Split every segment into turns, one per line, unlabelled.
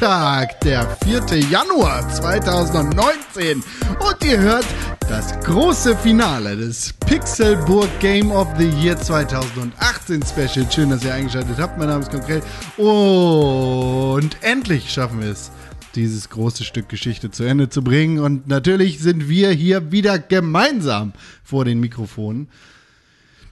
Freitag, der 4. Januar 2019 und ihr hört das große Finale des Pixelburg Game of the Year 2018 Special. Schön, dass ihr eingeschaltet habt. Mein Name ist Konkret und endlich schaffen wir es dieses große Stück Geschichte zu Ende zu bringen. Und natürlich sind wir hier wieder gemeinsam vor den Mikrofonen.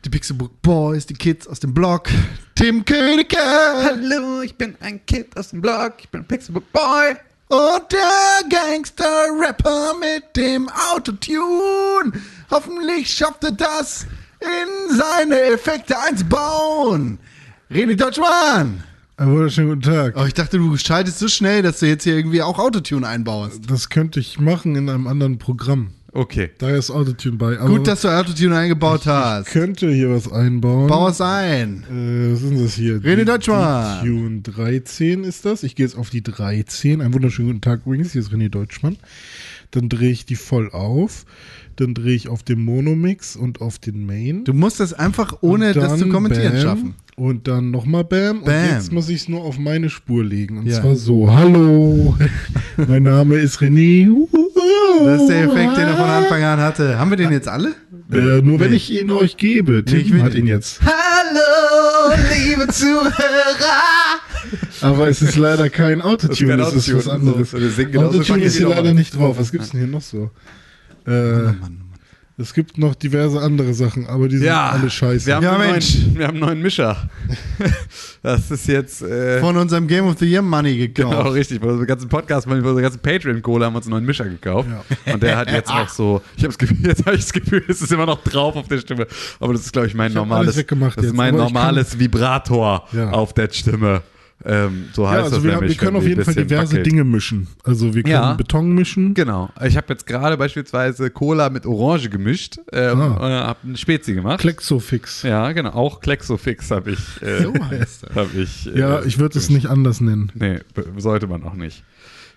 Die Pixelbook Boys, die Kids aus dem Blog, Tim Königke.
Hallo, ich bin ein Kid aus dem Blog, ich bin ein Pixelbook Boy.
Und der Gangster-Rapper mit dem Autotune. Hoffentlich schafft er das, in seine Effekte einzubauen. René Deutschmann.
Einen wunderschönen guten Tag.
Oh, ich dachte, du schaltest so schnell, dass du jetzt hier irgendwie auch Autotune einbaust.
Das könnte ich machen in einem anderen Programm.
Okay.
Da ist Autotune bei. Aber
Gut, dass du Autotune eingebaut hast.
könnte hier was einbauen.
Bau es ein.
Äh, was ist das hier?
René Deutschmann.
Tune 13 ist das. Ich gehe jetzt auf die 13. Einen wunderschönen guten Tag übrigens. Hier ist René Deutschmann. Dann drehe ich die voll auf. Dann drehe ich auf den Monomix und auf den Main.
Du musst das einfach ohne
Und
das zu
dann
kommentieren
Bam.
schaffen.
Und dann nochmal Bam.
Bam.
Und jetzt muss ich es nur auf meine Spur legen. Und
Ja.
zwar so. Hallo. mein Name ist René.
Das ist der Effekt, den er von Anfang an hatte. Haben wir den jetzt alle?
Äh, nur wenn
Nee.
ich ihn euch gebe. Tim
ich will-
hat ihn jetzt.
Hallo, liebe Zuhörer.
Aber es ist leider kein Autotune,
kein
es ist was anderes.
so, genauso
Autotune ist hier leider
normal.
nicht drauf. Was gibt's denn hier noch so? Äh, es gibt noch diverse andere Sachen, aber die sind
Ja,
alle scheiße.
Wir haben,
Ja,
einen
Mensch.
Neuen, wir haben einen neuen Mischer. Das ist jetzt. Äh,
Von unserem Game of the Year Money gekauft.
Genau, richtig. Bei unserem ganzen Podcast, bei unserer ganzen Patreon-Kohle haben wir uns einen neuen Mischer gekauft. Und der hat jetzt auch so, ich habe das Gefühl, jetzt habe ich das Gefühl, es ist immer noch drauf auf der Stimme. Aber das ist, glaube ich, mein
Ich hab
normales,
alles weggemacht
das ist
jetzt,
mein
aber ich
normales Vibrator
Ja.
auf der Stimme. Ähm, so heißt
Ja,
das
also wir, haben,
nämlich,
wir können auf jeden Fall diverse
wackelt.
Dinge mischen. Also wir können
Ja.
Beton mischen.
Genau. Ich habe jetzt gerade beispielsweise Cola mit Orange gemischt ähm,
Ah.
und habe eine Spezi gemacht.
Klexofix.
ja, genau. Auch Klexofix habe ich. Äh,
So heißt das.
Hab ich äh,
Ja, ich würde es nicht anders nennen.
Nee, sollte man auch nicht.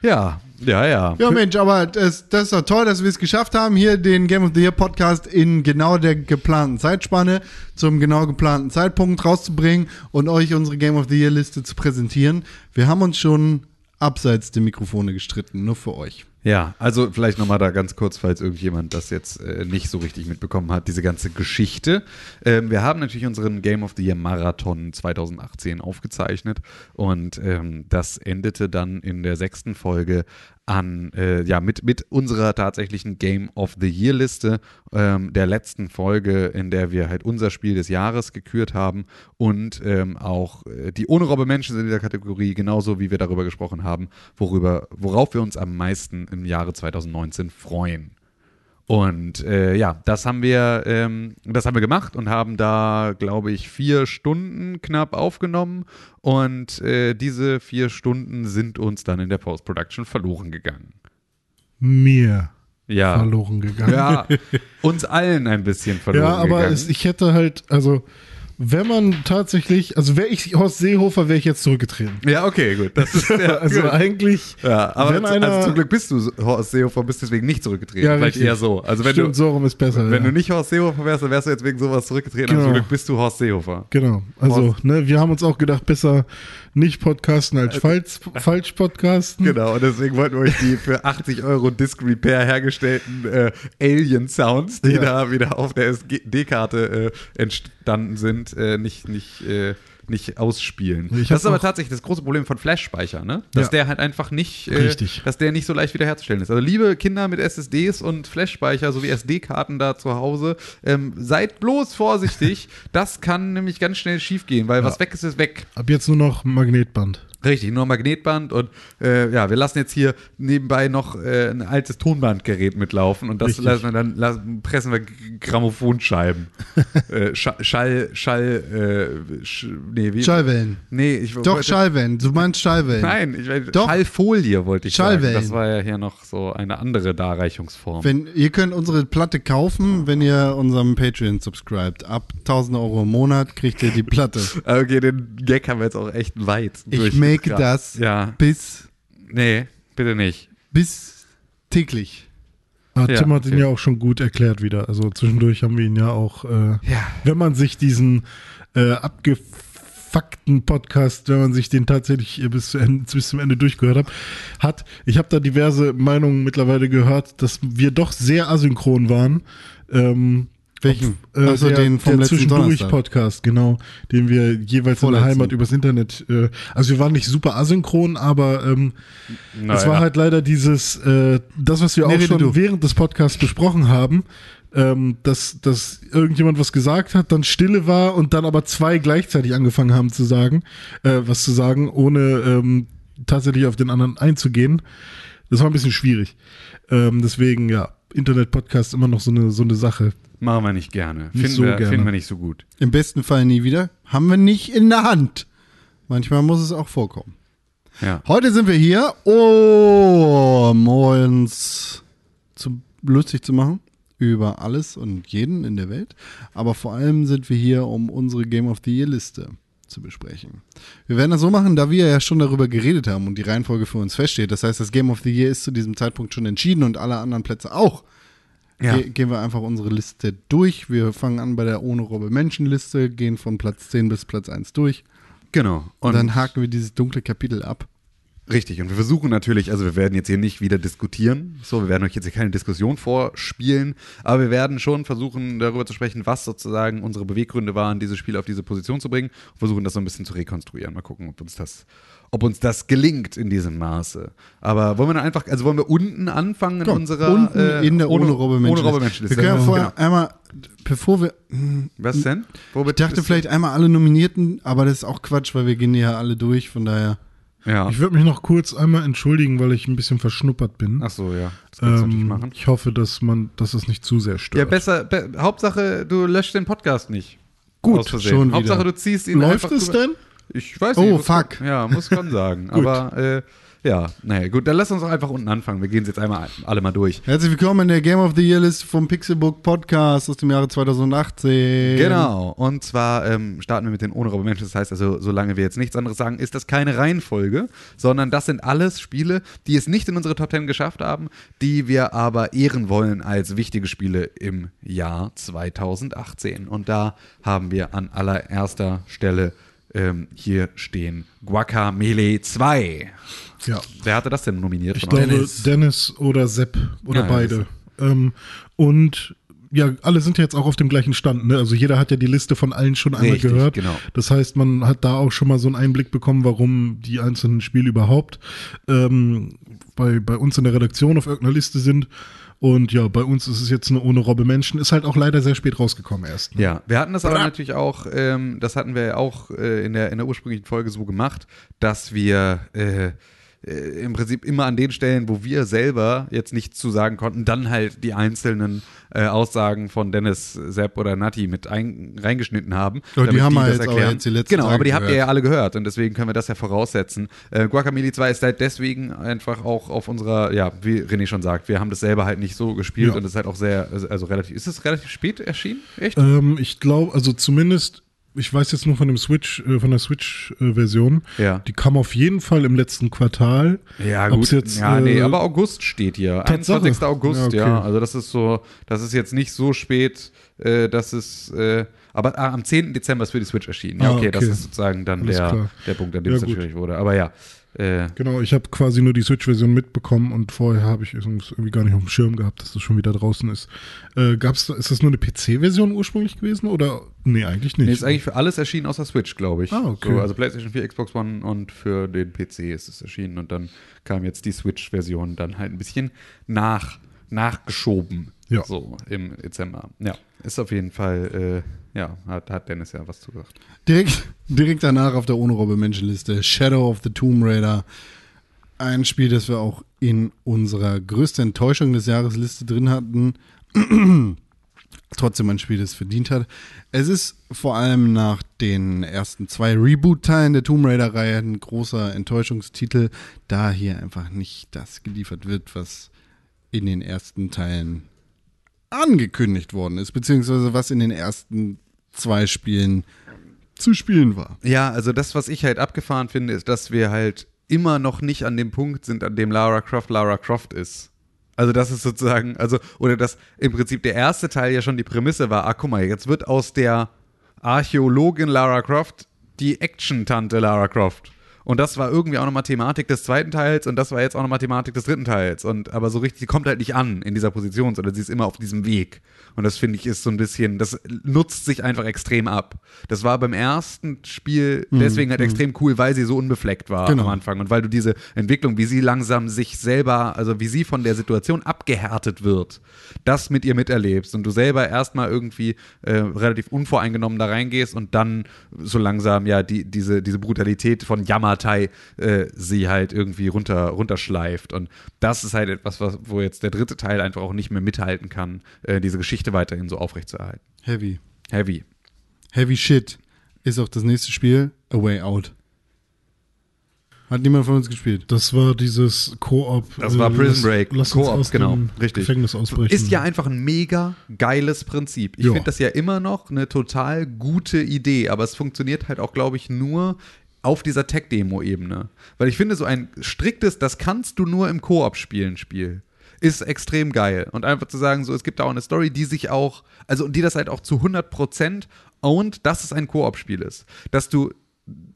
Ja, ja, ja.
Ja, Mensch, aber das, das ist doch toll, dass wir es geschafft haben, hier den Game of the Year Podcast in genau der geplanten Zeitspanne zum genau geplanten Zeitpunkt rauszubringen und euch unsere Game of the Year Liste zu präsentieren. Wir haben uns schon abseits der Mikrofone gestritten, nur für euch.
Ja, also vielleicht nochmal da ganz kurz, falls irgendjemand das jetzt äh, nicht so richtig mitbekommen hat, diese ganze Geschichte. Ähm, wir haben natürlich unseren Game of the Year Marathon 2018 aufgezeichnet und ähm, das endete dann in der sechsten Folge an, äh, ja, mit, mit unserer tatsächlichen Game of the Year Liste, ähm, der letzten Folge, in der wir halt unser Spiel des Jahres gekürt haben und ähm, auch äh, die ohne Robbe Menschen sind in der Kategorie, genauso wie wir darüber gesprochen haben, worüber, worauf wir uns am meisten im Jahre 2019 freuen. Und äh, ja, das haben wir, ähm, das haben wir gemacht und haben da, glaube ich, vier Stunden knapp aufgenommen. Und äh, diese vier Stunden sind uns dann in der Post-Production verloren gegangen.
Mir
Ja.
verloren gegangen.
Ja, uns allen ein bisschen verloren
Ja, aber
gegangen.
es, ich hätte halt, also wenn man tatsächlich, also wäre ich Horst Seehofer, wäre ich jetzt zurückgetreten.
ja, okay, gut. Das ist, ja,
also
gut.
eigentlich,
Ja, aber
wenn
zu-
einer-
also zum Glück bist du Horst Seehofer, bist deswegen nicht zurückgetreten.
Ja,
Vielleicht
richtig.
eher so. Also wenn
stimmt,
du,
so rum ist besser.
wenn
ja.
du nicht Horst Seehofer wärst, dann wärst du jetzt wegen sowas zurückgetreten. Aber
Genau.
zum Glück bist du Horst Seehofer.
Genau, also ne, wir haben uns auch gedacht, besser nicht podcasten als falsch, falsch podcasten.
Genau, und deswegen wollten wir euch die für 80 Euro Disc Repair hergestellten äh, Alien-Sounds, die
Ja.
da wieder auf der SD-Karte äh, entstanden sind, äh, nicht, nicht, äh, nicht ausspielen. Das ist aber tatsächlich das große Problem von Flash-Speicher, ne? Dass
Ja.
der halt einfach nicht, äh,
Richtig.
dass der nicht so leicht wiederherzustellen ist. Also liebe Kinder mit SSDs und Flash-Speicher sowie SD-Karten da zu Hause, ähm, seid bloß vorsichtig. das kann nämlich ganz schnell schiefgehen, weil was weg ist, ist weg.
Ab jetzt nur noch Magnetband.
Richtig, nur Magnetband und äh, ja, wir lassen jetzt hier nebenbei noch äh, ein altes Tonbandgerät mitlaufen und das
Richtig.
lassen wir dann lassen, pressen wir Grammophonscheiben. äh, Scha Schall, Schall, äh, sch, nee, wie?
Schallwellen.
Nee, ich
Doch,
wollte-
Schallwellen. Du meinst Schallwellen.
Nein, ich
Doch.
Schallfolie wollte ich
Schallwellen.
sagen. Das war ja hier noch so eine andere Darreichungsform.
Wenn, ihr könnt unsere Platte kaufen, wenn ihr unserem Patreon subscribt. Ab 1000 Euro im Monat kriegt ihr die Platte.
okay, den Gag haben wir jetzt auch echt weit.
Ich make
durchgetragen.
das
Ja,
bis,
nee, bitte nicht.
bis täglich.
Ah,
Ja,
Tim hat
okay.
ihn ja auch schon gut erklärt wieder. Also zwischendurch haben wir ihn ja auch, äh,
Ja.
wenn man sich diesen äh, Fakten-Podcast, wenn man sich den tatsächlich bis, zu Ende, bis zum Ende durchgehört hat. hat. Ich habe da diverse Meinungen mittlerweile gehört, dass wir doch sehr asynchron waren. Ähm,
Welchen?
Äh,
Ach so,
der,
den vom
der
letzten.
Zwischendurch-Podcast, genau, den wir jeweils in der
Vorletzten.
Heimat übers Internet, äh, also wir waren nicht super asynchron, aber ähm, es
Naja.
war halt leider dieses, äh, das, was wir
Nee,
auch schon
du.
während des Podcasts besprochen haben, ähm, dass, dass irgendjemand was gesagt hat, dann Stille war und dann aber zwei gleichzeitig angefangen haben zu sagen, äh, was zu sagen, ohne ähm, tatsächlich auf den anderen einzugehen. Das war ein bisschen schwierig. Ähm, deswegen, ja, Internet-Podcast immer noch so eine, so eine Sache.
Machen wir nicht gerne.
Nicht
Finden,
so
wir,
gerne.
finden wir nicht so gut.
Im besten Fall nie wieder. Haben wir nicht in der Hand. Manchmal muss es auch vorkommen.
Ja.
Heute sind wir hier, um uns zu, lustig zu machen über alles und jeden in der Welt. Aber vor allem sind wir hier, um unsere Game of the Year Liste zu besprechen. Wir werden das so machen, da wir ja schon darüber geredet haben und die Reihenfolge für uns feststeht. Das heißt, das Game of the Year ist zu diesem Zeitpunkt schon entschieden und alle anderen Plätze auch.
Ja.
Ge gehen wir einfach unsere Liste durch. Wir fangen an bei der Ohne Robbe Menschen Liste, gehen von Platz 10 bis Platz 1 durch.
Genau.
Und dann haken wir dieses dunkle Kapitel ab.
Richtig, und wir versuchen natürlich, also wir werden jetzt hier nicht wieder diskutieren, so, wir werden euch jetzt hier keine Diskussion vorspielen, aber wir werden schon versuchen, darüber zu sprechen, was sozusagen unsere Beweggründe waren, dieses Spiel auf diese Position zu bringen, und versuchen das so ein bisschen zu rekonstruieren. Mal gucken, ob uns das, ob uns das gelingt in diesem Maße. Aber wollen wir dann einfach, also wollen wir unten anfangen in
Komm,
unserer
unten
äh,
in der ohne, Robbe Menschen.
ohne Robbe Menschen
Wir können ja
Genau.
vorher einmal, bevor wir, hm,
Was denn?
ich dachte vielleicht einmal alle Nominierten, aber das ist auch Quatsch, weil wir gehen ja alle durch, von daher.
Ja.
Ich würde mich noch kurz einmal entschuldigen, weil ich ein bisschen verschnuppert bin.
Ach so, ja. Das kannst du natürlich
Ähm,
machen.
ich hoffe, dass man, dass es nicht zu sehr stört.
Ja, besser, be Hauptsache, du löscht den Podcast nicht.
Gut, schon wieder.
Hauptsache, du ziehst ihn
Läuft es denn?
Ich weiß
Oh,
nicht. muss-
fuck.
Ja, muss schon sagen. Aber äh, ja, naja, gut, dann lass uns doch einfach unten anfangen. Wir gehen es jetzt einmal alle mal durch.
Herzlich willkommen in der Game of the Year List vom Pixelbook Podcast aus dem Jahre 2018.
Genau. Und zwar ähm, starten wir mit den ohne Menschen. Das heißt also, solange wir jetzt nichts anderes sagen, ist das keine Reihenfolge, sondern das sind alles Spiele, die es nicht in unsere Top 10 geschafft haben, die wir aber ehren wollen als wichtige Spiele im Jahr 2018. Und da haben wir an allererster Stelle ähm, hier stehen Guacamele 2.
Ja.
Wer hatte das denn nominiert?
Ich glaube,
euch?
Dennis. oder Sepp oder
ja,
beide. Ähm, und ja, alle sind ja jetzt auch auf dem gleichen Stand. Ne? Also jeder hat ja die Liste von allen schon einmal
Richtig,
gehört.
genau.
Das heißt, man hat da auch schon mal so einen Einblick bekommen, warum die einzelnen Spiele überhaupt ähm, bei, bei uns in der Redaktion auf irgendeiner Liste sind. Und ja, bei uns ist es jetzt eine ohne Robbe Menschen. Ist halt auch leider sehr spät rausgekommen erst. Ne?
Ja, wir hatten das aber natürlich auch, ähm, das hatten wir ja auch äh, in, der, in der ursprünglichen Folge so gemacht, dass wir äh, äh, im Prinzip immer an den Stellen, wo wir selber jetzt nichts zu sagen konnten, dann halt die einzelnen äh, Aussagen von Dennis, Sepp oder Nati mit ein, reingeschnitten haben.
Aber die haben wir
das
jetzt aber jetzt die letzten
Genau,
Tage
aber die habt ihr
gehört.
ja alle gehört und deswegen können wir das ja voraussetzen. Äh, Guacamole 2 ist halt deswegen einfach auch auf unserer, ja, wie René schon sagt, wir haben das selber halt nicht so gespielt
Ja.
und es ist halt auch sehr, also relativ, ist es relativ spät erschienen? Echt?
Ähm, ich glaube, also zumindest, ich weiß jetzt nur von dem Switch, äh, von der Switch-Version.
Ja.
Die kam auf jeden Fall im letzten Quartal.
Ja, gut.
Jetzt,
ja, nee,
äh,
aber August steht hier.
Tatsache.
21. August,
Ja,
ja,
okay.
Also das ist so, das ist jetzt nicht so spät, äh, dass es, äh, aber ah, am 10. Dezember ist für die Switch erschienen. Ja,
Ah,
okay, das
okay.
ist sozusagen dann
Alles
der,
klar.
der Punkt, an dem
Ja,
es schwierig wurde. Aber ja, äh,
Genau, ich habe quasi nur die Switch-Version mitbekommen und vorher habe ich es irgendwie gar nicht auf dem Schirm gehabt, dass das schon wieder draußen ist. Äh, gab's ist das nur eine PC-Version ursprünglich gewesen oder? Nee, eigentlich nicht.
nee, ist eigentlich für alles erschienen außer Switch, glaube ich.
Ah, okay.
So, also PlayStation 4, Xbox One und für den PC ist es erschienen und dann kam jetzt die Switch-Version dann halt ein bisschen nach, nachgeschoben.
Ja.
So im Dezember. Ja, ist auf jeden Fall, äh, ja, hat, hat Dennis ja was zu gesagt.
Direkt, direkt danach auf der ohne Robbe Menschen Liste Shadow of the Tomb Raider. Ein Spiel, das wir auch in unserer größten Enttäuschung des Jahres Liste drin hatten. Trotzdem ein Spiel, das verdient hat. Es ist vor allem nach den ersten zwei Reboot-Teilen der Tomb Raider-Reihe ein großer Enttäuschungstitel, da hier einfach nicht das geliefert wird, was in den ersten Teilen angekündigt worden ist, beziehungsweise was in den ersten zwei Spielen zu spielen war.
Ja, also das, was ich halt abgefahren finde, ist, dass wir halt immer noch nicht an dem Punkt sind, an dem Lara Croft Lara Croft ist. Also das ist sozusagen, also, oder dass im Prinzip der erste Teil ja schon die Prämisse war, ah, guck mal, jetzt wird aus der Archäologin Lara Croft die Action-Tante Lara Croft. Und das war irgendwie auch nochmal Thematik des zweiten Teils und das war jetzt auch nochmal Thematik des dritten Teils. Und aber so richtig, sie kommt halt nicht an in dieser Position, sondern sie ist immer auf diesem Weg. Und das finde ich ist so ein bisschen, das nutzt sich einfach extrem ab. Das war beim ersten Spiel deswegen halt extrem cool, weil sie so unbefleckt war
Genau.
am Anfang und weil du diese Entwicklung, wie sie langsam sich selber, also wie sie von der Situation abgehärtet wird, das mit ihr miterlebst und du selber erstmal irgendwie äh, relativ unvoreingenommen da reingehst und dann so langsam ja die, diese, diese Brutalität von Yamatai äh, sie halt irgendwie runter, runterschleift. Und das ist halt etwas, was, wo jetzt der dritte Teil einfach auch nicht mehr mithalten kann, äh, diese Geschichte weiterhin so aufrechtzuerhalten.
Heavy.
Heavy.
Heavy Shit ist auch das nächste Spiel, A Way Out. Hat niemand von uns gespielt.
Das war dieses Koop.
Das war Prison Break.
Lass uns
Koop, genau.
dem
Richtig.
Gefängnis ausbrechen.
Ist ja einfach ein mega geiles Prinzip. Ich finde das ja immer noch eine total gute Idee, aber es funktioniert halt auch, glaube ich, nur auf dieser Tech-Demo-Ebene. Weil ich finde, so ein striktes, das kannst du nur im Koop spielen, Spiel, ist extrem geil. Und einfach zu sagen, so, es gibt da auch eine Story, die sich auch, also die das halt auch zu 100% ownt, dass es ein Koop-Spiel ist. Dass du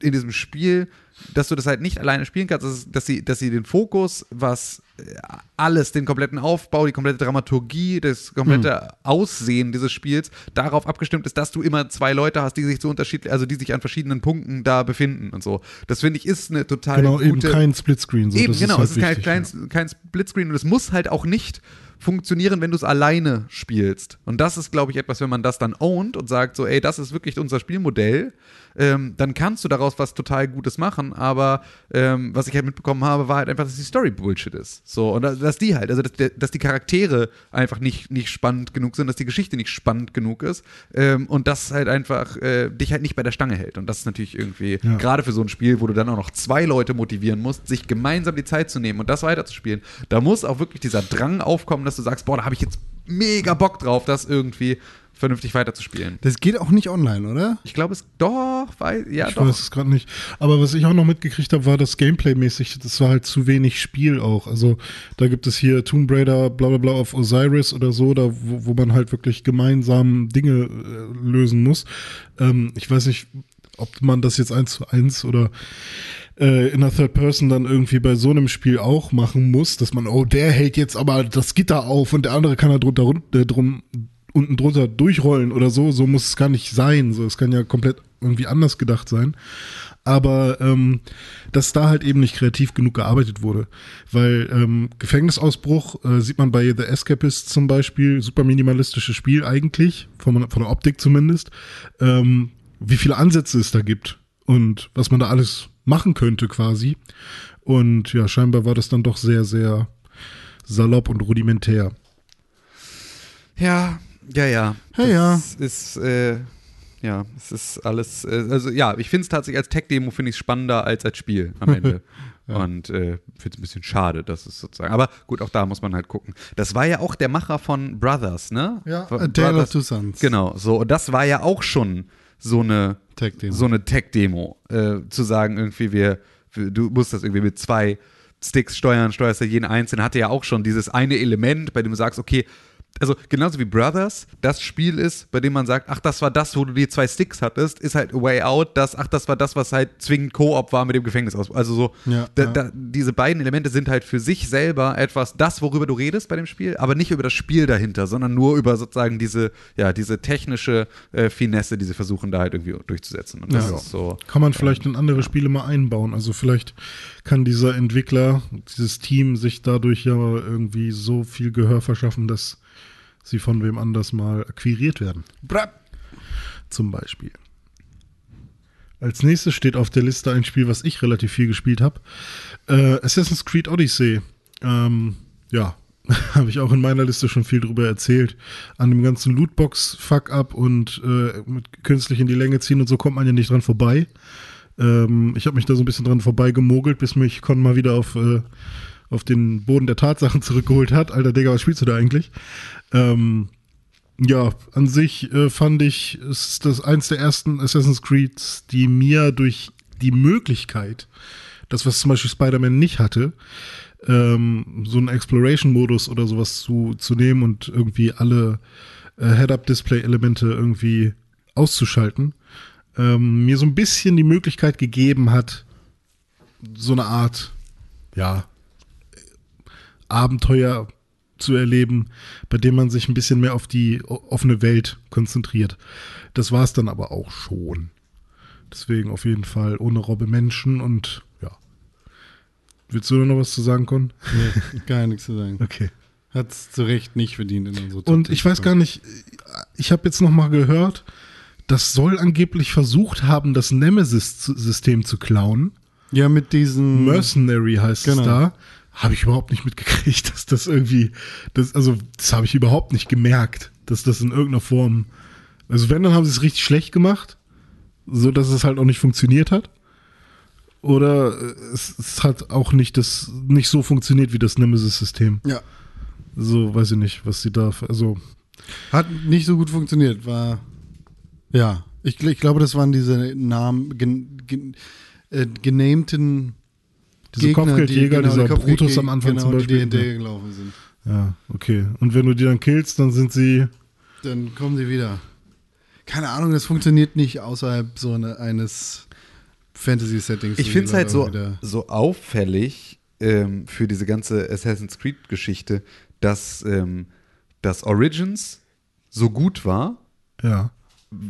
in diesem Spiel, dass du das halt nicht alleine spielen kannst, dass, dass, sie, dass sie den Fokus, was äh, alles, den kompletten Aufbau, die komplette Dramaturgie, das komplette Aussehen dieses Spiels darauf abgestimmt ist, dass du immer zwei Leute hast, die sich so unterschiedlich, also die sich an verschiedenen Punkten da befinden und so. Das finde ich ist eine total
Genau, eben
gute,
kein Splitscreen. So.
Eben,
das
genau.
Ist halt
es ist kein,
wichtig,
kein, kein Splitscreen und es muss halt auch nicht funktionieren, wenn du es alleine spielst. Und das ist, glaube ich, etwas, wenn man das dann ownt und sagt so, ey, das ist wirklich unser Spielmodell, ähm, dann kannst du daraus was total Gutes machen. Aber ähm, was ich halt mitbekommen habe, war halt einfach, dass die Story Bullshit ist. So, und dass, die halt, also dass, dass die Charaktere einfach nicht, nicht spannend genug sind, dass die Geschichte nicht spannend genug ist ähm, und das halt einfach äh, dich halt nicht bei der Stange hält. Und das ist natürlich irgendwie,
Ja.
gerade für so ein Spiel, wo du dann auch noch zwei Leute motivieren musst, sich gemeinsam die Zeit zu nehmen und das weiterzuspielen. Da muss auch wirklich dieser Drang aufkommen, dass du sagst, boah, da habe ich jetzt mega Bock drauf, das irgendwie vernünftig weiterzuspielen.
Das geht auch nicht online, oder?
Ich glaube, es doch, weil, ja,
Ich
doch.
weiß es gerade nicht. Aber was ich auch noch mitgekriegt habe, war das Gameplay-mäßig, das war halt zu wenig Spiel auch. Also da gibt es hier Tomb Raider, bla bla bla auf Osiris oder so, da wo, wo man halt wirklich gemeinsam Dinge äh, lösen muss. Ähm, ich weiß nicht, ob man das jetzt eins zu eins oder äh, in der Third Person dann irgendwie bei so einem Spiel auch machen muss, dass man, oh, der hält jetzt aber das Gitter auf und der andere kann da drunter run- äh, drum, unten drunter durchrollen oder so. So muss es gar nicht sein. So, es kann ja komplett irgendwie anders gedacht sein. Aber ähm, dass da halt eben nicht kreativ genug gearbeitet wurde. Weil ähm, Gefängnisausbruch äh, sieht man bei The Escapist zum Beispiel, super minimalistisches Spiel eigentlich, von, von der Optik zumindest, ähm, wie viele Ansätze es da gibt und was man da alles machen könnte quasi. Und ja, scheinbar war das dann doch sehr, sehr salopp und rudimentär.
Ja, ja, ja.
Ja, ja.
Das ist, äh, ja, es ist alles, äh, also ja, ich finde es tatsächlich als Tech-Demo finde ich spannender als als Spiel am Ende. Und äh, finde es ein bisschen schade, dass es sozusagen. Aber gut, auch da muss man halt gucken. Das war ja auch der Macher von Brothers, ne?
Ja,
Von
A Tale of. Two Sons.
Genau, so. Und das war ja auch schon so eine
Tech-Demo.
So eine Tech-Demo. Äh, zu sagen, irgendwie, wir, wir, du musst das irgendwie mit zwei Sticks steuern, steuerst ja jeden einzelnen, hatte ja auch schon dieses eine Element, bei dem du sagst, okay, also genauso wie Brothers das Spiel ist, bei dem man sagt, ach, das war das, wo du die zwei Sticks hattest, ist halt Way Out, das, ach, das war das, was halt zwingend Koop war mit dem Gefängnis aus. Also so,
Ja,
da,
ja.
Da, diese beiden Elemente sind halt für sich selber etwas, das, worüber du redest bei dem Spiel, aber nicht über das Spiel dahinter, sondern nur über sozusagen diese, ja, diese technische äh, Finesse, die sie versuchen da halt irgendwie durchzusetzen. Und das
Ja.
ist so.
Kann man vielleicht in andere Spiele mal einbauen. Also vielleicht kann dieser Entwickler, dieses Team sich dadurch ja irgendwie so viel Gehör verschaffen, dass sie von wem anders mal akquiriert werden.
Bra-
Zum Beispiel. Als nächstes steht auf der Liste ein Spiel, was ich relativ viel gespielt habe. Äh, Assassin's Creed Odyssey. Ähm, ja, habe ich auch in meiner Liste schon viel drüber erzählt. An dem ganzen Lootbox-Fuck-up und äh, mit künstlich in die Länge ziehen und so kommt man ja nicht dran vorbei. Ähm, ich habe mich da so ein bisschen dran vorbeigemogelt, bis mich Con mal wieder auf, äh, auf den Boden der Tatsachen zurückgeholt hat. Alter Digga, was spielst du da eigentlich? Ähm, ja, an sich äh, fand ich, es ist das eins der ersten Assassin's Creeds, die mir durch die Möglichkeit, das was zum Beispiel Spider-Man nicht hatte, ähm, so einen Exploration-Modus oder sowas zu, zu nehmen und irgendwie alle äh, Head-Up-Display-Elemente irgendwie auszuschalten, ähm, mir so ein bisschen die Möglichkeit gegeben hat, so eine Art, ja, Abenteuer zu erleben, bei dem man sich ein bisschen mehr auf die offene Welt konzentriert. Das war es dann aber auch schon. Deswegen auf jeden Fall ohne Robbe Menschen und ja. Willst du noch was zu sagen, Con?
Nee, gar nichts zu sagen.
Okay.
Hat es zu Recht nicht verdient in unserer
Und ich weiß gar nicht, ich habe jetzt noch mal gehört, das soll angeblich versucht haben, das Nemesis-System zu klauen.
Ja, mit diesen.
Mercenary heißt
Genau.
es da. Habe ich überhaupt nicht mitgekriegt, dass das irgendwie, das, also das habe ich überhaupt nicht gemerkt, dass das in irgendeiner Form, also wenn, dann haben sie es richtig schlecht gemacht, so dass es halt auch nicht funktioniert hat. Oder äh, es, es hat auch nicht das, nicht so funktioniert wie das Nemesis-System.
Ja.
So, weiß ich nicht, was sie da, also,
Hat nicht so gut funktioniert, war. Ja. Ich, ich glaube, das waren diese Namen, gen, gen, äh, genamten
Diese Kopfgeldjäger,
genau, die
dieser
Kopfgeldjäger,
Brutus am Anfang
genau,
zum Beispiel.
Die, die hinterhergelaufen sind.
ja, okay. Und wenn du die dann killst, dann sind sie,
Dann kommen sie wieder. Keine Ahnung, das funktioniert nicht außerhalb so eine, eines Fantasy-Settings.
Ich finde es halt so,
Wieder-
so auffällig ähm, für diese ganze Assassin's Creed-Geschichte, dass ähm, das Origins so gut war,
ja.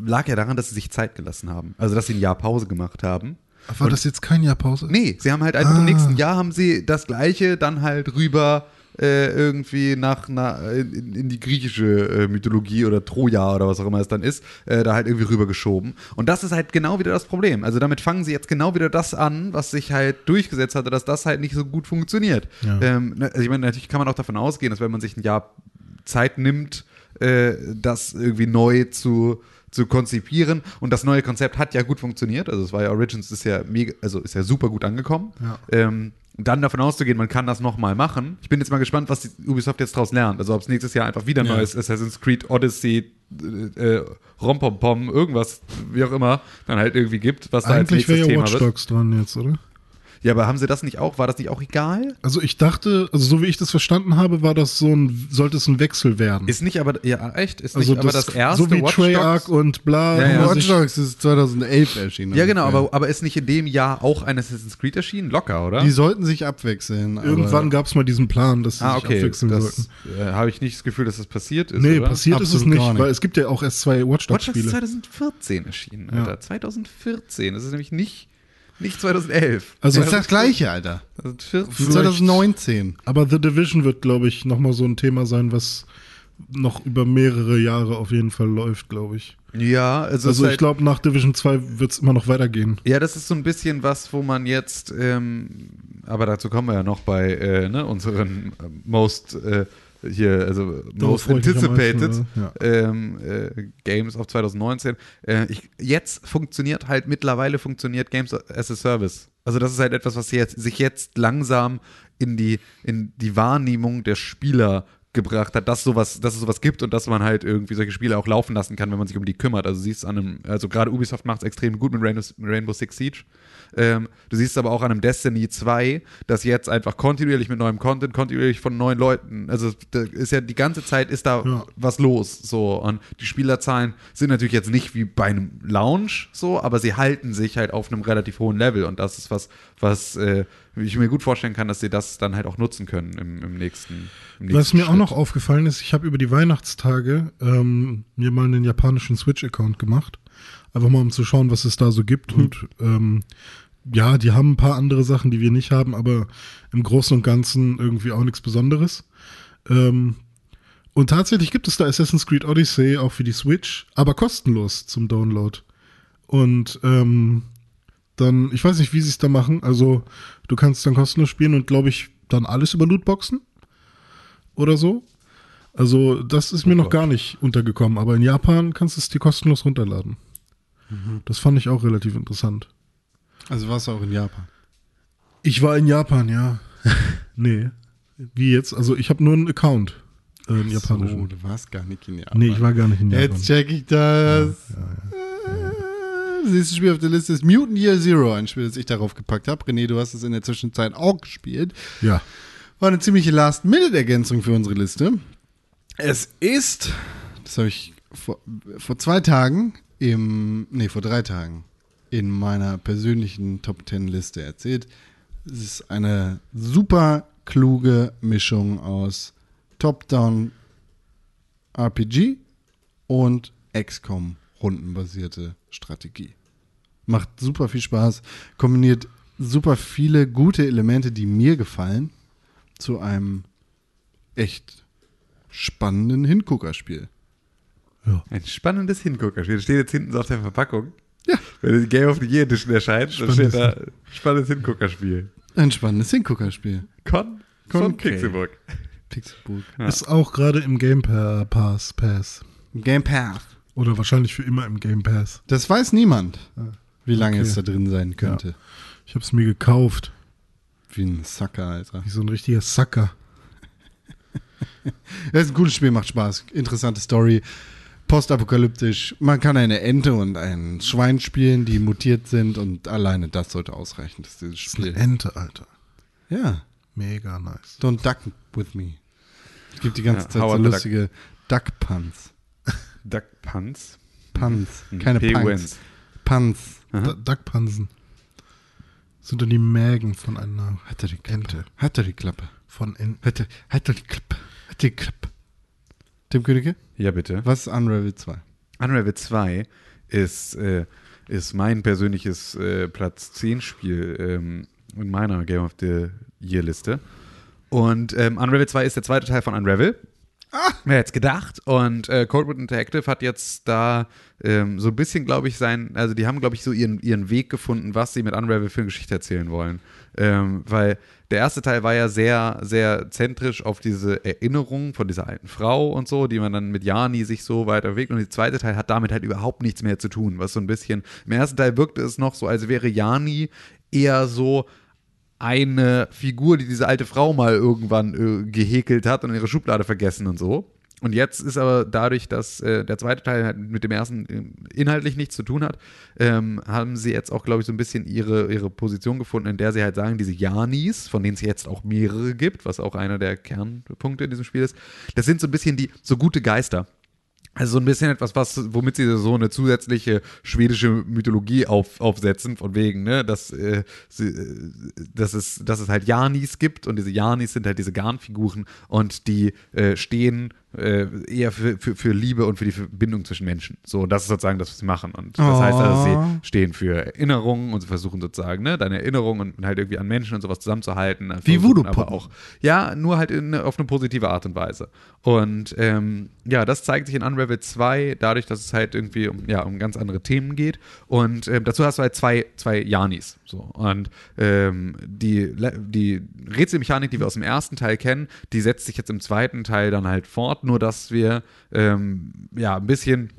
lag ja daran, dass sie sich Zeit gelassen haben. Also, dass sie ein Jahr Pause gemacht haben.
War das jetzt kein Jahr Pause?
Nee, sie haben halt einfach
Ah.
im nächsten Jahr haben sie das gleiche dann halt rüber äh, irgendwie nach, na, in, in die griechische äh, Mythologie oder Troja oder was auch immer es dann ist, äh, da halt irgendwie rübergeschoben. Und das ist halt genau wieder das Problem. Also damit fangen sie jetzt genau wieder das an, was sich halt durchgesetzt hatte, dass das halt nicht so gut funktioniert.
Ja.
Ähm, ne, also ich meine, natürlich kann man auch davon ausgehen, dass wenn man sich ein Jahr Zeit nimmt, äh, das irgendwie neu zu zu konzipieren und das neue Konzept hat ja gut funktioniert, also es war ja Origins ist ja mega, also ist ja super gut angekommen.
Ja.
Ähm, dann davon auszugehen, man kann das nochmal machen. Ich bin jetzt mal gespannt, was die Ubisoft jetzt daraus lernt. Also ob es nächstes Jahr einfach wieder
Ja.
neues Assassin's Creed Odyssey, äh, äh, Rompompom, irgendwas, wie auch immer, dann halt irgendwie gibt, was da als
Eigentlich wäre
nächstes
ja
Thema
Watch. Dogs dran jetzt, oder?
Ja, aber haben sie das nicht auch, war das nicht auch egal?
Also ich dachte, also so wie ich das verstanden habe, war das so ein, sollte es ein Wechsel werden.
Ist nicht aber, ja echt, ist
also
nicht aber das erste
so wie
Watch
Treyarch
Dogs?
und bla.
Ja, ja.
Watch
sich-
Dogs ist 2011 erschienen.
Ja, genau, aber, aber ist nicht in dem Jahr auch ein Assassin's Creed erschienen? Locker, oder?
Die sollten sich abwechseln.
Irgendwann gab es mal diesen Plan, dass sie
ah,
sich
okay.
abwechseln
Das
sollten.
äh, habe ich nicht das Gefühl, dass das passiert ist.
Nee,
oder?
passiert ist es
Absolut
nicht,
nicht.
weil es gibt ja auch erst zwei Watch
Watch Dogs ist
Dogs-Spiele.
2014 erschienen,
Ja.
Alter. 2014. Das ist nämlich nicht, nicht 2011.
Also
Das ist das gleiche, Alter.
2014.
2019.
Aber The Division wird, glaube ich, nochmal so ein Thema sein, was noch über mehrere Jahre auf jeden Fall läuft, glaube ich.
Ja, also,
Also
es ist
ich
halt,
glaube, nach Division 2 wird es immer noch weitergehen.
ja, das ist so ein bisschen was, wo man jetzt, ähm, aber dazu kommen wir ja noch bei äh, ne, unseren äh, most äh, hier, also most
mich am
anticipated
meisten, ja.
ähm, äh, Games of 2019. Äh, ich, jetzt funktioniert halt mittlerweile funktioniert Games as a Service. Also das ist halt etwas, was jetzt, sich jetzt langsam in die, in die Wahrnehmung der Spieler gebracht hat, dass sowas, dass es sowas gibt und dass man halt irgendwie solche Spiele auch laufen lassen kann, wenn man sich um die kümmert. Also siehst an einem, also gerade Ubisoft macht es extrem gut mit Rainbow, Rainbow Six Siege. Ähm, du siehst aber auch an einem Destiny 2, dass jetzt einfach kontinuierlich mit neuem Content, kontinuierlich von neuen Leuten, also da ist ja die ganze Zeit ist da
Ja.
was los. So. Und die Spielerzahlen sind natürlich jetzt nicht wie bei einem Launch so, aber sie halten sich halt auf einem relativ hohen Level. Und das ist was, was äh, ich mir gut vorstellen kann, dass sie das dann halt auch nutzen können im, im nächsten. Im
Was
nächsten
mir auch noch aufgefallen ist, ich habe über die Weihnachtstage ähm, mir mal einen japanischen Switch-Account gemacht. Einfach mal, um zu schauen, was es da so gibt.
Mhm.
Und ähm, ja, die haben ein paar andere Sachen, die wir nicht haben, aber im Großen und Ganzen irgendwie auch nichts Besonderes. Ähm, und tatsächlich gibt es da Assassin's Creed Odyssey auch für die Switch, aber kostenlos zum Download. Und ähm, dann, ich weiß nicht, wie sie es da machen. Also, du kannst dann kostenlos spielen und glaube ich, dann alles über Lootboxen oder so. Also, das ist mir
Oh
noch
Gott.
gar nicht untergekommen, aber in Japan kannst du es dir kostenlos runterladen.
Mhm.
Das fand ich auch relativ interessant.
Also warst du auch in Japan.
Ich war in Japan, ja. nee. Wie jetzt? Also, ich habe nur einen Account. Äh, japanischen.
So, du warst gar nicht in Japan.
nee, ich war gar nicht in Japan.
Jetzt check ich das. Das nächste Spiel auf der Liste ist Mutant Year Zero, ein Spiel, das ich darauf gepackt habe. René, du hast es in der Zwischenzeit auch gespielt.
Ja.
War eine ziemliche Last-Minute-Ergänzung für unsere Liste. Es ist, das habe ich vor, vor zwei Tagen im, nee, vor drei Tagen in meiner persönlichen Top 10 Liste erzählt. Es ist eine super kluge Mischung aus Top-Down RPG und XCOM rundenbasierte Strategie. Macht super viel Spaß, kombiniert super viele gute Elemente, die mir gefallen, zu einem echt spannenden Hinguckerspiel.
Ein spannendes Hinguckerspiel. Das steht jetzt hinten so auf der Verpackung.
Ja.
Wenn die Game of the Year Edition erscheint, dann steht da
Spannendes-
spannendes Hinguckerspiel.
Ein spannendes Hinguckerspiel.
Con, von
Okay.
Pixelburg.
Pixelburg.
Ja.
Ist auch gerade im Game Pa- Pass. Pass.
Game Path.
Oder wahrscheinlich für immer im Game Pass.
Das weiß niemand, wie lange
Okay.
es da drin sein könnte.
Ich habe es mir gekauft.
Wie ein Sucker, Alter.
Wie so ein richtiger Sucker.
Das ist ein gutes Spiel, macht Spaß. Interessante Story. Postapokalyptisch. Man kann eine Ente und ein Schwein spielen, die mutiert sind und alleine das sollte ausreichen, dass dieses
Das ist eine
Spiel.
Ente, Alter.
Ja.
Mega nice.
Don't duck with me. Es gibt die ganze
Ja,
Zeit so lustige Duck-Puns.
Duck Punts. Mhm.
Keine
P
Punks.
wins.
Puns.
Da Duckpansen. Sind dann die Mägen von einer
Hat er die Klappe?
Ente.
Hat er die Klappe?
Von Enten.
Hat er, hat er die Klappe? Hat er die Klappe? Tim Königke,
Ja, bitte.
was ist Unravel 2?
Unravel 2 ist, äh, ist mein persönliches äh, Platz 10 Spiel ähm, in meiner Game of the Year Liste. Und ähm, Unravel 2 ist der zweite Teil von Unravel. Ah. Wer hätte es gedacht? Und äh, Coldwood Interactive hat jetzt da ähm, so ein bisschen, glaube ich, sein, also die haben, glaube ich, so ihren, ihren Weg gefunden, was sie mit Unravel für eine Geschichte erzählen wollen. Ähm, weil der erste Teil war ja sehr, sehr zentrisch auf diese Erinnerung von dieser alten Frau und so, die man dann mit Jani sich so weiter bewegt. Und der zweite Teil hat damit halt überhaupt nichts mehr zu tun. Was so ein bisschen, im ersten Teil wirkte es noch so, als wäre Jani eher so eine Figur, die diese alte Frau mal irgendwann äh, gehäkelt hat und ihre Schublade vergessen und so. Und jetzt ist aber dadurch, dass äh, der zweite Teil halt mit dem ersten äh, inhaltlich nichts zu tun hat, ähm, haben sie jetzt auch, glaube ich, so ein bisschen ihre, ihre Position gefunden, in der sie halt sagen, diese Janis, von denen es jetzt auch mehrere gibt, was auch einer der Kernpunkte in diesem Spiel ist, das sind so ein bisschen die so gute Geister. Also so ein bisschen etwas, was, womit sie so eine zusätzliche schwedische Mythologie auf, aufsetzen, von wegen, ne, dass, äh, sie, äh, dass, es, dass es halt Janis gibt und diese Janis sind halt diese Garnfiguren und die äh, stehen äh, eher für, für, für Liebe und für die Verbindung zwischen Menschen. So, und das ist sozusagen das, was sie machen. Und das
Oh.
heißt, also, sie stehen für Erinnerungen und sie versuchen sozusagen, ne, deine Erinnerungen und halt irgendwie an Menschen und sowas zusammenzuhalten.
Wie Voodoo-Puppen.
aber auch ja, nur halt in, auf eine positive Art und Weise. Und ähm, ja, das zeigt sich in Unravel 2 dadurch, dass es halt irgendwie um, ja, um ganz andere Themen geht. Und ähm, dazu hast du halt zwei, zwei Janis. So. Und ähm, die, die Rätselmechanik, die wir aus dem ersten Teil kennen, die setzt sich jetzt im zweiten Teil dann halt fort, nur dass wir ähm, ja ein bisschen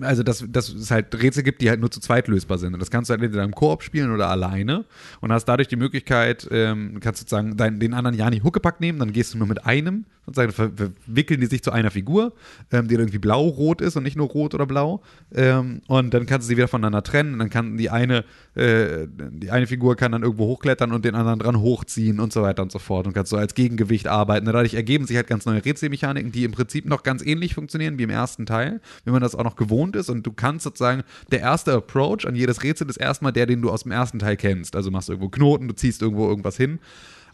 also dass, dass es halt Rätsel gibt, die halt nur zu zweit lösbar sind. Und das kannst du halt entweder im Koop spielen oder alleine und hast dadurch die Möglichkeit, ähm, kannst sozusagen deinen, den anderen Jani Huckepack nehmen, dann gehst du nur mit einem, sozusagen ver verwickeln die sich zu einer Figur, ähm, die irgendwie blau-rot ist und nicht nur rot oder blau. Ähm, und dann kannst du sie wieder voneinander trennen. Und dann kann die eine, äh, die eine Figur kann dann irgendwo hochklettern und den anderen dran hochziehen und so weiter und so fort und kannst so als Gegengewicht arbeiten. Dadurch ergeben sich halt ganz neue Rätselmechaniken, die im Prinzip noch ganz ähnlich funktionieren wie im ersten Teil, wenn man das auch noch gewohnt ist. Und du kannst sozusagen, der erste Approach an jedes Rätsel ist erstmal der, den du aus dem ersten Teil kennst. Also machst du irgendwo Knoten, du ziehst irgendwo irgendwas hin.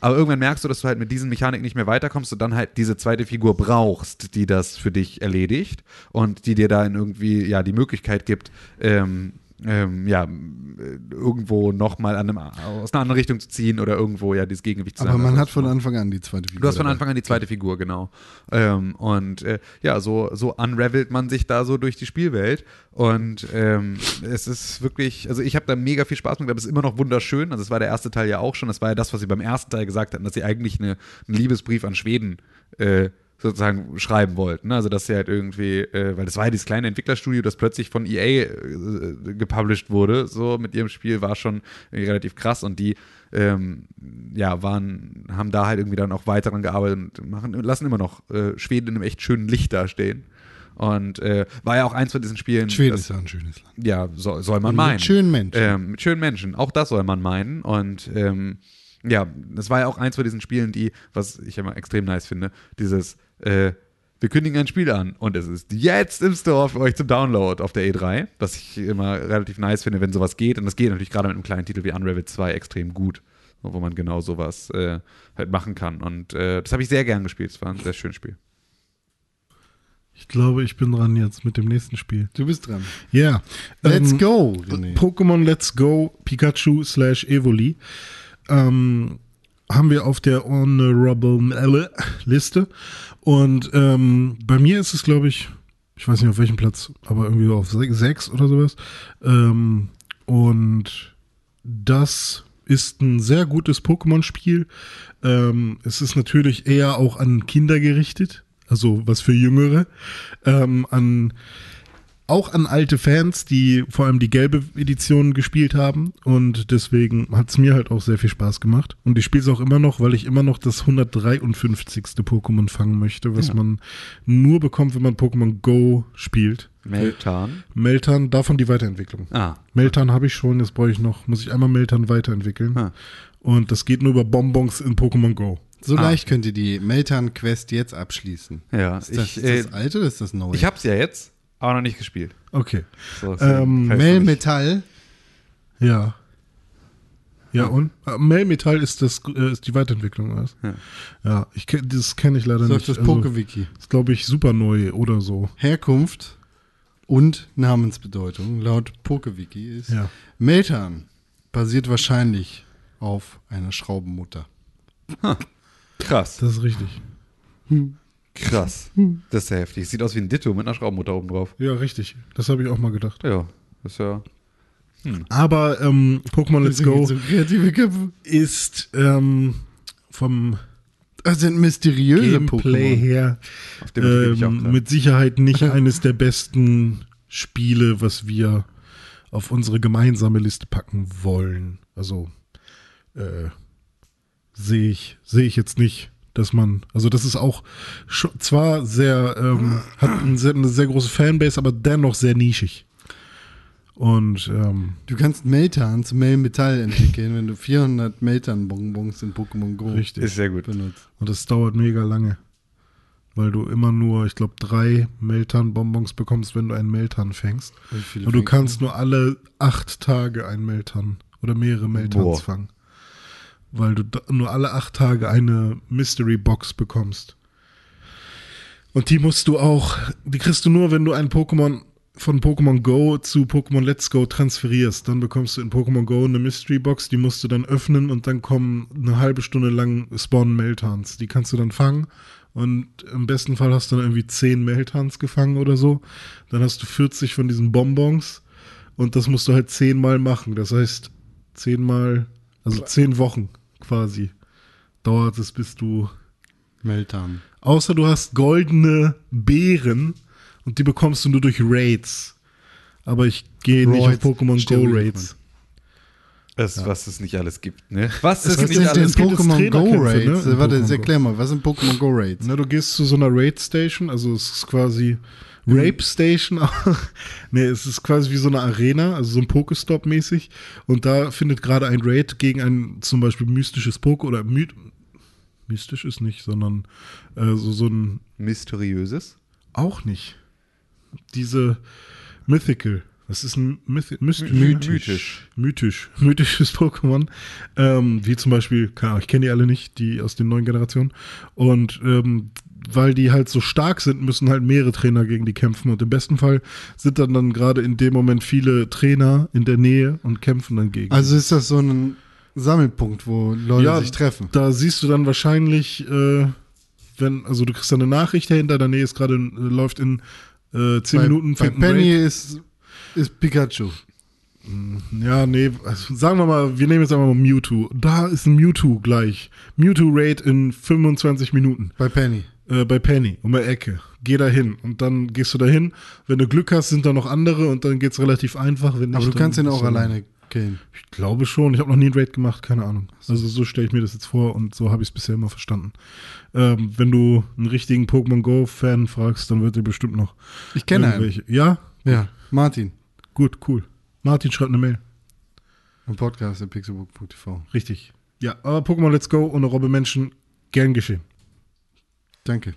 Aber irgendwann merkst du, dass du halt mit diesen Mechaniken nicht mehr weiterkommst und dann halt diese zweite Figur brauchst, die das für dich erledigt und die dir dann irgendwie ja die Möglichkeit gibt, ähm, ähm, ja, äh, irgendwo nochmal aus einer anderen Richtung zu ziehen oder irgendwo ja dieses Gegengewicht zu
Aber
sein.
man
Also,
hat von Anfang an die zweite Figur.
Du hast von. Anfang an die zweite Figur, genau. Ähm, und äh, ja, so, so unravelt man sich da so durch die Spielwelt. Und ähm, es ist wirklich, also ich habe da mega viel Spaß mit, aber es ist immer noch wunderschön. Also es war der erste Teil ja auch schon. Das war ja das, was sie beim ersten Teil gesagt hatten, dass sie eigentlich eine, einen Liebesbrief an Schweden äh, sozusagen schreiben wollten. ne? Also dass sie halt irgendwie, äh, weil das war ja dieses kleine Entwicklerstudio, das plötzlich von EA äh, gepublished wurde, so mit ihrem Spiel war schon relativ krass und die ähm, ja, waren, haben da halt irgendwie dann auch weiter dran gearbeitet und machen, lassen immer noch äh, Schweden in einem echt schönen Licht dastehen. Und äh, war ja auch eins von diesen Spielen.
Schweden
das-
ist ja ein schönes Land.
ja, soll, soll man
Und
meinen.
Mit schönen Menschen.
Ähm, mit schönen Menschen. Auch das soll man meinen. Und ähm, ja, das war ja auch eins von diesen Spielen, die, was ich immer extrem nice finde, dieses, äh, wir kündigen ein Spiel an und es ist jetzt im Store für euch zum Download auf der E3, was ich immer relativ nice finde, wenn sowas geht. Und das geht natürlich gerade mit einem kleinen Titel wie Unravel 2 extrem gut, wo man genau sowas äh, halt machen kann. Und äh, das habe ich sehr gern gespielt. Es war ein sehr schönes Spiel.
Ich glaube, ich bin dran jetzt mit dem nächsten Spiel.
Du bist dran.
Ja.
Let's
ähm,
go, René.
Pokémon Let's Go Pikachu slash Evoli ähm, haben wir auf der Honorable Liste. Und ähm, bei mir ist es, glaube ich, ich weiß nicht auf welchem Platz, aber irgendwie auf se- sechs oder sowas. Ähm, und das ist ein sehr gutes Pokémon-Spiel. Ähm, es ist natürlich eher auch an Kinder gerichtet, also was für Jüngere. Ähm, an auch an alte Fans, die vor allem die gelbe Edition gespielt haben. Und deswegen hat es mir halt auch sehr viel Spaß gemacht. Und ich spiele es auch immer noch, weil ich immer noch das 153. Pokémon fangen möchte, was
Ja.
man nur bekommt, wenn man Pokémon Go spielt.
Meltan.
Meltan, davon die Weiterentwicklung.
Ah.
Meltan habe ich schon, jetzt brauche ich noch, muss ich einmal Meltan weiterentwickeln.
Ah.
Und das geht nur über Bonbons in Pokémon Go.
So
Ah.
leicht könnt ihr die Meltan-Quest jetzt abschließen.
Ja,
Ist das,
ich,
ist
äh,
das alte oder ist das neue?
ich hab's ja jetzt, aber noch nicht gespielt.
Okay.
So,
Ähm,
deswegen kann ich's noch
Mel
nicht.
Metall.
Ja. Ja, und? Ah, Melmetall ist das äh, ist die Weiterentwicklung, oder was?
Ja.
Ja, ich das kenne ich leider
So
nicht.
ist das
Also,
Pokewiki.
ist, glaube ich, super neu oder so.
Herkunft und Namensbedeutung laut Pokewiki ist
Ja.
Meltan basiert wahrscheinlich auf einer Schraubenmutter.
Krass,
Das ist richtig.
Krass. Das ist ja heftig. Sieht aus wie ein Ditto mit einer Schraubenmutter oben drauf.
Ja, richtig. Das habe ich auch mal gedacht.
Ja, das ist ja.
Aber ähm, Pokémon Let's Go
So kreative Köpfe.
ist ähm, vom
Das sind mysteriöse
Gameplay
Pokémon.
her
Auf dem motiviere ich auch
ähm, mit Sicherheit nicht eines der besten Spiele, was wir auf unsere gemeinsame Liste packen wollen. Also äh, sehe ich sehe ich jetzt nicht, dass man also das ist auch zwar sehr ähm, hat ein sehr, eine sehr große Fanbase, aber dennoch sehr nischig. Und ähm,
Du kannst Meltan zu Mel Metall entwickeln, wenn du 400 Meltan-Bonbons in Pokémon Go
richtig.
Ist sehr gut.
benutzt.
Und das dauert mega lange. Weil du immer nur, ich glaube, drei Meltan-Bonbons bekommst, wenn du einen Meltan fängst.
Viele
Und du kannst nur alle acht Tage einen Meltan oder mehrere Meltans
Boah.
fangen. Weil du nur alle acht Tage eine Mystery Box bekommst. Und die musst du auch, die kriegst du nur, wenn du ein Pokémon von Pokémon Go zu Pokémon Let's Go transferierst. Dann bekommst du in Pokémon Go eine Mystery Box, die musst du dann öffnen und dann kommen eine halbe Stunde lang spawnen Meltans. Die kannst du dann fangen. Und im besten Fall hast du dann irgendwie 10 Meltans gefangen oder so. Dann hast du 40 von diesen Bonbons und das musst du halt 10 Mal machen. Das heißt, 10 Mal, also 10 Wochen quasi dauert es, bis du
Meltan.
Außer du hast goldene Beeren und die bekommst du nur durch Raids. Aber ich gehe nicht auf Pokémon Go Raids.
Das, Was es nicht alles gibt, ne? Was
Es
es nicht
den-
Was sind
alles
gibt
Pokémon Go Raids?
ne,
Warte, erklär mal, was sind Pokémon Go Raids?
Na, du gehst zu so einer Raid Station, also es ist quasi Rape Station. nee, es ist quasi wie so eine Arena, also so ein Pokestop mäßig. Und da findet gerade ein Raid gegen ein zum Beispiel mystisches Poke oder my mystisch ist nicht, sondern äh, so, so ein
Mysteriöses.
Auch nicht. Diese Mythical. Das ist ein Mythi mystisch.
Mythisch.
Mythisch. Mythisches Pokémon. Ähm, wie zum Beispiel, keine Ahnung, ich kenne die alle nicht, die aus den neuen Generationen. Und ähm, weil die halt so stark sind, müssen halt mehrere Trainer gegen die kämpfen. Und im besten Fall sind dann, dann gerade in dem Moment viele Trainer in der Nähe und kämpfen dann gegen.
Also ist das so ein Sammelpunkt, wo Leute
Ja,
sich treffen.
Da siehst du dann wahrscheinlich, äh, wenn, also du kriegst da eine Nachricht dahinter, der Nähe ist gerade, läuft in äh, 10
bei,
Minuten,
bei Penny
Raid.
ist, ist Pikachu.
Ja, nee, also sagen wir mal, wir nehmen jetzt einfach mal Mewtwo. Da ist ein Mewtwo gleich. Mewtwo Raid in 25 Minuten
Bei Penny.
Äh, bei Penny um die Ecke. Geh da hin und dann gehst du da hin. Wenn du Glück hast, sind da noch andere und dann geht's relativ einfach. Wenn nicht,
Aber du kannst ihn auch alleine killen.
Ich glaube schon. Ich habe noch nie einen Raid gemacht, keine Ahnung. Also so stelle ich mir das jetzt vor und so habe ich es bisher immer verstanden. Ähm, wenn du einen richtigen Pokémon Go-Fan fragst, dann wird er bestimmt noch
Ich kenne einen.
Ja,
Ja, Martin.
gut, cool. Martin schreibt eine Mail.
Im Podcast im pixelbook.tv.
Richtig. Ja, aber Pokémon Let's Go und Robbe Menschen, gern geschehen.
Danke.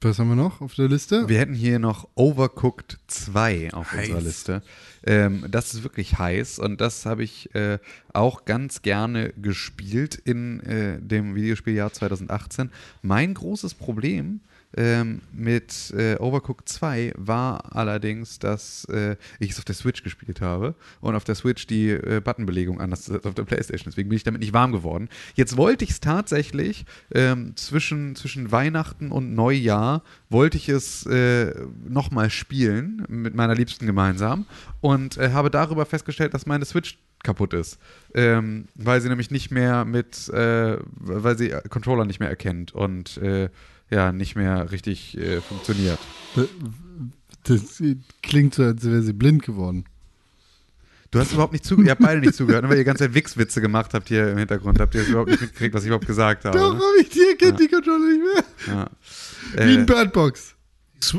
Was haben wir noch auf der Liste?
Wir hätten hier noch Overcooked 2 auf
Heiß.
unserer Liste. Ähm, das ist wirklich heiß und das habe ich äh, auch ganz gerne gespielt in äh, dem Videospieljahr 2018. Mein großes Problem ähm, mit äh, Overcooked 2 war allerdings, dass äh, ich es auf der Switch gespielt habe und auf der Switch die äh, Buttonbelegung anders als auf der Playstation. Deswegen bin ich damit nicht warm geworden. Jetzt wollte ich es tatsächlich ähm, zwischen, zwischen Weihnachten und Neujahr wollte ich es äh, nochmal spielen mit meiner Liebsten gemeinsam und äh, habe darüber festgestellt, dass meine Switch kaputt ist, ähm, weil sie nämlich nicht mehr mit, äh, weil sie Controller nicht mehr erkennt und äh, ja, nicht mehr richtig äh, funktioniert.
Das klingt so, als wäre sie blind geworden.
Du hast überhaupt nicht zugehört, ihr habt beide nicht zugehört, ne, weil ihr ganze Zeit Wichswitze gemacht habt hier im Hintergrund. Habt ihr das überhaupt nicht mitgekriegt, was ich überhaupt gesagt habe?
Doch,
Ne?
hab ich die erkennt die Controller nicht mehr.
Ja.
Wie
Äh,
ein Birdbox.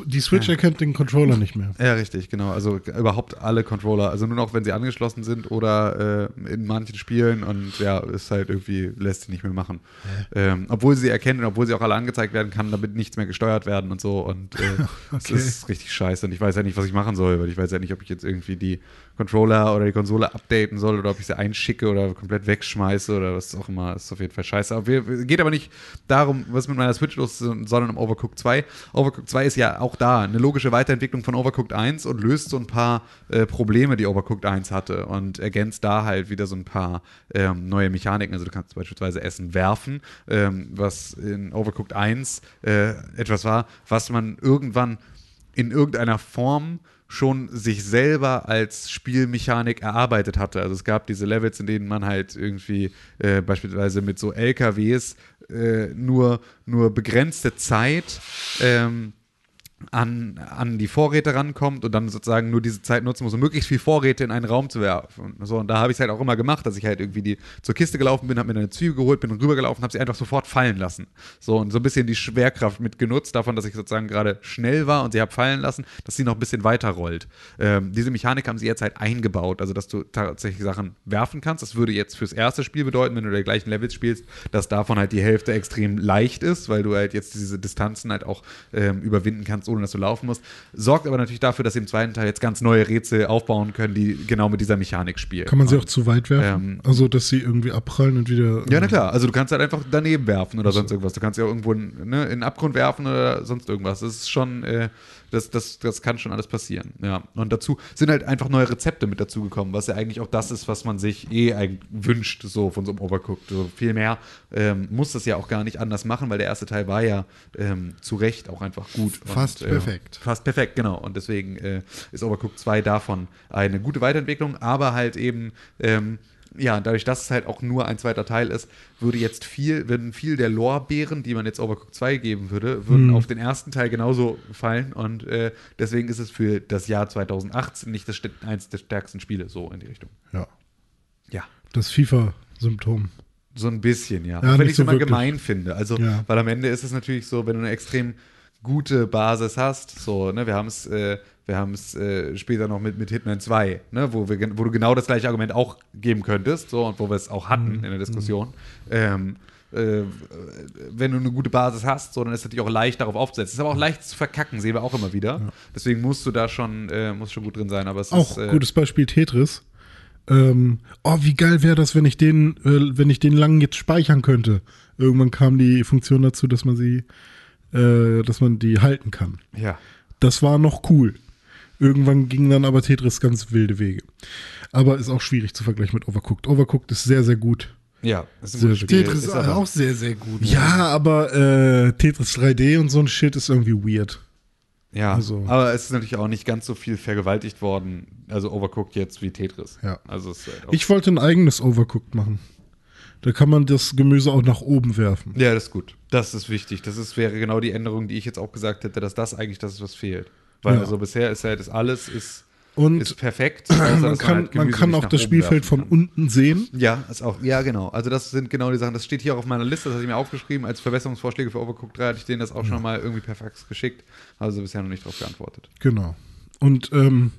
Die Switch erkennt den Controller nicht mehr.
Ja, richtig, genau. Also g- überhaupt alle Controller. Also nur noch, wenn sie angeschlossen sind oder äh, in manchen Spielen und ja, ist halt irgendwie, lässt sie nicht mehr machen. Ähm, obwohl sie erkennen und obwohl sie auch alle angezeigt werden kann, damit nichts mehr gesteuert werden und so. Und äh,
Okay.
das ist richtig scheiße. Und ich weiß ja nicht, was ich machen soll, weil ich weiß ja nicht, ob ich jetzt irgendwie die Controller oder die Konsole updaten soll oder ob ich sie einschicke oder komplett wegschmeiße oder was auch immer. Ist auf jeden Fall scheiße. Aber wir- geht aber nicht darum, was mit meiner Switch los ist, sondern um Overcooked 2. Overcooked 2 ist ja auch da eine logische Weiterentwicklung von Overcooked 1 und löst so ein paar äh, Probleme, die Overcooked 1 hatte und ergänzt da halt wieder so ein paar ähm, neue Mechaniken. Also du kannst beispielsweise Essen werfen, ähm, was in Overcooked 1 äh, etwas war, was man irgendwann in irgendeiner Form schon sich selber als Spielmechanik erarbeitet hatte. Also es gab diese Levels, in denen man halt irgendwie äh, beispielsweise mit so LKWs äh, nur, nur begrenzte Zeit ähm, an, an die Vorräte rankommt und dann sozusagen nur diese Zeit nutzen muss, um möglichst viel Vorräte in einen Raum zu werfen. So, und da habe ich es halt auch immer gemacht, dass ich halt irgendwie die, zur Kiste gelaufen bin, habe mir eine Zwiebel geholt, bin rübergelaufen, habe sie einfach sofort fallen lassen. So, und so ein bisschen die Schwerkraft mit genutzt, davon, dass ich sozusagen gerade schnell war und sie habe fallen lassen, dass sie noch ein bisschen weiter rollt. Ähm, diese Mechanik haben sie jetzt halt eingebaut, also dass du tatsächlich Sachen werfen kannst. Das würde jetzt fürs erste Spiel bedeuten, wenn du der gleichen Levels spielst, dass davon halt die Hälfte extrem leicht ist, weil du halt jetzt diese Distanzen halt auch ähm, überwinden kannst, ohne dass du laufen musst. Sorgt aber natürlich dafür, dass sie im zweiten Teil jetzt ganz neue Rätsel aufbauen können, die genau mit dieser Mechanik spielen.
Kann man sie auch
Und-
zu weit werfen?
Ähm,
also, dass sie irgendwie abprallen und wieder.
ja, na klar. Also du kannst halt einfach daneben werfen oder sonst irgendwas. Du kannst ja irgendwo in, ne, in den Abgrund werfen oder sonst irgendwas. Das ist schon, äh, das, das, das kann schon alles passieren. Ja. Und dazu sind halt einfach neue Rezepte mit dazugekommen, was ja eigentlich auch das ist, was man sich eh eigentlich wünscht, so von so einem Overcooked. So viel mehr ähm, muss das ja auch gar nicht anders machen, weil der erste Teil war ja ähm, zu Recht auch einfach gut.
Fast
Und, äh,
perfekt.
Fast perfekt, genau. Und deswegen äh, ist Overcooked 2 davon eine gute Weiterentwicklung, aber halt eben, ähm, ja, dadurch, dass es halt auch nur ein zweiter Teil ist, würde jetzt viel, würden viel der Lorbeeren, die man jetzt Overcooked 2 geben würde, würden
Mhm.
auf den ersten Teil genauso fallen. Und äh, deswegen ist es für das Jahr 2018 nicht das, eins der stärksten Spiele, so in die Richtung.
Ja.
Ja.
Das FIFA-Symptom.
So ein bisschen, ja.
Ja,
Auch wenn ich es
so
immer
wirklich.
gemein finde. Also,
Ja.
weil am Ende ist es natürlich so, wenn du eine extrem gute Basis hast, so, ne, wir haben es, äh, wir haben es äh, später noch mit, mit Hitman 2, ne, wo, wir, wo du genau das gleiche Argument auch geben könntest, so, und wo wir es auch hatten
Mhm.
in der Diskussion. Ähm, äh, wenn du eine gute Basis hast, so, dann ist es natürlich auch leicht darauf aufzusetzen. Ist aber auch leicht zu verkacken, sehen wir auch immer wieder. Deswegen musst du da schon, äh, musst schon gut drin sein. Aber es
Auch
ist, äh,
gutes Beispiel Tetris. Ähm, oh, wie geil wäre das, wenn ich den, äh, wenn ich den lang jetzt speichern könnte. Irgendwann kam die Funktion dazu, dass man sie, äh, dass man die halten kann.
ja.
Das war noch cool. Irgendwann ging dann aber Tetris ganz wilde Wege. Aber ist auch schwierig zu vergleichen mit Overcooked. Overcooked ist sehr, sehr gut.
Ja, ist ein
Sehr.
Spiel.
Tetris ist
aber-
auch sehr, sehr gut.
Ja, aber äh, Tetris 3D und so ein Shit ist irgendwie weird.
Ja,
Also-
aber es ist natürlich auch nicht ganz so viel vergewaltigt worden, also Overcooked jetzt wie Tetris.
Ja.
Also halt
Ich wollte ein eigenes Overcooked machen. Da kann man das Gemüse auch nach oben werfen.
ja, das ist gut. Das ist wichtig. Das ist, wäre genau die Änderung, die ich jetzt auch gesagt hätte, dass das eigentlich das ist, was fehlt. Weil
Ja.
also bisher ist halt das alles ist,
Und
ist perfekt. dass
man kann,
halt
man kann auch das Spielfeld von unten sehen.
Ja, ist auch, ja, genau. Also das sind genau die Sachen. Das steht hier auch auf meiner Liste, das hatte ich mir aufgeschrieben. Als Verbesserungsvorschläge für Overcooked 3 hatte ich denen das auch schon mal irgendwie per Fax geschickt. Also bisher noch nicht drauf geantwortet.
Genau. Und, ähm,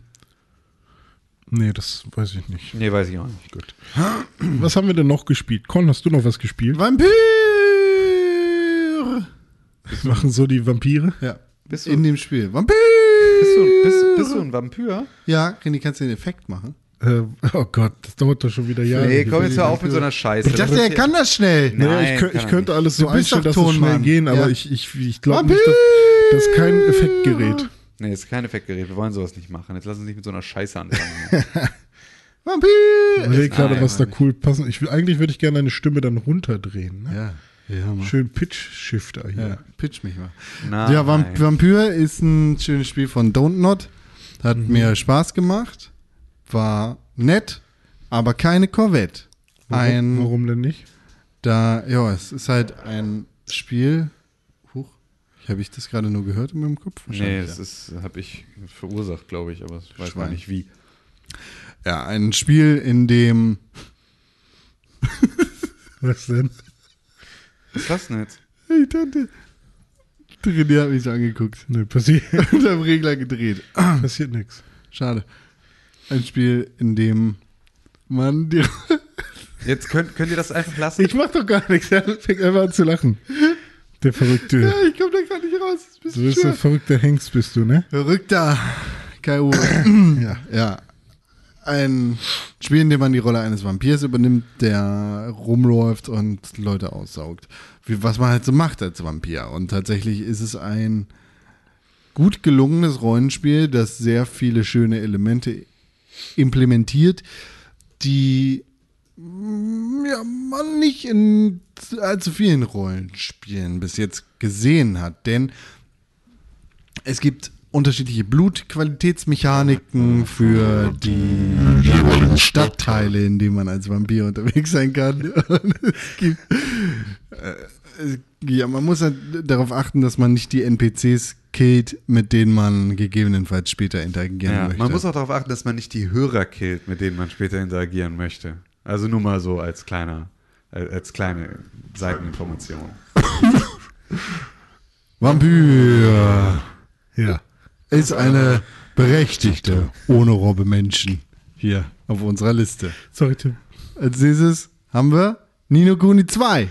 nee, das weiß ich nicht.
Nee, weiß ich auch nicht. Gut.
Was haben wir denn noch gespielt? Con, hast du noch was gespielt?
Vampir!
Machen so die Vampire.
Ja.
Bist du-
In dem Spiel. Vampir!
Bist du, bist, bist du ein Vampir?
Ja, René, kannst du den Effekt machen?
Äh, oh Gott, das dauert doch schon wieder Jahre.
Nee, komm jetzt
hör
auf mit so einer Scheiße.
Ich dachte, er kann das schnell.
Nee.
Ich,
Nein,
könnt,
kann
ich könnte
nicht.
alles so einstellen, dass es schnell gehen, aber
Ja.
ich, ich, ich glaube
Vampir!
nicht, dass das ist kein Effektgerät.
Nee, ist kein Effektgerät. Wir wollen sowas nicht machen. Jetzt lass uns nicht mit so einer Scheiße anfangen.
Vampir!
Ich überlege gerade,
Nein,
was da cool passen. Ich will, eigentlich würde ich gerne eine Stimme dann runterdrehen. Ne?
Ja, ja.
Schön Pitch-Shifter hier.
Ja, pitch mich mal.
Nein.
Ja, Vamp Vampir ist ein schönes Spiel von Don't Not. Hat mir Spaß gemacht. War nett, aber keine Corvette.
Warum,
Ein,
warum denn nicht?
da, ja, es ist halt ein Spiel. Habe ich das gerade nur gehört in meinem Kopf?
Nee, das ist, habe ich verursacht, glaube ich, aber ich weiß
Schwein.
mal nicht wie.
ja. ja, ein Spiel, in dem
Was denn?
Was das denn jetzt?
Hey, Tante. René hat mich so angeguckt.
Nö, passiert,
Und am Regler gedreht.
passiert nichts.
Schade. Ein Spiel, in dem man die.
Jetzt könnt, könnt ihr das einfach lassen?
Ich mach doch gar nichts. Er fängt einfach an zu lachen. Der Verrückte.
ja, ich komme da gerade nicht raus.
Du bist ein verrückter Hengst, bist du, ne?
Verrückter K.O.
Ja.
ja. Ein Spiel, in dem man die Rolle eines Vampirs übernimmt, der rumläuft und Leute aussaugt. Wie, was man halt so macht als Vampir. Und tatsächlich ist es ein gut gelungenes Rollenspiel, das sehr viele schöne Elemente implementiert, die ja, man nicht in allzu vielen Rollenspielen bis jetzt gesehen hat. Denn es gibt unterschiedliche Blutqualitätsmechaniken für die jeweiligen Stadtteile, in denen man als Vampir unterwegs sein kann. Gibt, äh, ja, man muss halt darauf achten, dass man nicht die NPCs killt, mit denen man gegebenenfalls später interagieren
Ja,
möchte.
man muss auch darauf achten, dass man nicht die Hörer killt, mit denen man später interagieren möchte. Also nur mal so als kleiner, äh, als kleine Seiteninformation.
Vampir
Ja.
ist eine berechtigte ohne Robbe Menschen hier auf unserer Liste.
Sorry, Tim.
Als nächstes haben wir Nino Kuni 2,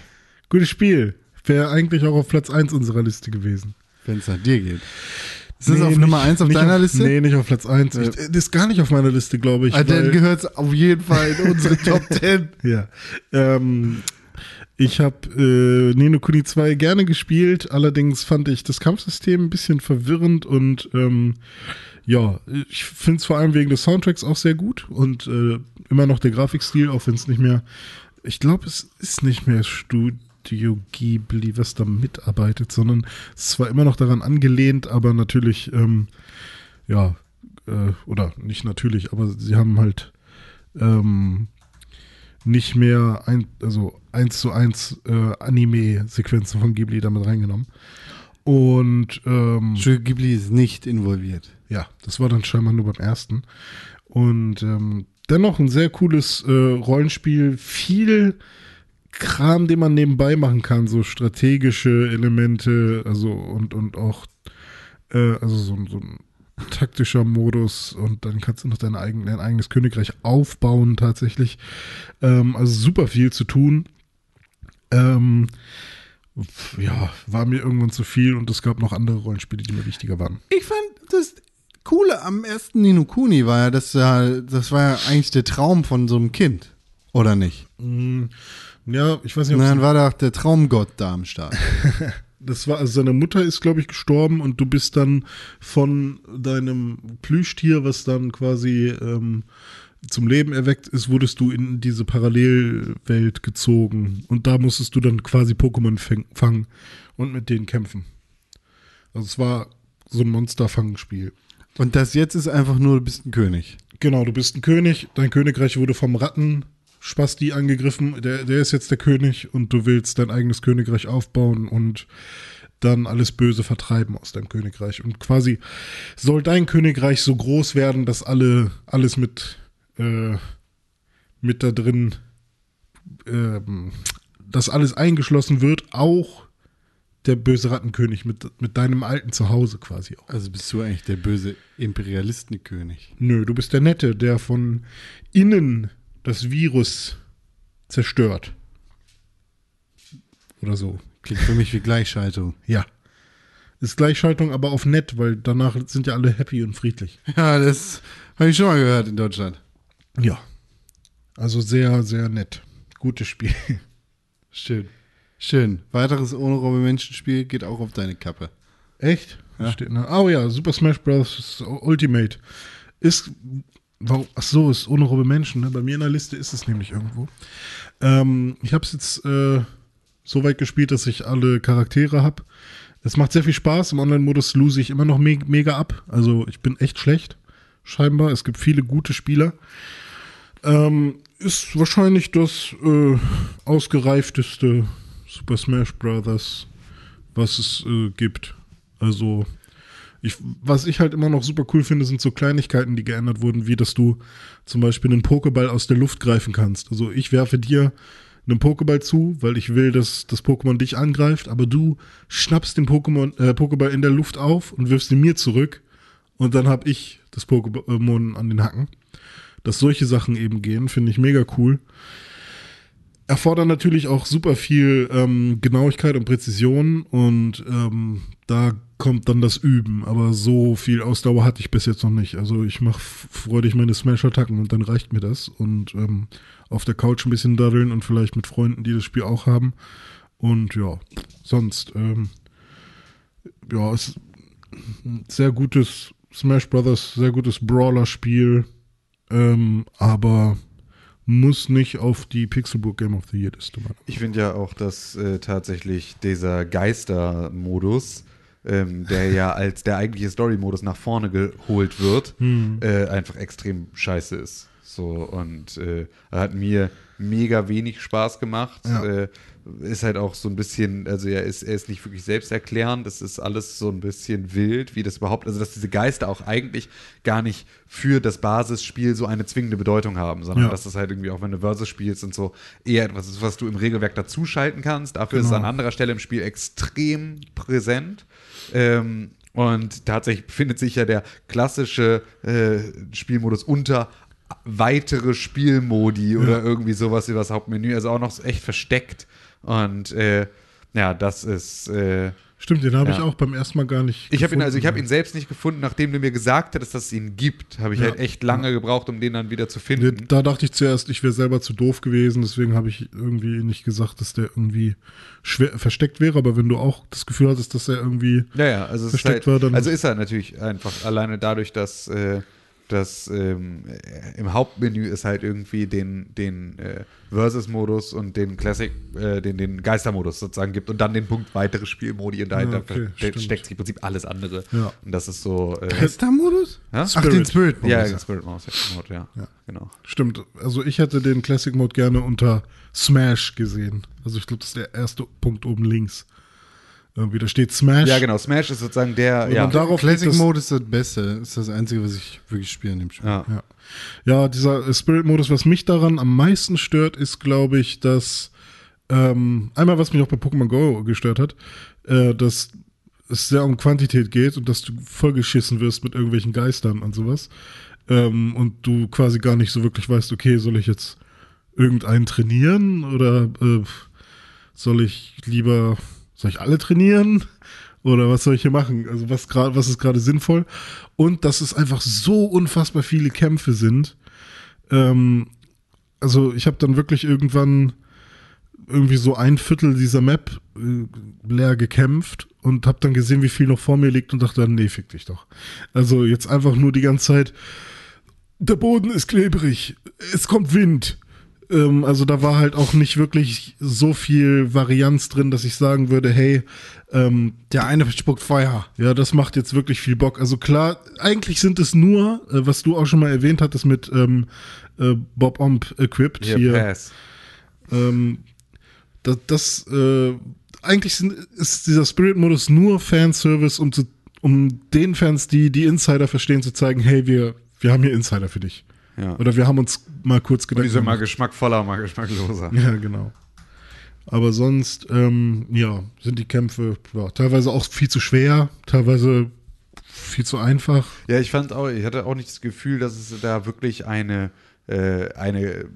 Gutes Spiel. Wäre eigentlich auch auf Platz 1 unserer Liste gewesen.
wenn es nach dir geht. Ist das
Nee,
auf
nicht-
Nummer 1 auf deiner
auf,
Liste?
Nee, nicht auf Platz 1.
Ja.
Ich, das ist gar nicht auf meiner Liste, glaube ich.
Ah, dann gehört es auf jeden Fall in unsere Top 10.
Ja. Ähm, ich habe äh, Nino Kuni 2 gerne gespielt, allerdings fand ich das Kampfsystem ein bisschen verwirrend und ähm, ja, ich finde es vor allem wegen des Soundtracks auch sehr gut und äh, immer noch der Grafikstil, auch wenn es nicht mehr, ich glaube, es ist nicht mehr Studio Ghibli, was da mitarbeitet, sondern es ist zwar immer noch daran angelehnt, aber natürlich, ähm, ja, äh, oder nicht natürlich, aber sie haben halt ähm, nicht mehr ein, also eins zu eins äh, Anime-Sequenzen von Ghibli damit reingenommen. Und ähm,
Studio Ghibli ist nicht involviert.
ja, das war dann scheinbar nur beim ersten. Und ähm, dennoch ein sehr cooles äh, Rollenspiel. Viel Kram, den man nebenbei machen kann, so strategische Elemente, also und, und auch äh, also so, ein- so ein taktischer Modus und dann kannst du noch dein, eigen, dein eigenes Königreich aufbauen tatsächlich. Ähm, also super viel zu tun. Ähm, ja, war mir irgendwann zu viel und es gab noch andere Rollenspiele, die mir wichtiger waren.
Ich fand das Coole am ersten Nino Kuni war ja, dass ja, das war ja eigentlich der Traum von so einem Kind. Oder nicht?
Mm, Ja, ich weiß nicht,
Und dann war da auch der Traumgott da am Start.
das war, also seine Mutter ist, glaube ich, gestorben und du bist dann von deinem Plüschtier, was dann quasi ähm, zum Leben erweckt ist, wurdest du in diese Parallelwelt gezogen und da musstest du dann quasi Pokémon fangen und mit denen kämpfen. Also es war so ein Monsterfangspiel.
Und das jetzt ist einfach nur, du bist ein König.
Genau, du bist ein König, dein Königreich wurde vom Rattenspasti angegriffen, der, der ist jetzt der König und du willst dein eigenes Königreich aufbauen und dann alles Böse vertreiben aus deinem Königreich. Und quasi soll dein Königreich so groß werden, dass alle alles mit, äh, mit da drin, ähm, dass alles eingeschlossen wird, auch der böse Rattenkönig mit, mit deinem alten Zuhause quasi auch.
Also bist du eigentlich der böse Imperialistenkönig.
Nö, du bist der Nette, der von innen das Virus zerstört. Oder so.
Klingt für mich wie Gleichschaltung.
Ja. Ist Gleichschaltung, aber auf nett, weil danach sind ja alle happy und friedlich.
Ja, das habe ich schon mal gehört in Deutschland.
Ja. Also sehr, sehr nett. Gutes Spiel.
Schön. Schön. Weiteres ohne Robbe Menschenspiel geht auch auf deine Kappe.
Echt?
Ja.
Steht, ne? Oh ja, Super Smash Bros. Ultimate. Ist. Warum, ach so, ist Robbe Menschen. Ne? Bei mir in der Liste ist es nämlich irgendwo. Ähm, ich habe es jetzt äh, so weit gespielt, dass ich alle Charaktere habe. Es macht sehr viel Spaß. Im Online-Modus lose ich immer noch me mega ab. Also ich bin echt schlecht, scheinbar. Es gibt viele gute Spieler. Ähm, ist wahrscheinlich das äh, ausgereifteste Super Smash Bros., was es äh, gibt. Also, ich, was ich halt immer noch super cool finde, sind so Kleinigkeiten, die geändert wurden, wie dass du zum Beispiel einen Pokéball aus der Luft greifen kannst. Also ich werfe dir einen Pokéball zu, weil ich will, dass das Pokémon dich angreift, aber du schnappst den Pokémon, äh, Pokéball in der Luft auf und wirfst ihn mir zurück und dann habe ich das Pokémon an den Hacken. Dass solche Sachen eben gehen, finde ich mega cool. Erfordern natürlich auch super viel ähm, Genauigkeit und Präzision und ähm, da kommt dann das Üben, aber so viel Ausdauer hatte ich bis jetzt noch nicht. Also ich mache freudig meine Smash-Attacken und dann reicht mir das und ähm, auf der Couch ein bisschen daddeln und vielleicht mit Freunden, die das Spiel auch haben. Und ja, sonst, ähm, ja, es ist ein sehr gutes Smash Brothers, sehr gutes Brawler-Spiel, ähm, aber muss nicht auf die Pixelbook Game of the Year Liste.
Ich finde ja auch, dass äh, tatsächlich dieser Geister-Modus, ähm, der ja als der eigentliche Story-Modus nach vorne geholt wird, äh, einfach extrem scheiße ist. So und äh, hat mir mega wenig Spaß gemacht.
Ja.
Äh, ist halt auch so ein bisschen, also er ist, er ist nicht wirklich selbsterklärend, das ist alles so ein bisschen wild, wie das überhaupt, also dass diese Geister auch eigentlich gar nicht für das Basisspiel so eine zwingende Bedeutung haben, sondern
Ja.
dass das halt irgendwie auch, wenn du Versus spielst und so, eher etwas ist, was du im Regelwerk dazuschalten kannst. Dafür ist es
Genau.
an anderer Stelle im Spiel extrem präsent. Ähm, und tatsächlich befindet sich ja der klassische äh, Spielmodus unter weitere Spielmodi oder irgendwie sowas über das Hauptmenü, also auch noch echt versteckt. Und äh, ja, das ist. Äh,
Stimmt, den habe
Ja.
ich auch beim ersten Mal gar nicht.
ich habe ihn also ich habe ihn selbst nicht gefunden, nachdem du mir gesagt hattest, dass es ihn gibt, habe ich
Ja.
halt echt lange gebraucht, um den dann wieder zu
Nee,
finden.
Da dachte ich zuerst, ich wäre selber zu doof gewesen, deswegen habe ich irgendwie nicht gesagt, dass der irgendwie schwer versteckt wäre. Aber wenn du auch das Gefühl hattest, dass er irgendwie
Ja, ja, also
versteckt
halt,
war, dann-
also ist er natürlich einfach alleine dadurch, dass äh, dass ähm, äh, im Hauptmenü es halt irgendwie den den äh, Versus-Modus und den Classic, äh, den den Geister-Modus sozusagen gibt und dann den Punkt weitere Spielmodi und dahinter
Ja, okay,
steckt sich im Prinzip alles andere.
Ja.
Und das ist so. Äh,
Tester-Modus?
Ja?
Ach, den Spirit
ja,
Modus.
ja, Spirit Mouse, ja, ja, genau.
Stimmt. Also ich hätte den Classic Mode gerne unter Smash gesehen. Also ich glaube, das ist der erste Punkt oben links. Irgendwie, da steht Smash.
Ja, genau. Smash ist sozusagen der.
Wenn
Ja,
darauf
Classic
das-
Mode ist das Beste. Ist das Einzige, was ich wirklich spiele in dem Spiel.
ja.
Ja. Ja, dieser Spirit-Modus, was mich daran am meisten stört, ist, glaube ich, dass ähm, einmal, was mich auch bei Pokémon Go gestört hat, äh, dass es sehr um Quantität geht und dass du vollgeschissen wirst mit irgendwelchen Geistern und sowas. Ähm, und du quasi gar nicht so wirklich weißt, okay, soll ich jetzt irgendeinen trainieren oder äh, soll ich lieber, soll ich alle trainieren? Oder was soll ich hier machen? Also was gerade, was ist gerade sinnvoll? Und dass es einfach so unfassbar viele Kämpfe sind. Ähm, also ich habe dann wirklich irgendwann irgendwie so ein Viertel dieser Map äh, leer gekämpft und habe dann gesehen, wie viel noch vor mir liegt und dachte dann, nee, fick dich doch. Also jetzt einfach nur die ganze Zeit, der Boden ist klebrig, es kommt Wind. Ähm, also da war halt auch nicht wirklich so viel Varianz drin, dass ich sagen würde, hey, ähm,
Der eine spuckt Feuer.
ja, das macht jetzt wirklich viel Bock. Also klar, eigentlich sind es nur, äh, was du auch schon mal erwähnt hattest mit ähm, äh, Bob Omb equipped
Hier,
hier.
Pass.
Ähm, das, das äh, eigentlich sind, ist dieser Spirit-Modus nur Fanservice, um, zu, um den Fans, die die Insider verstehen, zu zeigen, hey, wir, wir haben hier Insider für dich.
Ja.
Oder wir haben uns mal kurz Gedanken
die sind mal geschmackvoller, mal geschmackloser.
Ja, genau. Aber sonst, ähm, ja, sind die Kämpfe ja, teilweise auch viel zu schwer, teilweise viel zu einfach.
Ja, ich fand auch, ich hatte auch nicht das Gefühl, dass es da wirklich eine, äh, eine äh,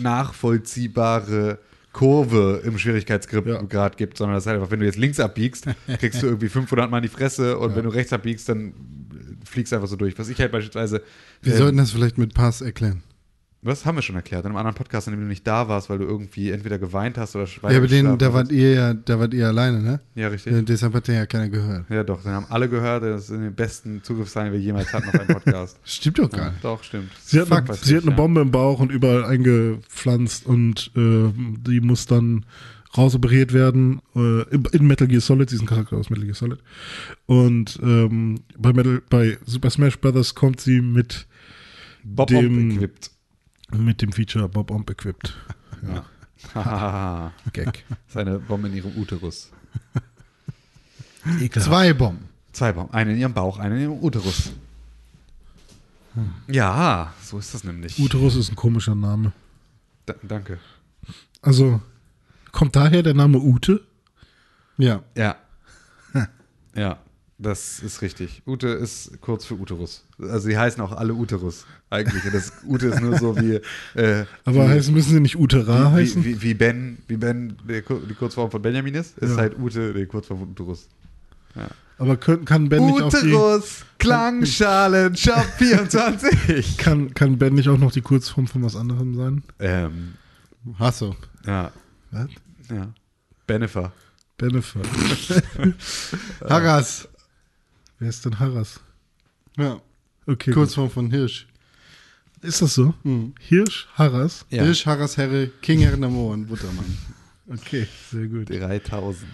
nachvollziehbare Kurve im Schwierigkeitsgrad
Ja.
Gibt, sondern das ist halt einfach, wenn du jetzt links abbiegst, kriegst du irgendwie 500 Mal in die Fresse und wenn du rechts abbiegst, dann fliegst du einfach so durch. Was ich halt beispielsweise.
Wir
ähm,
sollten das vielleicht mit Pass erklären.
Was haben wir schon erklärt? In einem anderen Podcast, in dem du nicht da warst, weil du irgendwie entweder geweint hast oder
Ja, aber den, da wart ihr ja, da wart ihr alleine, ne?
Ja, richtig.
Ja, deshalb hat den ja keiner gehört.
Ja, doch, dann haben alle gehört, das sind die besten Zugriffszahlen, die wir jemals hatten auf einen Podcast.
Stimmt doch gar
ja,
nicht.
doch, stimmt.
Sie hat,
Fuck,
eine, sie hat
ich,
eine
ja.
Bombe im Bauch und überall eingepflanzt und äh, die muss dann rausoperiert werden äh, in in Metal Gear Solid, diesen Charakter aus Metal Gear Solid. Und ähm, bei, Metal, bei Super Smash Bros. kommt sie mit,
Bob
dem-
equipped.
Mit dem Feature Bob Omb equipped.
Ja.
Gag.
Seine Bombe in ihrem Uterus.
Ekelhaft.
Zwei Bomben.
Zwei Bomben. Eine in ihrem Bauch, eine in ihrem Uterus.
Hm.
Ja, so ist das nämlich.
Uterus ist ein komischer Name.
Da, danke.
Also, kommt daher der Name Ute?
Ja.
Ja. ja, das ist richtig. Ute ist kurz für Uterus. Also sie heißen auch alle Uterus eigentlich. Das Ute ist nur so wie. Äh,
Aber
wie,
heißen, müssen sie nicht Utera heißen?
wie, wie, wie Ben, wie Ben der, die Kurzform von Benjamin ist, ist
Ja.
halt Ute die Kurzform von Uterus.
Aber können, kann Ben nicht auch die,
Uterus, Klangschalen, Shop 24.
kann, kann Ben nicht auch noch die Kurzform von was anderem sein?
ähm,
Hasso.
ja,
Was?
ja. Benefer.
Benefit.
Harras.
Wer ist denn Harras?
Ja.
Okay.
Kurzform von Hirsch.
Ist das so?
Hm.
Hirsch, Harras?
Ja.
Hirsch, Harras, Herre, King Hernamo und Buttermann.
Okay, sehr gut.
3000.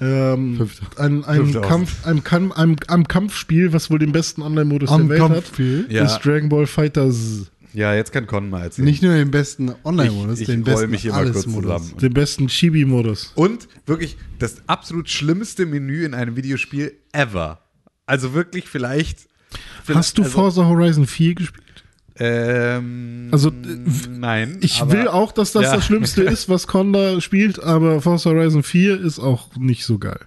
Ähm, ein, ein,
5000.
Kampf, ein, Kam- ein, ein Kampfspiel, was wohl den besten Online-Modus der Welt
Kampfspiel.
hat,
Ja.
ist Dragon Ball Fighters.
Ja, jetzt kann Con mal erzählen.
Nicht nur den besten Online-Modus, den besten
mich kurz
Alles-Modus.
zusammen.
Den besten Chibi-Modus.
Und wirklich das absolut schlimmste Menü in einem Videospiel ever. Also wirklich vielleicht.
Hast du
also,
Forza Horizon 4 gespielt?
Ähm,
Also,
nein.
Ich
aber-
will auch, dass das
Ja.
das Schlimmste ist, was Conda spielt, aber Forza Horizon 4 ist auch nicht so geil.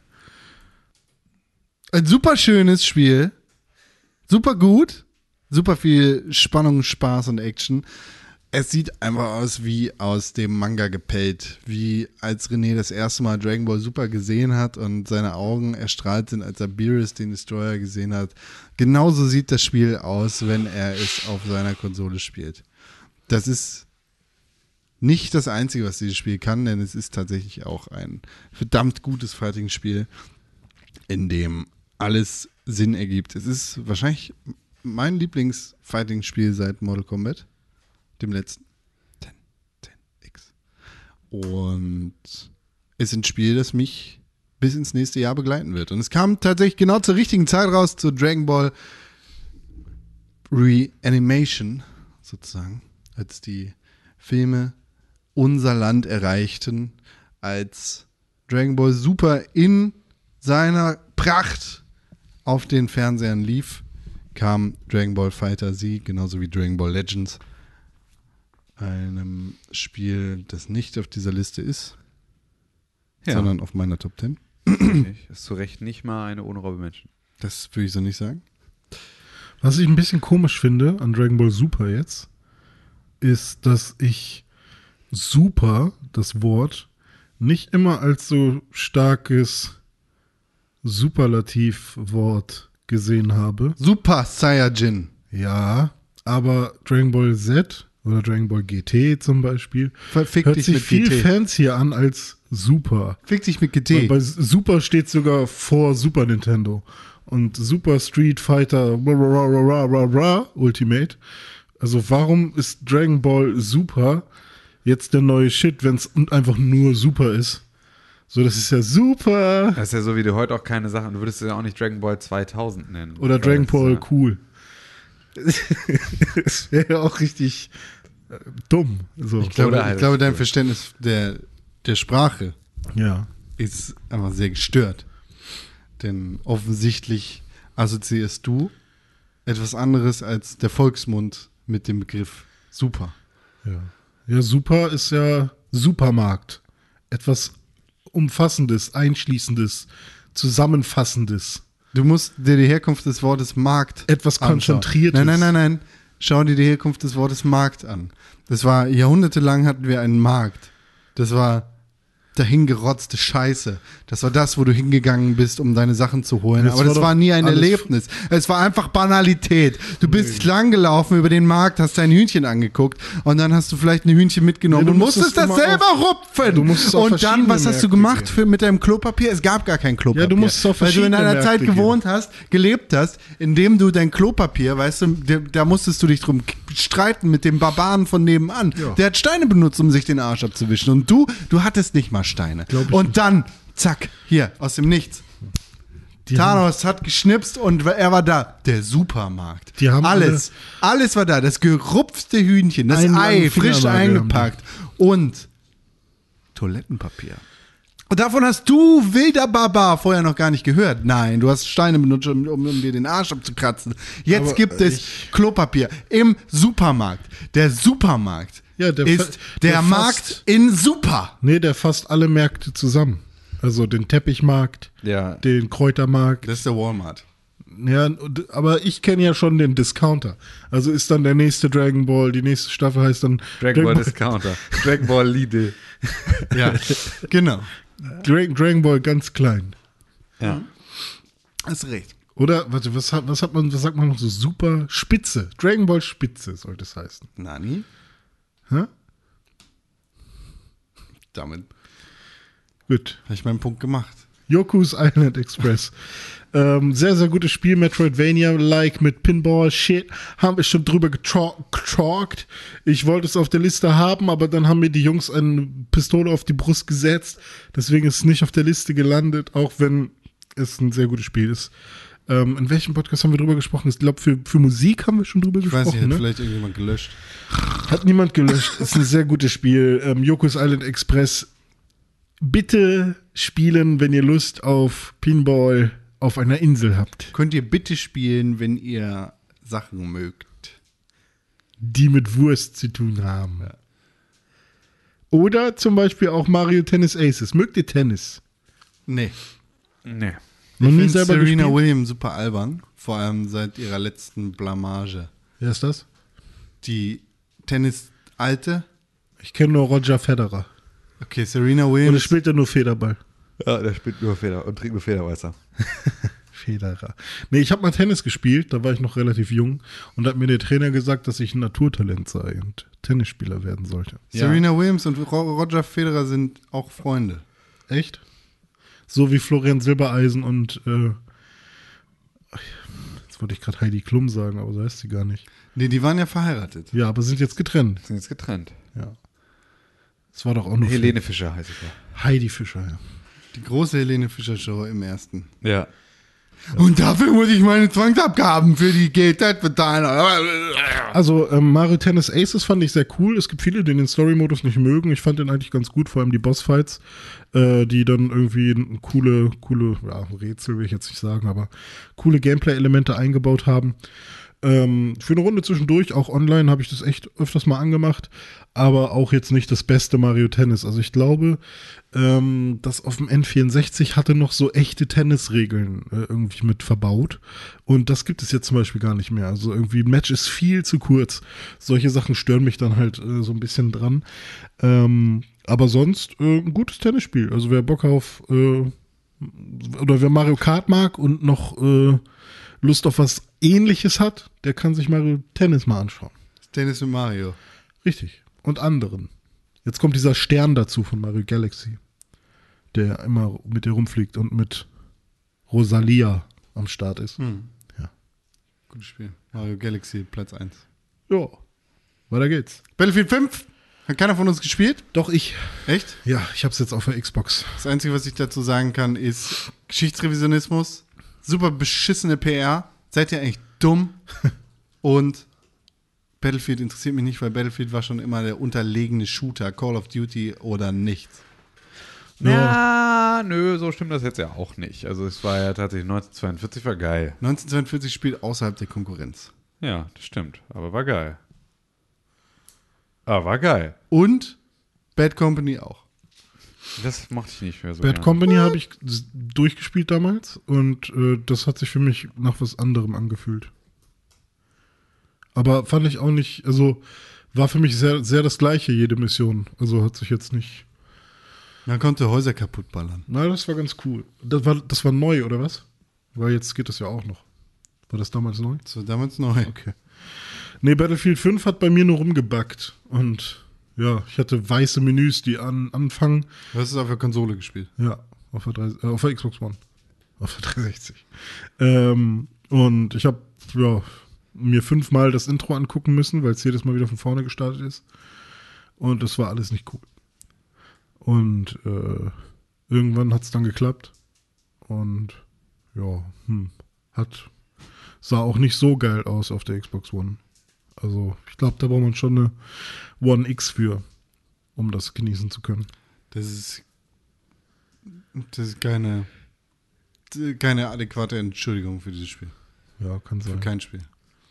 Ein super schönes Spiel. Super gut. Super viel Spannung, Spaß und Action. Es sieht einfach aus wie aus dem Manga gepellt. Wie als René das erste Mal Dragon Ball Super gesehen hat und seine Augen erstrahlt sind, als er Beerus den Destroyer gesehen hat. Genauso sieht das Spiel aus, wenn er es auf seiner Konsole spielt. Das ist nicht das Einzige, was dieses Spiel kann, denn es ist tatsächlich auch ein verdammt gutes Fighting-Spiel in dem alles Sinn ergibt. Es ist wahrscheinlich mein Lieblings-Fighting-Spiel seit Mortal Kombat, dem letzten. 10, 10x. Und ist ein Spiel, das mich bis ins nächste Jahr begleiten wird. Und es kam tatsächlich genau zur richtigen Zeit raus, zu Dragon Ball Reanimation, sozusagen, als die Filme unser Land erreichten, als Dragon Ball Super in seiner Pracht auf den Fernsehern lief, kam Dragon Ball Fighter Z, genauso wie Dragon Ball Legends, einem Spiel, das nicht auf dieser Liste ist,
Ja,
sondern auf meiner Top 10.
richtig. ist zu Recht nicht mal eine unraube Menschen.
Das würde ich so nicht sagen.
Was ich ein bisschen komisch finde an Dragon Ball Super jetzt, ist, dass ich Super, das Wort, nicht immer als so starkes Superlativwort gesehen habe.
Super Saiyajin.
Ja, aber Dragon Ball Z oder Dragon Ball GT zum Beispiel
Fick
hört
dich
sich
mit
viel
GT.
fancier an als Super.
Fick dich mit
Weil
GT.
bei Super steht sogar vor Super Nintendo. Und Super Street Fighter ra, ra, ra, ra, ra, ra, Ultimate. Also warum ist Dragon Ball Super jetzt der neue Shit, wenn es einfach nur Super ist? So, das ist ja super.
Das ist ja so, wie du heute auch keine Sachen, du würdest es ja auch nicht Dragon Ball 2000 nennen.
Oder
Weil
Dragon Ball
ja-
cool. das wäre ja auch richtig äh, dumm. So.
Ich glaube,
Oder halt
ich glaube dein. Verständnis der, der Sprache
ja.
ist einfach sehr gestört. Denn offensichtlich assoziierst du etwas anderes als der Volksmund mit dem Begriff super.
Ja. Ja, super ist ja Supermarkt. Etwas Umfassendes, Einschließendes, Zusammenfassendes.
Du musst dir die Herkunft des Wortes Markt
Etwas
anschauen.
Konzentriertes.
Nein, nein, nein, nein. Schau dir die Herkunft des Wortes Markt an. Das war jahrhundertelang hatten wir einen Markt. Das war dahingerotzte Scheiße. Das war das, wo du hingegangen bist, um deine Sachen zu holen.
Das
Aber
war
das war nie ein Erlebnis. Es war einfach Banalität. Du bist langgelaufen über den Markt, hast dein Hühnchen angeguckt und dann hast du vielleicht ein Hühnchen mitgenommen
Nee, du
und musstest das selber
auf-
rupfen.
du musstest auf
und dann, was hast du gemacht für, mit deinem Klopapier? Es gab gar kein Klopapier.
Ja, du musstest auf
Weil du in einer Zeit
gehen.
gewohnt hast, gelebt hast, indem du dein Klopapier, weißt du, da, musstest du dich drum streiten mit dem Barbaren von nebenan.
Ja.
Der hat Steine benutzt, um sich den Arsch abzuwischen. Und du, du hattest nicht mal Steine.
Glaub ich
Und dann, zack, hier, aus dem Nichts.
Die
Thanos hat geschnipst und er war da. Der Supermarkt.
Die haben
alles, alles war da. Das gerupfte Hühnchen, das Ei, frisch eingepackt und Toilettenpapier. Und davon hast du, wilder Barbar, vorher noch gar nicht gehört. Nein, du hast Steine benutzt, um, um, dir den Arsch abzukratzen. Jetzt
Aber
gibt es Klopapier im Supermarkt. Der Supermarkt
Ja, der
ist der,
der
Markt
fast-
in Super.
nee, der fasst alle Märkte zusammen. Also den Teppichmarkt,
Ja.
den Kräutermarkt.
Das ist der Walmart.
Ja, aber ich kenne ja schon den Discounter. Also ist dann der nächste Dragon Ball, die nächste Staffel heißt dann
Dragon Ball Discounter. Dragon Ball Lidl.
Ja, genau.
Dragon, Dragon Ball ganz klein.
Ja.
Hast recht.
Oder, warte, was hat, was hat man, was sagt man noch so? Super Spitze. Dragon Ball Spitze sollte es heißen.
Nani?
Hä?
Damit
Gut.
habe ich meinen Punkt gemacht.
Yoku's Island Express. ähm, sehr, sehr gutes Spiel, Metroidvania-like mit Pinball-Shit. Haben wir schon drüber getalk- getalkt. Ich wollte es auf der Liste haben, aber dann haben mir die Jungs eine Pistole auf die Brust gesetzt. Deswegen ist es nicht auf der Liste gelandet, auch wenn es ein sehr gutes Spiel ist. Ähm, in welchem Podcast haben wir drüber gesprochen? Ich glaube, für, für Musik haben wir schon drüber
Ich weiß
gesprochen.
nicht, hat
ne?
vielleicht irgendjemand gelöscht.
Hat niemand gelöscht. Ist ein sehr gutes Spiel. Ähm, Yoko's Island Express. Bitte spielen, wenn ihr Lust auf Pinball auf einer Insel habt,
Könnt ihr bitte spielen, wenn ihr Sachen mögt?
die mit Wurst zu tun haben. Oder zum Beispiel auch Mario Tennis Aces. Mögt ihr Tennis?
Nee.
Nee.
Noch
Ich
nie selber
Serena
gespielt?
Williams super albern. Vor allem seit ihrer letzten Blamage.
Wer ist das?
Die Tennis-Alte.
Ich kenne nur Roger Federer.
Okay, Serena Williams.
spielt er nur Federball?
Ja, der spielt nur Feder und trinkt nur Federweißer.
Federer. Nee, ich habe mal Tennis gespielt, da war ich noch relativ jung und da hat mir der Trainer gesagt, dass ich ein Naturtalent sei und Tennisspieler werden sollte.
Serena Williams und Ro- Roger Federer sind auch Freunde.
Echt? So wie Florian Silbereisen und äh, jetzt wollte ich gerade Heidi Klum sagen, aber so heißt sie gar nicht.
Nee, die waren ja verheiratet.
Ja, aber sind jetzt getrennt.
Sind jetzt getrennt.
Ja. Das war doch auch noch
Helene Fischer heißt es ja.
Heidi Fischer, ja.
Die große Helene Fischer Show im ersten.
Ja.
Und dafür muss ich meine Zwangsabgaben für die GZ bezahlen.
Also ähm, Mario Tennis Aces fand ich sehr cool. Es gibt viele, die den Story-Modus nicht mögen. Ich fand den eigentlich ganz gut, vor allem die Bossfights, äh, die dann irgendwie coole, coole, ja, Rätsel will ich jetzt nicht sagen, aber coole Gameplay-Elemente eingebaut haben. Ähm, für eine Runde zwischendurch, auch online, habe ich das echt öfters mal angemacht, aber auch jetzt nicht das beste Mario Tennis. Also ich glaube, ähm, das auf dem N64 hatte noch so echte Tennisregeln äh, irgendwie mit verbaut. Und das gibt es jetzt zum Beispiel gar nicht mehr. Also irgendwie Match ist viel zu kurz. Solche Sachen stören mich dann halt äh, so ein bisschen dran. Ähm, aber sonst äh, ein gutes Tennisspiel. Also wer Bock auf äh, oder wer Mario Kart mag und noch äh, Lust auf was ähnliches hat, der kann sich Mario Tennis mal anschauen.
Tennis mit Mario.
Richtig. Und anderen. Jetzt kommt dieser Stern dazu von Mario Galaxy, der immer mit dir rumfliegt und mit Rosalia am Start ist.
Hm.
Ja.
Gutes Spiel. Mario Galaxy, Platz 1.
Ja. Weiter geht's.
Battlefield 5? Hat keiner von uns gespielt?
Doch ich.
Echt?
Ja, ich hab's jetzt auf der Xbox.
Das Einzige, was ich dazu sagen kann, ist Geschichtsrevisionismus, super beschissene PR. Seid ihr eigentlich dumm? Und Battlefield interessiert mich nicht, weil Battlefield war schon immer der unterlegene Shooter, Call of Duty oder nichts.
Ja, nö, so stimmt das jetzt ja auch nicht. Also es war ja tatsächlich 1942 war geil.
1942 spielt außerhalb der Konkurrenz.
Ja, das stimmt. Aber war geil. Aber war geil.
Und Bad Company auch.
Das mochte ich nicht mehr so.
Bad
gerne.
Company habe ich durchgespielt damals und äh, das hat sich für mich nach was anderem angefühlt. Aber fand ich auch nicht, also war für mich sehr, sehr das gleiche, jede Mission. Also hat sich jetzt nicht
Man konnte Häuser kaputt ballern.
Na, das war ganz cool. Das war, das war neu, oder was? Weil jetzt geht das ja auch noch. War das damals neu?
Das war damals neu.
Okay. Nee, Battlefield 5 hat bei mir nur rumgebackt. Und ja, ich hatte weiße Menüs, die an, anfangen.
Du hast es auf der Konsole gespielt.
Ja, auf der, 3, äh, auf der Xbox One. Auf der 360. Ähm, und ich habe ja, mir fünfmal das Intro angucken müssen, weil es jedes Mal wieder von vorne gestartet ist. Und das war alles nicht cool. Und äh, irgendwann hat es dann geklappt. Und ja, hm, hat sah auch nicht so geil aus auf der Xbox One. Also ich glaube, da braucht man schon eine One X für, um das genießen zu können.
Das ist, das ist keine, keine adäquate Entschuldigung für dieses Spiel.
Ja, kann
Für
sein.
kein Spiel.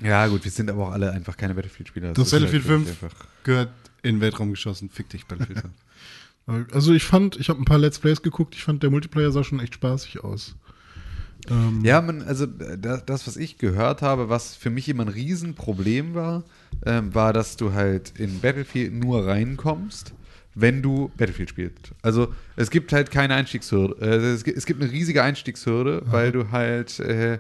Ja, gut, wir sind aber auch alle einfach keine Battlefield-Spieler.
Das
halt
Battlefield
wirklich
5 gehört in den Weltraum geschossen. Fick dich, Battlefield 5.
Also ich fand, ich habe ein paar Let's Plays geguckt, ich fand der Multiplayer sah schon echt spaßig aus. Ähm,
Ja, man, also äh, das, was ich gehört habe, was für mich immer ein Riesenproblem war, ähm, war, dass du halt in Battlefield nur reinkommst, wenn du Battlefield spielst. Also es gibt halt keine Einstiegshürde. Äh, es, gibt, eine riesige Einstiegshürde, weil du halt, äh,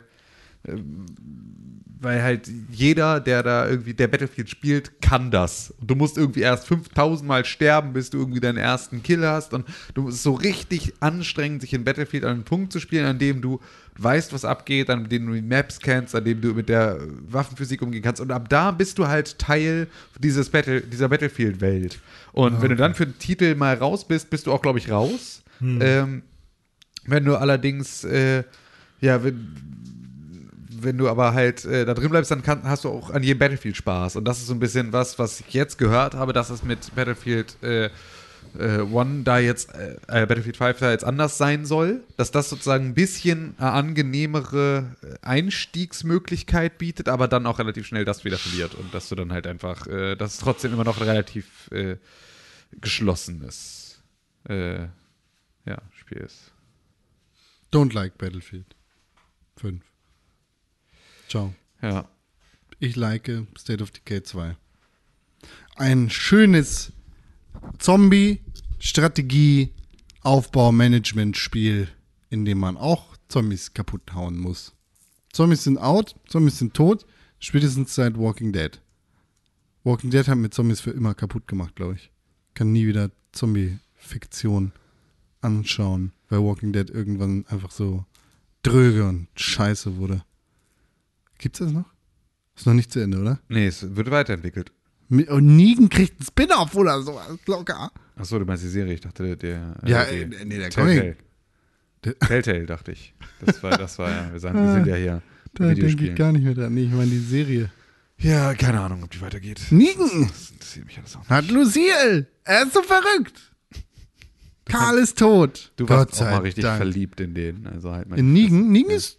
weil halt jeder, der da irgendwie der Battlefield spielt, kann das. Und du musst irgendwie erst 5000 Mal sterben, bis du irgendwie deinen ersten Kill hast. Und du ist so richtig anstrengend, sich in Battlefield an einen Punkt zu spielen, an dem du weißt, was abgeht, an dem du die Maps kennst, an dem du mit der Waffenphysik umgehen kannst. Und ab da bist du halt Teil dieses Battle, dieser Battlefield-Welt. Und wenn du dann für den Titel mal raus bist, bist du auch, glaube ich, raus. Ähm, wenn du allerdings, äh, ja, wenn, wenn du aber halt äh, da drin bleibst, dann kann, hast du auch an jedem Battlefield Spaß. Und das ist so ein bisschen was, was ich jetzt gehört habe, dass es mit Battlefield äh, äh, One da jetzt, äh, äh, Battlefield 5 da jetzt anders sein soll. Dass das sozusagen ein bisschen eine angenehmere äh, Einstiegsmöglichkeit bietet, aber dann auch relativ schnell das wieder verliert. Und dass du dann halt einfach, äh, dass es trotzdem immer noch relativ äh, geschlossenes äh, ja, Spiel ist.
Don't like Battlefield 5. Ciao.
Ja.
Ich like State of Decay 2. Ein schönes Zombie-Strategie-Aufbau-Management-Spiel, in dem man auch Zombies kaputt hauen muss. Zombies sind out, Zombies sind tot, spätestens seit Walking Dead. Walking Dead hat mir Zombies für immer kaputt gemacht, glaube ich. Kann nie wieder Zombie-Fiktion anschauen, weil Walking Dead irgendwann einfach so dröge und scheiße wurde. Gibt's das noch? Ist noch nicht zu Ende, oder?
Nee, es wird weiterentwickelt.
Und Negan kriegt ein Spin-off oder so. Locker.
Achso, du meinst die Serie, ich dachte der.
Ja,
äh,
äh,
die-
nee, der
Telltale.
Der-
Telltale, dachte ich. Das war, das war ja, wir, sagen, wir sind ja hier.
Da denke ich gar nicht mehr dran. Nee, ich meine die Serie.
Ja, keine Ahnung, ob die weitergeht.
Negan
Das interessiert mich alles auch nicht.
hat Lucille. Er ist so verrückt. Karl ist tot.
Du warst auch mal richtig
Dank.
verliebt in den. Also halt mal
In. Negan? Negan ist.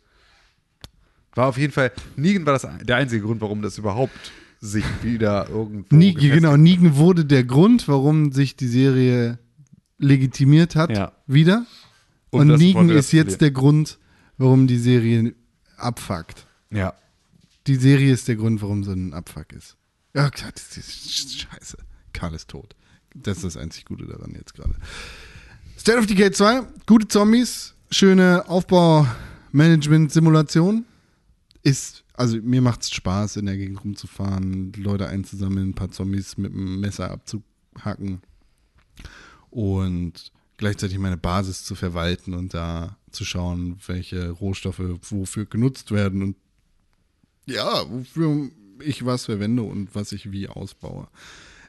War auf jeden Fall, Negan war das der einzige Grund, warum das überhaupt sich wieder irgendwo.
Negan, genau, Negan wurde der Grund, warum sich die Serie legitimiert hat.
Ja.
Wieder. Und
das
Negan ist jetzt der Grund, warum die Serie abfuckt.
Ja.
Die Serie ist der Grund, warum so ein Abfuck ist. Ja, klar, das ist scheiße. Karl ist tot. Das ist das einzig Gute daran jetzt gerade. State of Decay 2, gute Zombies, schöne Aufbau-Management-Simulation. Ist, also mir macht es Spaß, in der Gegend rumzufahren, Leute einzusammeln, ein paar Zombies mit dem Messer abzuhacken und gleichzeitig meine Basis zu verwalten und da zu schauen, welche Rohstoffe wofür genutzt werden und ja, wofür ich was verwende und was ich wie ausbaue.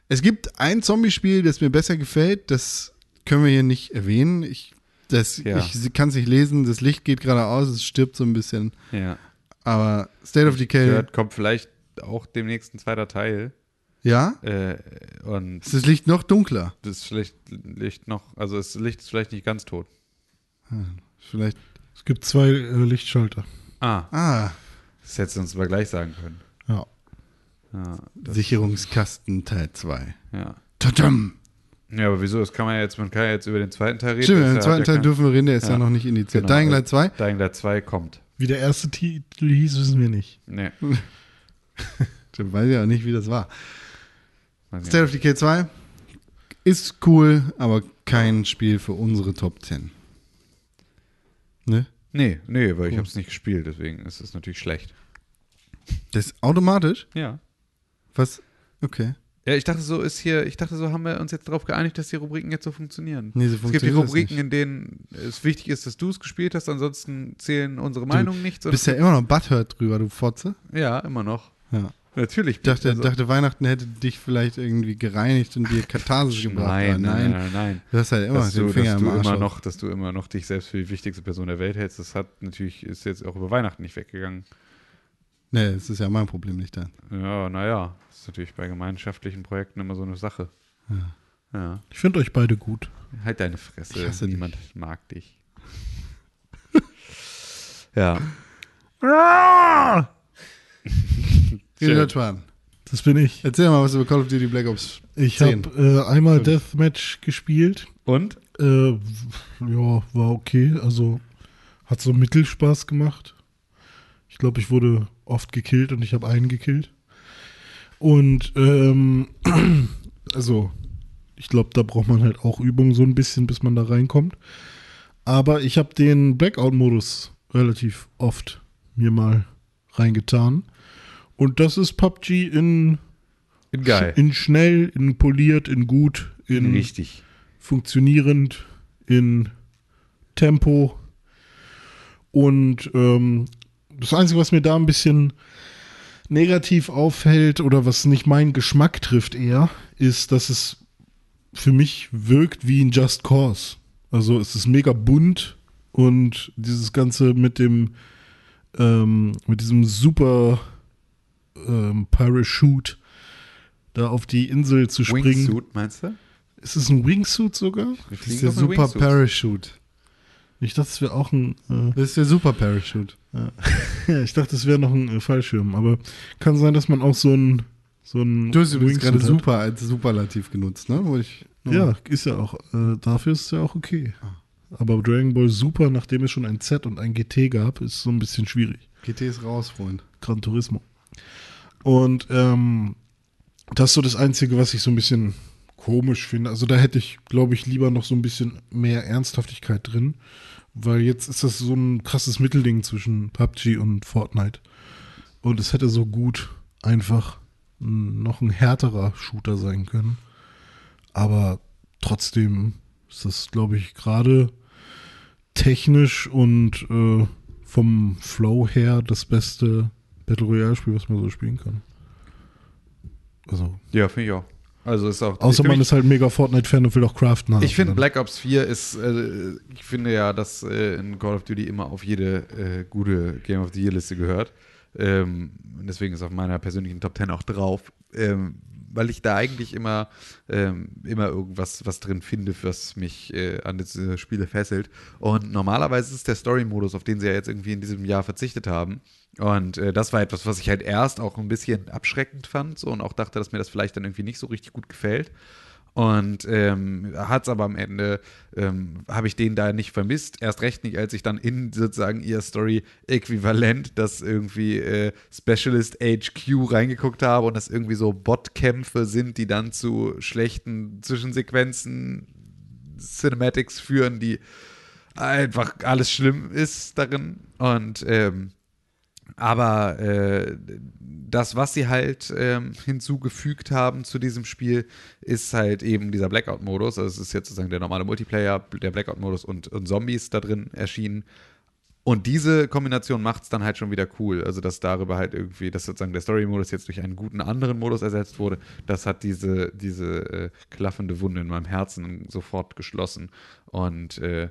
Es gibt ein Zombie-Spiel, das mir besser gefällt, das können wir hier nicht erwähnen. Ich, das,
Ja.
ich kann es nicht lesen, das Licht geht gerade aus, es stirbt so ein bisschen.
Ja.
Aber State of Decay,
Gehört, kommt vielleicht auch demnächst ein zweiter Teil.
ja,
Äh, und
ist das Licht noch dunkler.
das Licht, Licht noch, also das Licht ist vielleicht nicht ganz tot.
Vielleicht,
Es gibt zwei äh, Lichtschalter.
Ah,
ah,
das hättest du uns aber gleich sagen können.
Ja.
Ja,
Sicherungskasten Teil 2.
ja.
Tadam!
ja, aber wieso? Das kann man ja jetzt, man kann ja jetzt über den zweiten Teil reden.
Stimmt, im
hat
zweiten
ja
Teil dürfen wir reden, der ist ja,
Ja.
noch nicht indiziert.
Genau.
Dying Light 2?
Dying Light 2 kommt.
Wie der erste Titel hieß, wissen wir nicht.
Nee.
Ich weiß ja auch nicht, wie das war.
weiß.
State of Decay 2. Ist cool, aber kein Spiel für unsere Top 10. Ne?
Nee, nee, weil ich
Cool.
habe es nicht gespielt, deswegen ist es natürlich schlecht.
Das ist automatisch?
Ja.
Was? Okay.
Ja, ich dachte, so ist hier, ich dachte, so haben wir uns jetzt darauf geeinigt, dass die Rubriken jetzt so funktionieren.
Nee, so
es gibt die
funktioniert
Rubriken, in denen es wichtig ist, dass du es gespielt hast, ansonsten zählen unsere Meinungen nicht.
Du bist ja immer noch butthurt drüber, du Fotze.
ja, immer noch.
Ja.
Natürlich.
Ich dachte,
Also-
dachte, Weihnachten hätte dich vielleicht irgendwie gereinigt und dir Katharsis gebracht.
nein, nein, nein, nein.
Du hast halt immer
dass
den
du,
Finger
dass
im
du
Arsch.
immer
auf.
noch, dass du immer noch dich selbst für die wichtigste Person der Welt hältst, das hat natürlich, ist jetzt auch über Weihnachten nicht weggegangen.
Nee, das ist ja mein Problem nicht dann.
Ja, naja, das ist natürlich bei gemeinschaftlichen Projekten immer so eine Sache. Ja.
Ich finde euch beide gut.
Halt deine Fresse.
Ich hasse dich.
Niemand mag dich. ja.
Schwan,
Das bin ich.
erzähl mal was über Call of Duty Black Ops.
Ich
10.
habe äh, einmal Deathmatch gespielt.
Und?
Äh, ja, war okay. Also hat so Mittelspaß gemacht. Ich glaube, ich wurde oft gekillt und ich habe einen gekillt. Und ähm, also ich glaube, da braucht man halt auch Übung so ein bisschen, bis man da reinkommt. Aber ich habe den Blackout-Modus relativ oft mir mal reingetan. Und das ist PUBG in,
Geil.
in schnell, in poliert, in gut, in
Richtig.
funktionierend, in Tempo. Und ähm, das Einzige, was mir da ein bisschen negativ auffällt oder was nicht meinen Geschmack trifft eher, ist, dass es für mich wirkt wie ein Just Cause. Also es ist mega bunt und dieses Ganze mit dem ähm, mit diesem super ähm, Parachute da auf die Insel zu springen.
Wingsuit, meinst du?
Ist es ein Wingsuit sogar?
Das ist der Super
Wingsuit.
Parachute.
Ich dachte, es wäre auch ein. Äh,
Das ist der Super Parachute.
ja, ich dachte, es wäre noch ein äh, Fallschirm, aber kann sein, dass man auch so ein. So ein
Du hast übrigens gerade super als Superlativ genutzt, ne? Wo ich
Ja, ist ja auch. Äh, dafür ist es ja auch okay. Aber Dragon Ball Super, nachdem es schon ein Z und ein GT gab, ist so ein bisschen schwierig.
GT ist raus, Freund.
Gran Turismo. Und ähm, das ist so das Einzige, was ich so ein bisschen komisch finde. Also da hätte ich, glaube ich, lieber noch so ein bisschen mehr Ernsthaftigkeit drin, weil jetzt ist das so ein krasses Mittelding zwischen PUBG und Fortnite. Und es hätte so gut einfach noch ein härterer Shooter sein können. Aber trotzdem ist das, glaube ich, gerade technisch und äh, vom Flow her das beste Battle Royale-Spiel, was man so spielen kann. Also,
Ja, finde ich auch. Also ist auch.
außer man ist halt mega Fortnite-Fan und will auch craften haben.
Ich finde Black Ops 4 ist, äh, ich finde ja, dass äh, in Call of Duty immer auf jede äh, gute Game of the Year Liste gehört. Ähm, deswegen ist auf meiner persönlichen Top 10 auch drauf. Ähm, weil ich da eigentlich immer, ähm, immer irgendwas was drin finde, was mich äh, an diese Spiele fesselt. Und normalerweise ist es der Story-Modus, auf den sie ja jetzt irgendwie in diesem Jahr verzichtet haben. Und äh, das war etwas, was ich halt erst auch ein bisschen abschreckend fand so, und auch dachte, dass mir das vielleicht dann irgendwie nicht so richtig gut gefällt. Und ähm, hat es aber am Ende, ähm, habe ich den da nicht vermisst. Erst recht nicht, als ich dann in sozusagen ihr Story-Äquivalent, das irgendwie äh, Specialist HQ reingeguckt habe und das irgendwie so Botkämpfe sind, die dann zu schlechten Zwischensequenzen, Cinematics führen, die einfach alles schlimm ist darin. Und ähm, aber äh, das, was sie halt ähm, hinzugefügt haben zu diesem Spiel, ist halt eben dieser Blackout-Modus. Also es ist jetzt sozusagen der normale Multiplayer, der Blackout-Modus und, und Zombies da drin erschienen. Und diese Kombination macht es dann halt schon wieder cool. Also, dass darüber halt irgendwie, dass sozusagen der Story-Modus jetzt durch einen guten anderen Modus ersetzt wurde, das hat diese, diese äh, klaffende Wunde in meinem Herzen sofort geschlossen. Und äh,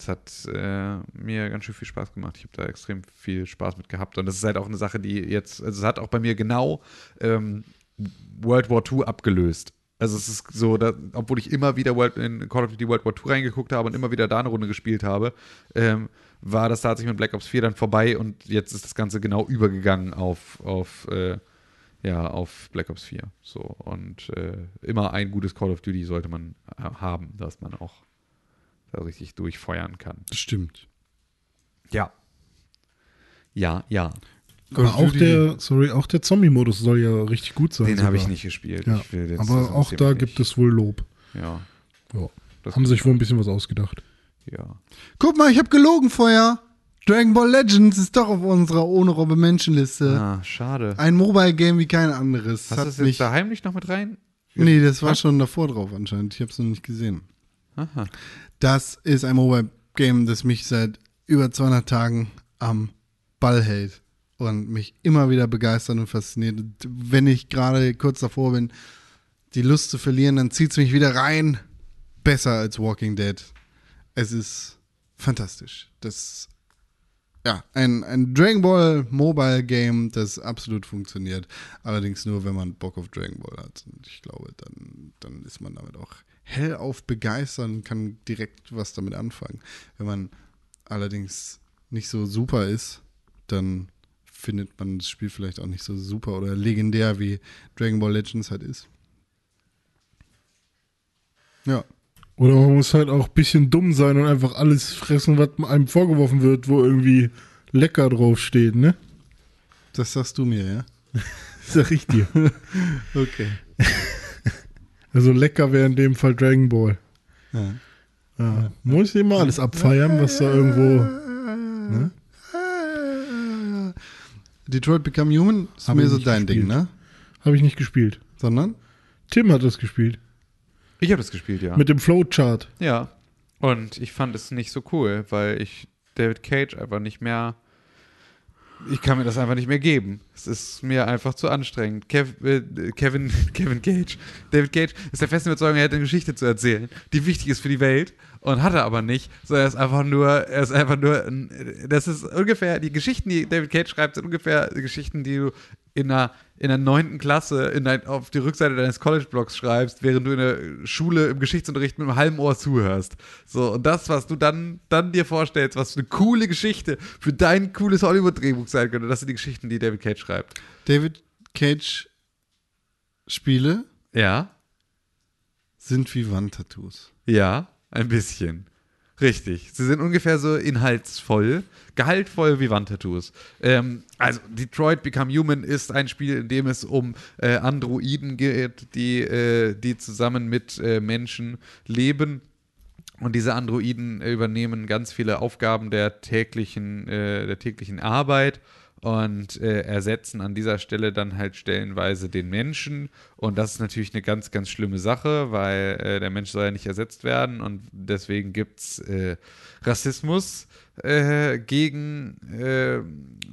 es hat äh, mir ganz schön viel Spaß gemacht. Ich habe da extrem viel Spaß mit gehabt. Und das ist halt auch eine Sache, die jetzt, also es hat auch bei mir genau ähm, World War II abgelöst. Also es ist so, da, obwohl ich immer wieder World, in Call of Duty World War II reingeguckt habe und immer wieder da eine Runde gespielt habe, ähm, war das tatsächlich mit Black Ops 4 dann vorbei und jetzt ist das Ganze genau übergegangen auf, auf, äh, ja, auf Black Ops 4. So, und äh, immer ein gutes Call of Duty sollte man äh, haben, dass man auch da richtig durchfeuern kann.
Das stimmt.
Ja. Ja, ja.
Call
Aber auch der, sorry, auch der Zombie-Modus soll ja richtig gut sein.
Den habe ich nicht gespielt.
Ja,
Ich will jetzt
aber auch da
mich
gibt
nicht.
es wohl Lob.
Ja,
Ja.
Das-
Haben sich wohl ein bisschen was ausgedacht.
ja.
Guck mal, ich habe gelogen vorher. Dragon Ball Legends ist doch auf unserer ohne Robbe Menschenliste.
Ah, schade.
Ein Mobile Game wie kein anderes.
Hast du das jetzt
mich,
da heimlich noch mit rein?
nee, das war schon davor drauf anscheinend. Ich habe es noch nicht gesehen.
Aha.
Das ist ein Mobile Game, das mich seit über 200 Tagen am Ball hält und mich immer wieder begeistert und fasziniert. Wenn ich gerade kurz davor bin, die Lust zu verlieren, dann zieht es mich wieder rein. Besser als Walking Dead. Es ist fantastisch. Das ja, ein, ein Dragon Ball Mobile Game, das absolut funktioniert. Allerdings nur, wenn man Bock auf Dragon Ball hat. Und ich glaube, dann, dann ist man damit auch hellauf begeistert und kann direkt was damit anfangen. Wenn man allerdings nicht so super ist, dann findet man das Spiel vielleicht auch nicht so super oder legendär, wie Dragon Ball Legends halt ist. Ja.
Oder man muss halt auch ein bisschen dumm sein und einfach alles fressen, was einem vorgeworfen wird, wo irgendwie lecker draufsteht, ne?
Das sagst du mir, ja?
Sag ich dir.
Okay.
Also lecker wäre in dem Fall Dragon Ball.
Ja.
Ja. Muss immer alles abfeiern, was da irgendwo.
Ne? Detroit Become Human ist
Hab
mehr
ich
so
nicht
dein Ding,
gespielt.
ne?
Habe ich nicht gespielt.
Sondern?
Tim hat das gespielt.
Ich habe das gespielt, ja.
Mit dem Flowchart.
ja. Und ich fand es nicht so cool, weil ich David Cage einfach nicht mehr. Ich kann mir das einfach nicht mehr geben. Es ist mir einfach zu anstrengend. Kev, äh, Kevin, Kevin Cage, David Cage ist der festen Überzeugung, er hätte eine Geschichte zu erzählen, die wichtig ist für die Welt und hat er aber nicht. So, er ist einfach nur, er ist einfach nur, ein- das ist ungefähr, die Geschichten, die David Cage schreibt, sind ungefähr die Geschichten, die du in einer, in der neunten Klasse in dein, auf die Rückseite deines College-Blogs schreibst, während du in der Schule im Geschichtsunterricht mit einem halben Ohr zuhörst. So, und das, was du dann, dann dir vorstellst, was eine coole Geschichte für dein cooles Hollywood-Drehbuch sein könnte, das sind die Geschichten, die David Cage schreibt.
David Cage Spiele
Ja,
sind wie Wandtattoos.
ja, ein bisschen. Richtig. Sie sind ungefähr so inhaltsvoll, gehaltvoll wie Wandtattoos. Ähm, also, Detroit Become Human ist ein Spiel, in dem es um äh, Androiden geht, die, äh, die zusammen mit äh, Menschen leben. Und diese Androiden übernehmen ganz viele Aufgaben der täglichen, äh, der täglichen Arbeit und äh, ersetzen an dieser Stelle dann halt stellenweise den Menschen. Und das ist natürlich eine ganz, ganz schlimme Sache, weil äh, der Mensch soll ja nicht ersetzt werden und deswegen gibt es äh, Rassismus äh, gegen äh,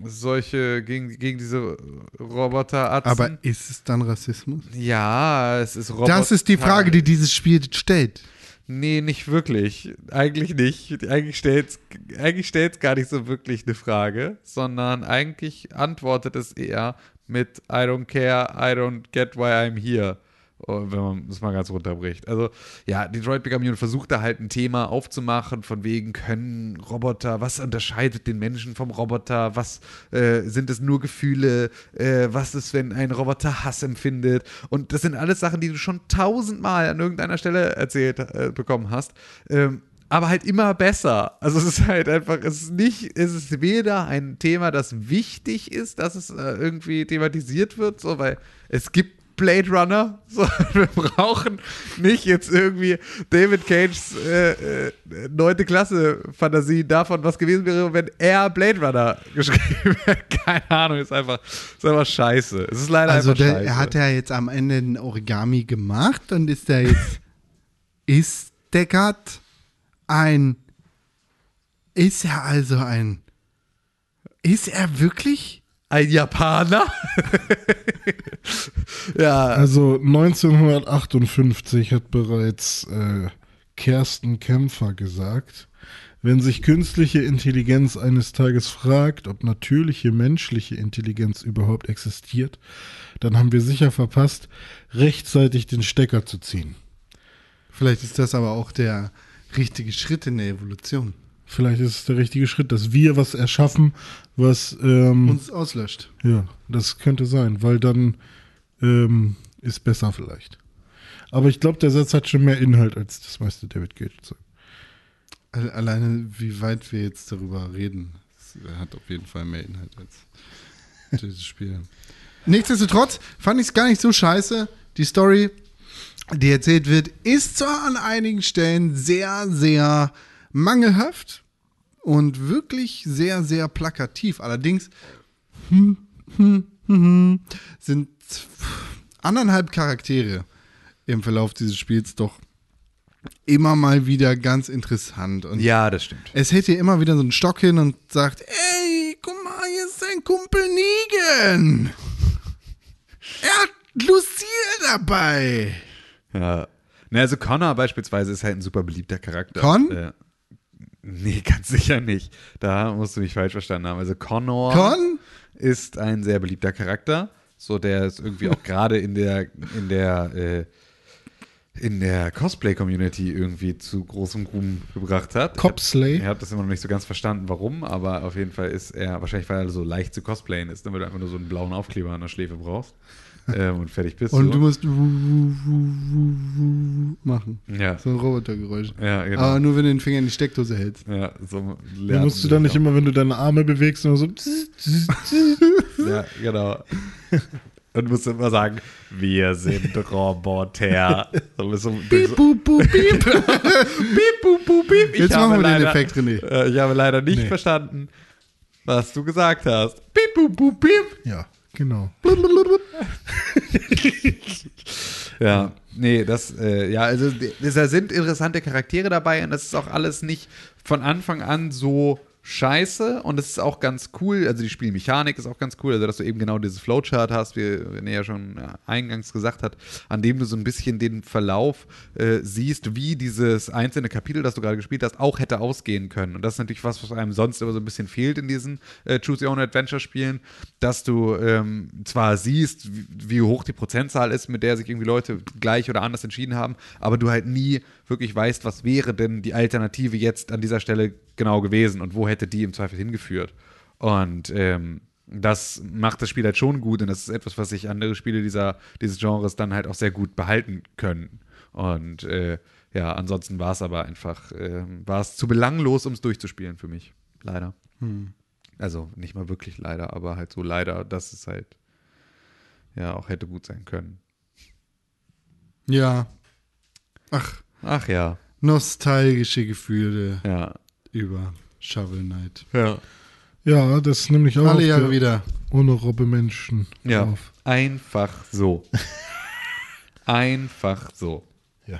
solche, gegen, gegen diese Roboter.
Aber ist es dann Rassismus?
ja, es ist Roboter.
Das ist die Frage, die dieses Spiel stellt.
Nee, nicht wirklich. Eigentlich nicht. Eigentlich stellt es eigentlich gar nicht so wirklich eine Frage, sondern eigentlich antwortet es eher mit I don't care, I don't get why I'm here. Oh, Wenn man das mal ganz runterbricht. Also, ja, Detroit Become Human versucht da halt ein Thema aufzumachen, von wegen können Roboter, was unterscheidet den Menschen vom Roboter, was äh, sind es nur Gefühle, äh, was ist, wenn ein Roboter Hass empfindet. Und das sind alles Sachen, die du schon tausendmal an irgendeiner Stelle erzählt äh, bekommen hast. Ähm, aber halt immer besser. Also es ist halt einfach, es ist nicht, es ist weder ein Thema, das wichtig ist, dass es äh, irgendwie thematisiert wird, so, weil es gibt Blade Runner, so, wir brauchen nicht jetzt irgendwie David Cages äh, äh, neunte Klasse Fantasie davon, was gewesen wäre, wenn er Blade Runner geschrieben hätte. Keine Ahnung, ist einfach, ist einfach scheiße. Es ist leider
Also
einfach
der,
scheiße.
er hat ja jetzt am Ende ein Origami gemacht und ist der jetzt ist Deckard ein ist er also ein ist er wirklich
ein Japaner? ja,
Also 1958 hat bereits äh, Kersten Kämpfer gesagt, wenn sich künstliche Intelligenz eines Tages fragt, ob natürliche menschliche Intelligenz überhaupt existiert, dann haben wir sicher verpasst, rechtzeitig den Stecker zu ziehen.
vielleicht ist das aber auch der richtige Schritt in der Evolution
Vielleicht ist es der richtige Schritt, dass wir was erschaffen, was ähm,
uns auslöscht
Ja, das könnte sein, weil dann ähm, ist besser vielleicht. Aber ich glaube, der Satz hat schon mehr Inhalt als das meiste David Cage.
Alleine, wie weit wir jetzt darüber reden, das hat auf jeden Fall mehr Inhalt als dieses Spiel. Nichtsdestotrotz fand ich es gar nicht so scheiße. Die Story die erzählt wird, ist zwar an einigen Stellen sehr, sehr mangelhaft und wirklich sehr, sehr plakativ. Allerdings hm, hm, hm, sind anderthalb Charaktere im Verlauf dieses Spiels doch immer mal wieder ganz interessant. Und
Ja, das stimmt.
es hält hier immer wieder so einen Stock hin und sagt, ey, guck mal, hier ist dein Kumpel Negan. Er hat Lucille dabei.
Ja. Na, also Connor beispielsweise ist halt ein super beliebter Charakter.
Con?
Äh, nee, ganz sicher nicht. Da musst du mich falsch verstanden haben. Also Connor
Con?
ist ein sehr beliebter Charakter. So, der ist irgendwie auch gerade in der, in der, äh, in der Cosplay-Community irgendwie zu großem Ruhm gebracht hat.
Copslay?
Ich habe das immer noch nicht so ganz verstanden, warum, aber auf jeden Fall ist er, wahrscheinlich weil er so leicht zu cosplayen ist, damit du einfach nur so einen blauen Aufkleber an der Schläfe brauchst. Ähm, und fertig bist
Und
du.
du musst machen.
ja,
So ein Robotergeräusch.
ja, genau.
Aber nur wenn du den Finger in die Steckdose hältst.
Ja, so
Da musst du dann nicht immer, wenn du deine Arme bewegst, nur so.
Ja, genau. Und musst immer sagen, wir sind Roboter. So, so,
Piep, bup, bup, piep.
piep, bup, bup, piep. Ich
Jetzt machen wir den
leider,
Effekt, René.
Äh, ich habe leider nicht
Nee.
verstanden, was du gesagt hast. Piep, bup, bup, piep.
Ja, genau.
Ja, nee, das, äh, ja, also da sind interessante Charaktere dabei und das ist auch alles nicht von Anfang an so scheiße und es ist auch ganz cool, also die Spielmechanik ist auch ganz cool, also dass du eben genau dieses Flowchart hast, wie René ja schon ja, eingangs gesagt hat, an dem du so ein bisschen den Verlauf äh, siehst, wie dieses einzelne Kapitel, das du gerade gespielt hast, auch hätte ausgehen können. Und das ist natürlich was, was einem sonst immer so ein bisschen fehlt in diesen äh, Choose Your Own Adventure Spielen, dass du ähm, zwar siehst, wie, wie hoch die Prozentzahl ist, mit der sich irgendwie Leute gleich oder anders entschieden haben, aber du halt nie wirklich weißt, was wäre denn die Alternative jetzt an dieser Stelle genau gewesen und wo hätte die im Zweifel hingeführt. Und ähm, das macht das Spiel halt schon gut und das ist etwas, was sich andere Spiele dieser, dieses Genres dann halt auch sehr gut behalten können. Und äh, ja, ansonsten war es aber einfach, ähm, war es zu belanglos, um es durchzuspielen für mich. Leider. Also nicht mal wirklich leider, aber halt so leider, dass es halt ja auch hätte gut sein können.
Ja. Ach,
Ach ja,
nostalgische Gefühle
ja,
über Shovel Knight.
ja.
Ja, das ist nämlich auch
Alle
auf
Jahre
der
wieder.
ohne Robbe Menschen
Ja,
drauf.
einfach so. einfach so.
Ja.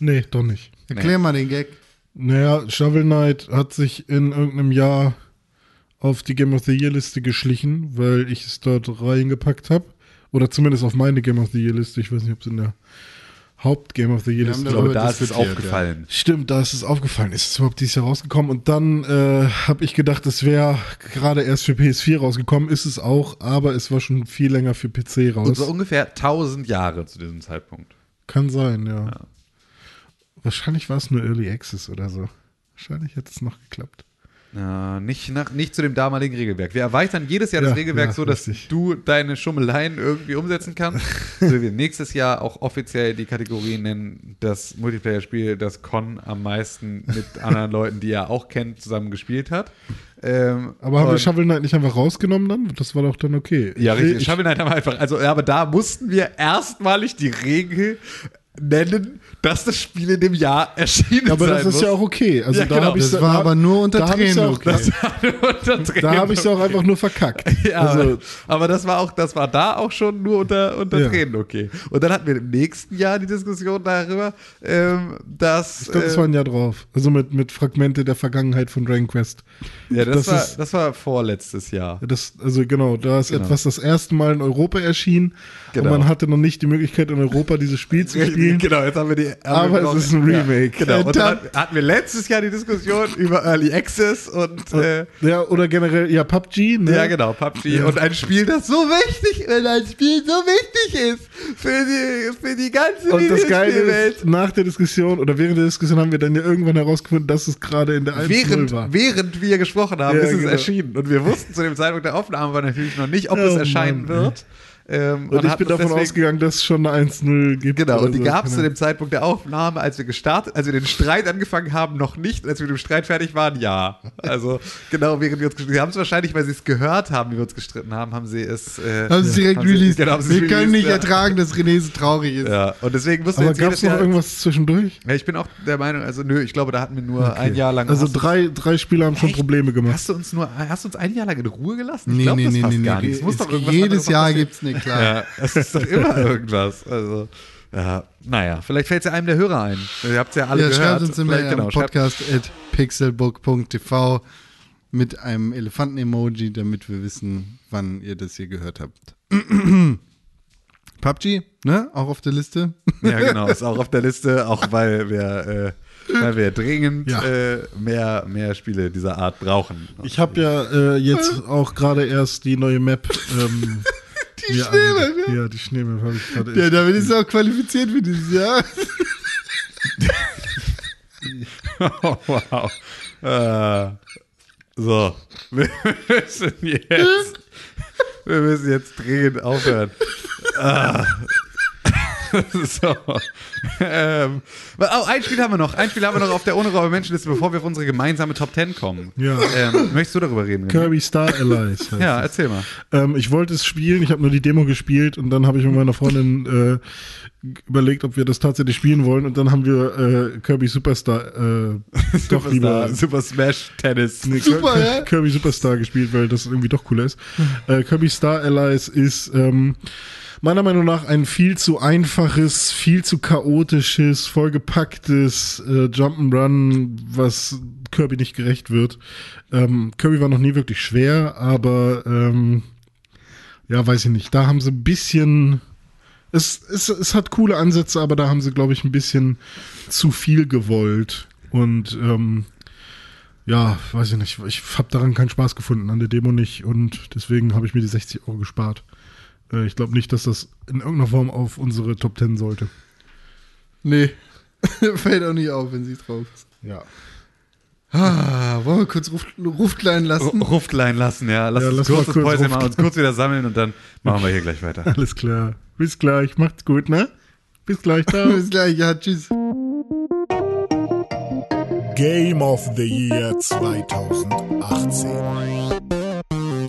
Nee, doch nicht.
Erklär mal den Gag.
Naja, Shovel Knight hat sich in irgendeinem Jahr auf die Game of the Year Liste geschlichen, weil ich es dort reingepackt habe. Oder zumindest auf meine Game of the Year Liste. Ich weiß nicht, ob es in der Haupt-Game of the Year Liste
Ich glaube, da ist es aufgefallen.
Stimmt, da ist es aufgefallen. Ist es überhaupt dieses Jahr rausgekommen? Und dann äh, habe ich gedacht, es wäre gerade erst für PS4 rausgekommen. Ist es auch, aber es war schon viel länger für PC raus.
Und so ungefähr 1000 Jahre zu diesem Zeitpunkt.
Kann sein, ja. Wahrscheinlich war es nur Early Access oder so. Wahrscheinlich hätte es noch geklappt.
Ja, nicht, nach, nicht zu dem damaligen Regelwerk. Wir erweitern jedes Jahr
Ja,
das Regelwerk
ja,
so, dass
richtig.
du deine Schummeleien irgendwie umsetzen kannst. so wir nächstes Jahr auch offiziell die Kategorie nennen, das Multiplayer-Spiel, das Con am meisten mit anderen Leuten, die er auch kennt, zusammen gespielt hat. Ähm,
Aber haben wir Shovel Knight nicht einfach rausgenommen dann? Das war doch dann okay.
Ja,
Ich-
richtig.
ich-
Shovel Knight haben wir einfach, also, ja, aber da mussten wir erstmalig die Regel nennen, dass das Spiel in dem Jahr erschienen
Aber
sein
das ist
muss.
ja auch okay. Also
Ja,
da
genau.
habe ich
Das war aber nur unter
da
Tränen
auch,
okay.
Das, da habe ich es auch einfach nur verkackt.
Ja,
also,
aber, aber das war auch, das war da auch schon nur unter, unter
Ja.
Tränen okay. Und dann hatten wir im nächsten Jahr die Diskussion darüber, ähm, dass.
ich glaube, das war ein Jahr drauf. Also mit, mit Fragmente der Vergangenheit von Dragon Quest.
ja, das,
das
war,
ist-
das war vorletztes Jahr.
Das, also genau, da ist
Genau.
etwas das erste Mal in Europa erschienen
Genau.
und man hatte noch nicht die Möglichkeit in Europa dieses Spiel zu spielen.
Genau, jetzt haben wir die. Haben
Aber
wir
es ist ein Remake.
Ja, genau. Und dann
Verdammt.
hatten wir letztes Jahr die Diskussion über Early Access und. Äh,
Ja, oder generell, ja, PUBG, ne?
Ja, genau, PUBG.
Ja.
Und ein Spiel, das so wichtig, wenn ein Spiel so wichtig ist für die, für die ganze
Und das Geile ist, nach der Diskussion oder während der Diskussion haben wir dann ja irgendwann herausgefunden, dass es gerade in der 1.0
Während,
war.
während wir gesprochen haben,
Ja,
ist es
genau.
erschienen. Und wir wussten zu dem Zeitpunkt der Aufnahme natürlich noch nicht, ob
Oh,
es erscheinen
Mann,
wird. Ähm,
Und ich
hat
bin davon
deswegen-
ausgegangen, dass es schon eine 1-0 gibt.
Genau, und die gab es zu
Genau.
dem Zeitpunkt der Aufnahme, als wir gestartet, als wir den Streit angefangen haben, noch nicht. Und als wir mit dem Streit fertig waren, ja. Also genau, während wir uns gestritten Sie haben es wahrscheinlich, weil sie es gehört haben, wie wir uns gestritten haben, haben sie es. Äh,
Haben sie direkt
haben sie-
released.
Genau, haben sie
Wir
es
können nicht
released,
ertragen, dass René so traurig ist.
Ja. ja, und deswegen mussten
Aber
wir
gab
jetzt
es
jedes
noch
Jahr.
irgendwas zwischendurch?
Ja, ich bin auch der Meinung, also nö, ich glaube, da hatten wir nur ein Jahr lang.
Also drei, drei Spieler haben schon
Echt?
Probleme gemacht.
Hast du uns nur, hast du uns ein Jahr lang in Ruhe gelassen? Ich
Nee,
glaub
nee,
das
nee, nee, nee.
Es
Es- Jedes Jahr
passieren.
gibt's eine, klar.
Ja, es ist doch immer irgendwas. Also, ja, naja, vielleicht fällt es ja einem der Hörer ein. Ihr habt es ja alle
Ja,
gehört.
schreibt uns immer
Vielleicht-
genau, Podcast at pixelbook.tv mit einem Elefanten-Emoji, damit wir wissen, wann ihr das hier gehört habt. PUBG, ne? Auch auf der Liste.
Ja, genau, ist auch auf der Liste, auch weil wir, äh, weil wir dringend
Ja.
äh, mehr, mehr Spiele dieser Art brauchen.
Ich habe ja äh, jetzt auch gerade erst die neue Map. Ähm,
Die
mir
Schneemap,
ange- Ja, die Schneemap habe ich gerade.
Ja, damit ist er auch qualifiziert für dieses Jahr.
Oh, wow. Äh, so, wir müssen jetzt, wir müssen jetzt dringend aufhören. Ah. So. Ähm, oh, ein Spiel haben wir noch. Ein Spiel haben wir noch auf der Ohne Raum Menschenliste, bevor wir auf unsere gemeinsame Top 10 kommen.
Ja.
Ähm, möchtest du darüber reden?
Kirby Star Allies. heißt
Ja,
es.
erzähl mal.
Ähm, ich wollte es spielen, ich habe nur die Demo gespielt und dann habe ich mit meiner Freundin äh, überlegt, ob wir das tatsächlich spielen wollen und dann haben wir äh, Kirby Superstar äh, doch lieber
Super Smash Tennis.
Nee,
Super,
Kir-
ja?
Kirby Superstar gespielt, weil das irgendwie doch cooler ist. Äh, Kirby Star Allies ist ähm, meiner Meinung nach ein viel zu einfaches, viel zu chaotisches, vollgepacktes äh, Jump'n'Run, was Kirby nicht gerecht wird. Ähm, Kirby war noch nie wirklich schwer, aber ähm, ja, weiß ich nicht. Da haben sie ein bisschen. Es, es, es hat coole Ansätze, aber da haben sie, glaube ich, ein bisschen zu viel gewollt. Und ähm, ja, weiß ich nicht. Ich habe daran keinen Spaß gefunden, an der Demo nicht. Und deswegen habe ich mir die 60 Euro gespart. Äh, ich glaube nicht, dass das in irgendeiner Form auf unsere Top 10 sollte.
Nee. Fällt auch nicht auf, wenn sie drauf ist.
Ja.
Ah, wollen wir kurz Ruft, Ruftklein lassen?
Ruftlein lassen, ja. Lass
Ja,
uns
lass
kurz das
kurz
Päuschen machen, uns kurz wieder sammeln und dann machen wir hier gleich weiter.
Alles klar. Bis gleich. Macht's gut, ne? Bis gleich. Ciao.
Bis gleich, ja, tschüss.
Game of the Year 2018.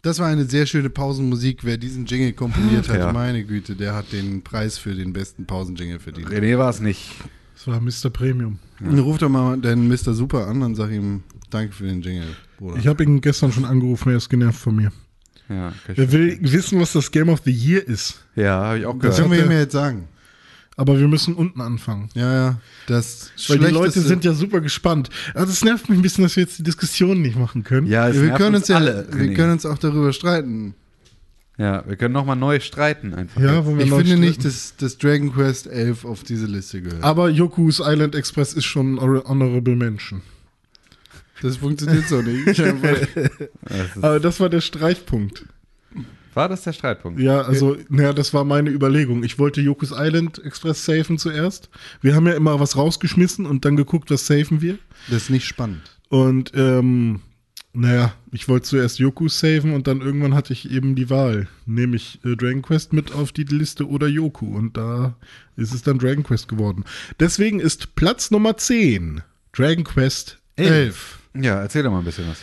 Das war eine sehr schöne Pausenmusik. Wer diesen Jingle komponiert hat,
Ja.
meine Güte, der hat den Preis für den besten Pausenjingle verdient.
René war es nicht.
Das war Mr. Premium.
Ruf doch mal deinen Mr. Super an und sag ihm Danke für den Jingle, Bruder.
Ich habe ihn gestern schon angerufen, er ist genervt von mir.
Ja, kann ich
Er will wissen, was das Game of the Year ist.
ja habe ich auch
das
gehört.
können wir ihm ja jetzt sagen.
Aber wir müssen unten anfangen.
Ja, ja. Das
Weil die Leute sind ja super gespannt. Also es nervt mich ein bisschen, dass wir jetzt die Diskussion nicht machen können.
Ja, es
wir
nervt
können uns ja,
alle.
wir können uns auch darüber streiten.
ja, wir können nochmal neu streiten einfach.
Ja, wollen wir
Ich
neu
finde
streiten?
nicht, dass, dass Dragon Quest 11 auf diese Liste gehört.
Aber Yoku's Island Express ist schon Honorable Mention.
Das funktioniert so nicht.
Aber das war der Streitpunkt.
War das der Streitpunkt?
Ja, also, naja, das war meine Überlegung. Ich wollte Yoku's Island Express safen zuerst. Wir haben ja immer was rausgeschmissen und dann geguckt, was safen wir.
Das ist nicht spannend.
Und, ähm, naja, ich wollte zuerst Yoku saven und dann irgendwann hatte ich eben die Wahl. Nehme ich äh, Dragon Quest mit auf die Liste oder Yoku. Und da ist es dann Dragon Quest geworden. Deswegen ist Platz Nummer 10 Dragon Quest 11.
Ja, erzähl doch mal ein bisschen was.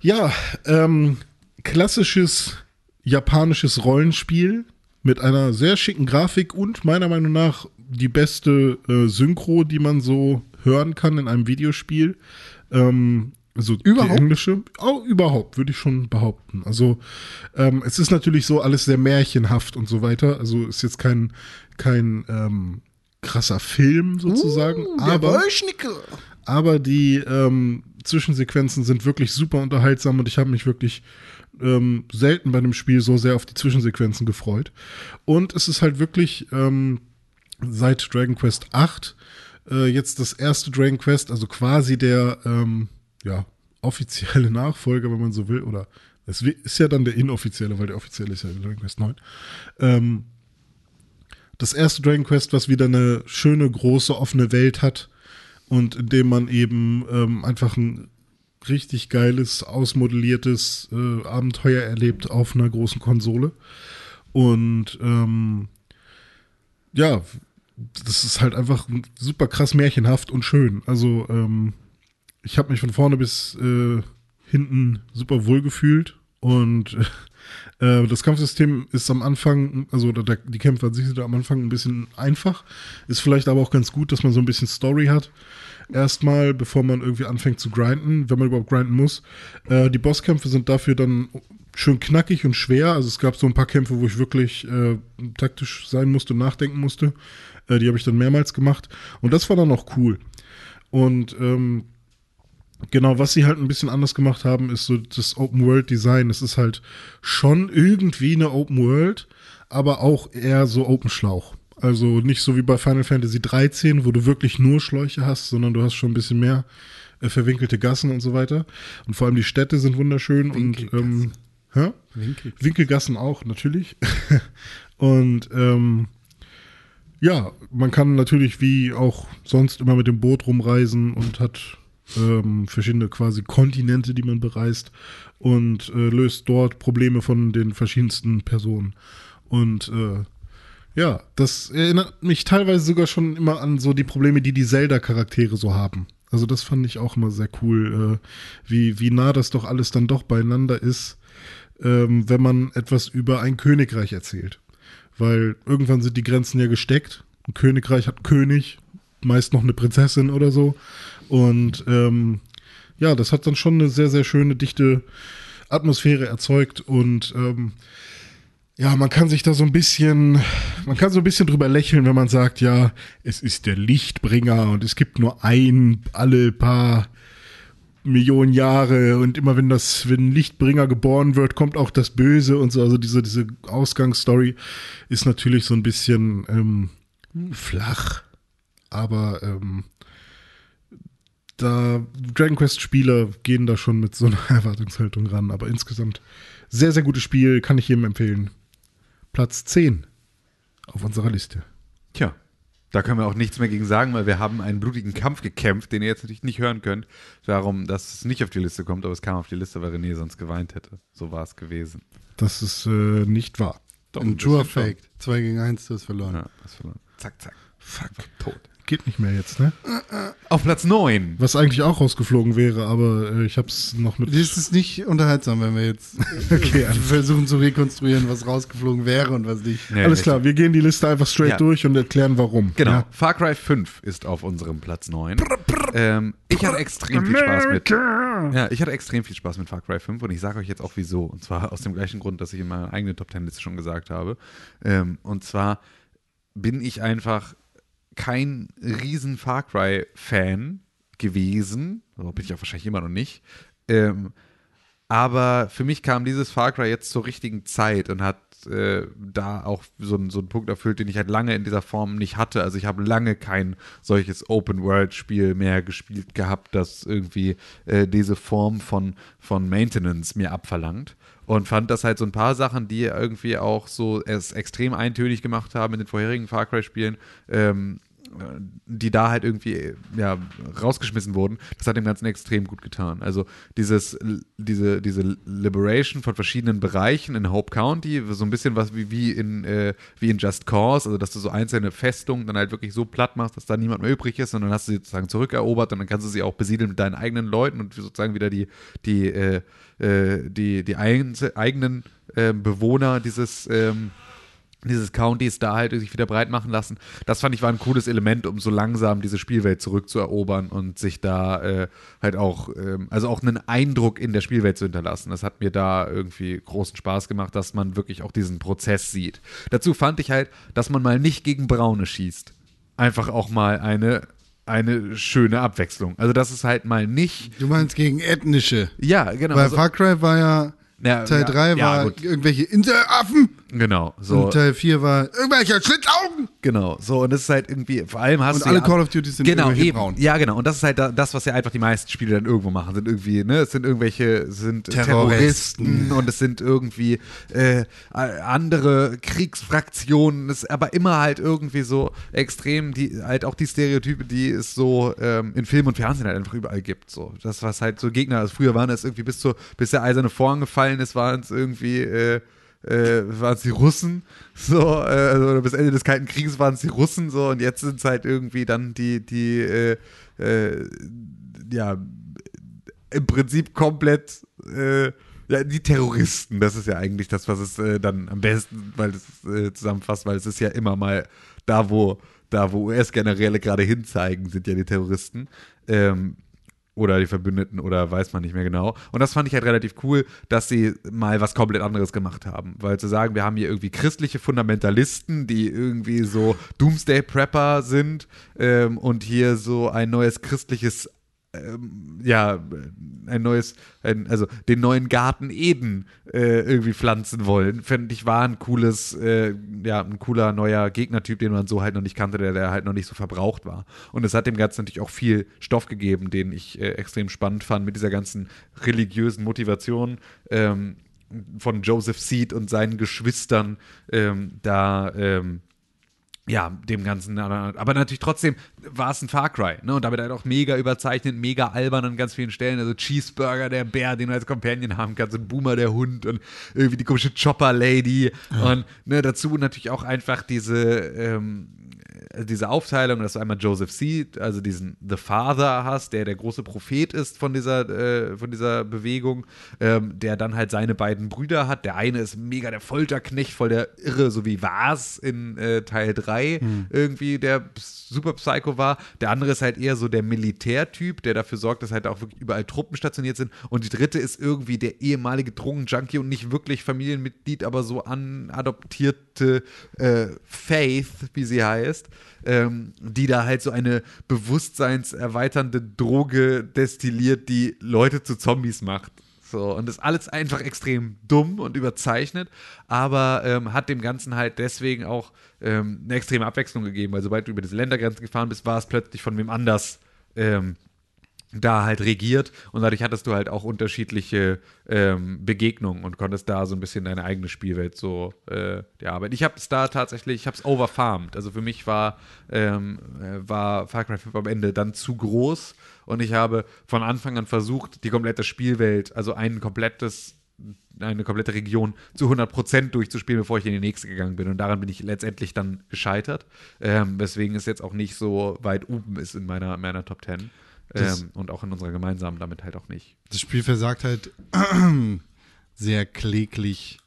Ja, ähm, klassisches japanisches Rollenspiel mit einer sehr schicken Grafik und meiner Meinung nach die beste äh, Synchro, die man so hören kann in einem Videospiel. Ähm, also
Überhaupt?
die englische, oh, überhaupt, würde ich schon behaupten. Also ähm, es ist natürlich so alles sehr märchenhaft und so weiter. Also ist jetzt kein, kein ähm, krasser Film sozusagen, aber aber die ähm, Zwischensequenzen sind wirklich super unterhaltsam und ich habe mich wirklich ähm, selten bei einem Spiel so sehr auf die Zwischensequenzen gefreut. Und es ist halt wirklich ähm, seit Dragon Quest 8 äh, jetzt das erste Dragon Quest, also quasi der ähm, ja, offizielle Nachfolger, wenn man so will, oder es ist ja dann der inoffizielle, weil der offizielle ist ja Dragon Quest 9. Ähm, das erste Dragon Quest, was wieder eine schöne, große, offene Welt hat und in dem man eben ähm, einfach ein richtig geiles, ausmodelliertes äh, Abenteuer erlebt auf einer großen Konsole. Und ähm, ja, das ist halt einfach super krass märchenhaft und schön. Also ähm, ich habe mich von vorne bis äh, hinten super wohl gefühlt und äh, das Kampfsystem ist am Anfang, also der, die Kämpfe an sich sind am Anfang ein bisschen einfach, ist vielleicht aber auch ganz gut, dass man so ein bisschen Story hat. Erstmal, bevor man irgendwie anfängt zu grinden, wenn man überhaupt grinden muss. Äh, die Bosskämpfe sind dafür dann schön knackig und schwer. Also es gab so ein paar Kämpfe, wo ich wirklich äh, taktisch sein musste und nachdenken musste. Äh, die habe ich dann mehrmals gemacht. Und das war dann auch cool. Und ähm, genau, was sie halt ein bisschen anders gemacht haben, ist so das Open World Design. Es ist halt schon irgendwie eine Open World, aber auch eher so Open Schlauch. Also nicht so wie bei Final Fantasy 13, wo du wirklich nur Schläuche hast, sondern du hast schon ein bisschen mehr äh, verwinkelte Gassen und so weiter. Und vor allem die Städte sind wunderschön und ähm, hä?
Winkel.
Winkelgassen auch, natürlich. und ähm, ja, man kann natürlich wie auch sonst immer mit dem Boot rumreisen und hat ähm, verschiedene quasi Kontinente, die man bereist und äh, löst dort Probleme von den verschiedensten Personen. Und äh, ja, das erinnert mich teilweise sogar schon immer an so die Probleme, die die Zelda-Charaktere so haben. Also das fand ich auch immer sehr cool, äh, wie, wie nah das doch alles dann doch beieinander ist, ähm, wenn man etwas über ein Königreich erzählt. Weil irgendwann sind die Grenzen ja gesteckt. Ein Königreich hat einen König, meist noch eine Prinzessin oder so. Und ähm, ja, das hat dann schon eine sehr, sehr schöne, dichte Atmosphäre erzeugt und ähm, ja, man kann sich da so ein bisschen, man kann so ein bisschen drüber lächeln, wenn man sagt, ja, es ist der Lichtbringer und es gibt nur ein alle paar Millionen Jahre und immer wenn das, wenn ein Lichtbringer geboren wird, kommt auch das Böse und so. Also diese, diese Ausgangsstory ist natürlich so ein bisschen ähm, flach, aber ähm, da Dragon Quest Spieler gehen da schon mit so einer Erwartungshaltung ran, aber insgesamt sehr, sehr gutes Spiel, kann ich jedem empfehlen. Platz 10 auf unserer Liste.
Tja, da können wir auch nichts mehr gegen sagen, weil wir haben einen blutigen Kampf gekämpft, den ihr jetzt natürlich nicht hören könnt. Darum, dass es nicht auf die Liste kommt, aber es kam auf die Liste, weil René sonst geweint hätte. So war es gewesen.
Das ist äh, nicht wahr.
Ein True Fake. 2 gegen 1, du hast verloren.
Ja, das verloren. Zack, zack.
Fuck.
Tot.
Geht nicht mehr jetzt, ne?
Auf Platz 9.
Was eigentlich auch rausgeflogen wäre, aber äh, ich hab's noch mit.
Das ist nicht unterhaltsam, wenn wir jetzt
Okay,
versuchen zu rekonstruieren, was rausgeflogen wäre und was nicht.
Nee,
alles
nicht.
klar, wir gehen die Liste einfach straight
Ja.
durch und erklären warum.
Genau.
Ja.
Far Cry 5 ist auf unserem Platz 9. Ähm, ich hatte extrem viel Spaß mit. Ja, ich hatte extrem viel Spaß mit Far Cry 5 und ich sage euch jetzt auch wieso. Und zwar aus dem gleichen Grund, dass ich in meiner eigenen Top 10 Liste schon gesagt habe. Ähm, und zwar bin ich einfach kein riesen Far Cry Fan gewesen. So bin ich auch wahrscheinlich immer noch nicht. Ähm, aber für mich kam dieses Far Cry jetzt zur richtigen Zeit und hat äh, da auch so, einen- so einen Punkt erfüllt, den ich halt lange in dieser Form nicht hatte. Also ich habe lange kein solches Open-World-Spiel mehr gespielt gehabt, das irgendwie äh, diese Form von, von Maintenance mir abverlangt. Und fand das halt so ein paar Sachen, die irgendwie auch so es extrem eintönig gemacht haben in den vorherigen Far Cry-Spielen, ähm, die da halt irgendwie ja, rausgeschmissen wurden, das hat dem Ganzen extrem gut getan. Also dieses, diese, diese Liberation von verschiedenen Bereichen in Hope County, so ein bisschen was wie, wie, in, äh, wie in Just Cause, also dass du so einzelne Festungen dann halt wirklich so platt machst, dass da niemand mehr übrig ist und dann hast du sie sozusagen zurückerobert und dann kannst du sie auch besiedeln mit deinen eigenen Leuten und sozusagen wieder die, die, äh, äh, die, die eigenen äh, Bewohner dieses ähm, dieses Countys da halt sich wieder breit machen lassen. Das fand ich war ein cooles Element, um so langsam diese Spielwelt zurückzuerobern und sich da äh, halt auch, ähm, also auch einen Eindruck in der Spielwelt zu hinterlassen. Das hat mir da irgendwie großen Spaß gemacht, dass man wirklich auch diesen Prozess sieht. Dazu fand ich halt, dass man mal nicht gegen Braune schießt. Einfach auch mal eine, eine schöne Abwechslung. Also das ist halt mal nicht,
Du meinst gegen ethnische.
ja, genau.
Weil
so,
Far Cry war ja,
ja,
Teil
ja,
3
ja,
war
gut,
irgendwelche Interaffen
genau, so,
und Teil 4 war irgendwelche Schlitzaugen.
genau, so und das ist halt irgendwie, vor allem hast
Und
du
alle
ja-
Call of Duty sind
genau, eben.
braun.
Ja, genau. Und das ist halt da- das, was ja einfach die meisten Spiele dann irgendwo machen. Sind irgendwie, ne, es sind irgendwelche, sind
Terroristen.
Terroristen und es sind irgendwie äh, andere Kriegsfraktionen. Es ist aber immer halt irgendwie so extrem, die halt auch die Stereotype, die es so ähm, in Film und Fernsehen halt einfach überall gibt. So, das, was halt so Gegner, also früher waren es irgendwie bis zur, bis der eiserne Vorhang gefallen ist, waren es irgendwie äh, äh, waren es die Russen, so, äh, also bis Ende des Kalten Krieges waren es die Russen, so, und jetzt sind es halt irgendwie dann die, die, äh, äh, ja, im Prinzip komplett, äh, ja, die Terroristen, das ist ja eigentlich das, was es äh, dann am besten, weil es äh, zusammenfasst, weil es ist ja immer mal da, wo, da, wo US-Generäle gerade hinzeigen, sind ja die Terroristen. Ähm, oder die Verbündeten oder weiß man nicht mehr genau. Und das fand ich halt relativ cool, dass sie mal was komplett anderes gemacht haben. Weil zu sagen, wir haben hier irgendwie christliche Fundamentalisten, die irgendwie so Doomsday-Prepper sind ähm, und hier so ein neues christliches ähm, ja, ein neues, ein, also den neuen Garten Eden äh, irgendwie pflanzen wollen, fände ich war ein cooles, äh, ja, ein cooler neuer Gegnertyp, den man so halt noch nicht kannte, der, der halt noch nicht so verbraucht war. Und es hat dem Ganzen natürlich auch viel Stoff gegeben, den ich äh, extrem spannend fand mit dieser ganzen religiösen Motivation. Ähm, von Joseph Seed und seinen Geschwistern ähm, da ähm, ja, dem Ganzen, aber natürlich trotzdem war es ein Far Cry, ne? Und damit halt auch mega überzeichnet, mega albern an ganz vielen Stellen. Also Cheeseburger, der Bär, den du als Companion haben kannst, und Boomer, der Hund und irgendwie die komische Chopper-Lady. Ja. Und ne, dazu natürlich auch einfach diese, ähm, äh, diese Aufteilung, dass du einmal Joseph Seed, also diesen The Father hast, der der große Prophet ist von dieser, äh, von dieser Bewegung, ähm, der dann halt seine beiden Brüder hat. Der eine ist mega der Folterknecht, voll der Irre, so wie Vars in äh, Teil 3 hm. irgendwie, der super Psycho war. Der andere ist halt eher so der Militärtyp, der dafür sorgt, dass halt auch wirklich überall Truppen stationiert sind. Und die dritte ist irgendwie der ehemalige Drogenjunkie und nicht wirklich Familienmitglied, aber so anadoptierte äh, Faith, wie sie heißt ähm, die da halt so eine bewusstseinserweiternde Droge destilliert, die Leute zu Zombies macht. So, und das ist alles einfach extrem dumm und überzeichnet, aber ähm, hat dem Ganzen halt deswegen auch ähm, eine extreme Abwechslung gegeben, weil sobald du über diese Ländergrenzen gefahren bist, war es plötzlich von wem anders ähm, da halt regiert und dadurch hattest du halt auch unterschiedliche ähm, Begegnungen und konntest da so ein bisschen deine eigene Spielwelt so äh, aber ich habe es da tatsächlich, ich habe es overfarmed. Also für mich war ähm, äh, war Far Cry 5 am Ende dann zu groß und ich habe von Anfang an versucht, die komplette Spielwelt, also ein komplettes eine komplette Region zu 100% durchzuspielen, bevor ich in die nächste gegangen bin. Und daran bin ich letztendlich dann gescheitert. Ähm, weswegen es jetzt auch nicht so weit oben ist in meiner, meiner Top 10. Ähm, und auch in unserer gemeinsamen damit halt auch nicht.
Das Spiel versagt halt sehr kläglich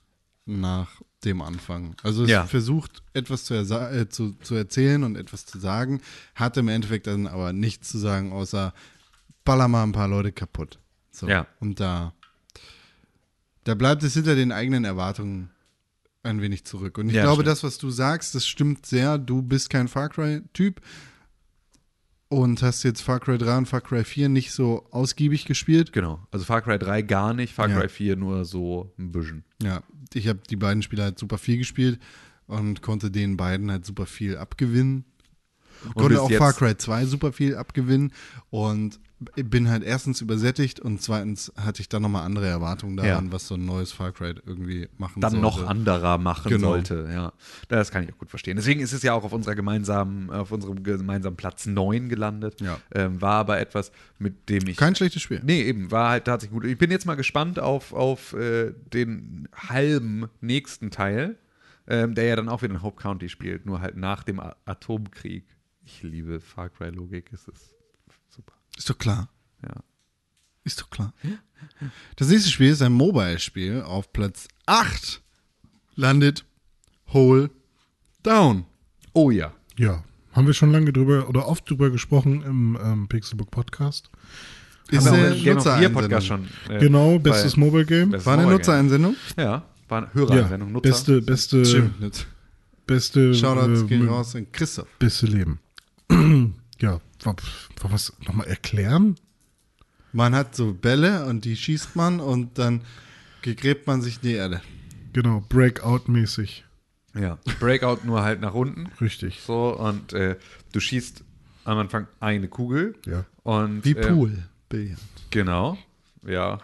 nach dem Anfang. Also es ja. versucht etwas zu, äh, zu, zu, erzählen und etwas zu sagen, hat im Endeffekt dann aber nichts zu sagen, außer baller mal ein paar Leute kaputt. So. Ja. Und da, da bleibt es hinter den eigenen Erwartungen ein wenig zurück. Und ich ja, glaube, stimmt. das, was du sagst, das stimmt sehr. Du bist kein Far Cry-Typ und hast jetzt Far Cry 3 und Far Cry 4 nicht so ausgiebig gespielt?
Genau. Also Far Cry 3 gar nicht, Far ja. Cry 4 nur so ein bisschen.
Ja, ich habe die beiden Spiele halt super viel gespielt und konnte den beiden halt super viel abgewinnen. Und konnte auch Far Cry 2 super viel abgewinnen und bin halt erstens übersättigt und zweitens hatte ich dann nochmal andere Erwartungen daran, ja. was so ein neues Far Cry irgendwie machen
dann
sollte.
Dann noch anderer machen genau. sollte, ja. Das kann ich auch gut verstehen. Deswegen ist es ja auch auf unserer gemeinsamen, auf unserem gemeinsamen Platz 9 gelandet. Ja. Ähm, war aber etwas, mit dem ich.
Kein schlechtes Spiel.
Nee, eben, war halt tatsächlich gut. Ich bin jetzt mal gespannt auf, auf äh, den halben nächsten Teil, ähm, der ja dann auch wieder in Hope County spielt, nur halt nach dem Atomkrieg. Ich liebe Far Cry-Logik, es ist
ist doch klar.
Ja.
Ist doch klar. Das nächste Spiel ist ein Mobile-Spiel. Auf Platz 8 landet Hole Down.
Oh ja.
Ja. Haben wir schon lange drüber oder oft drüber gesprochen im ähm, Pixelbook Podcast.
Ist der Nutzereinsendung. schon.
Äh, genau, bestes Mobile Game.
Bestes war eine Nutzerinsendung?
Ja, war eine Hörereinsendung.
Ja, beste, beste,
Stimmt.
beste.
Shoutouts äh, gehen raus an Christoph.
Beste Leben. ja, was nochmal erklären?
Man hat so Bälle und die schießt man und dann gegräbt man sich in die Erde.
Genau, Breakout-mäßig.
Ja, Breakout nur halt nach unten.
Richtig.
So, und äh, du schießt am Anfang eine Kugel.
Ja.
Und,
Wie Pool. Äh,
genau, ja.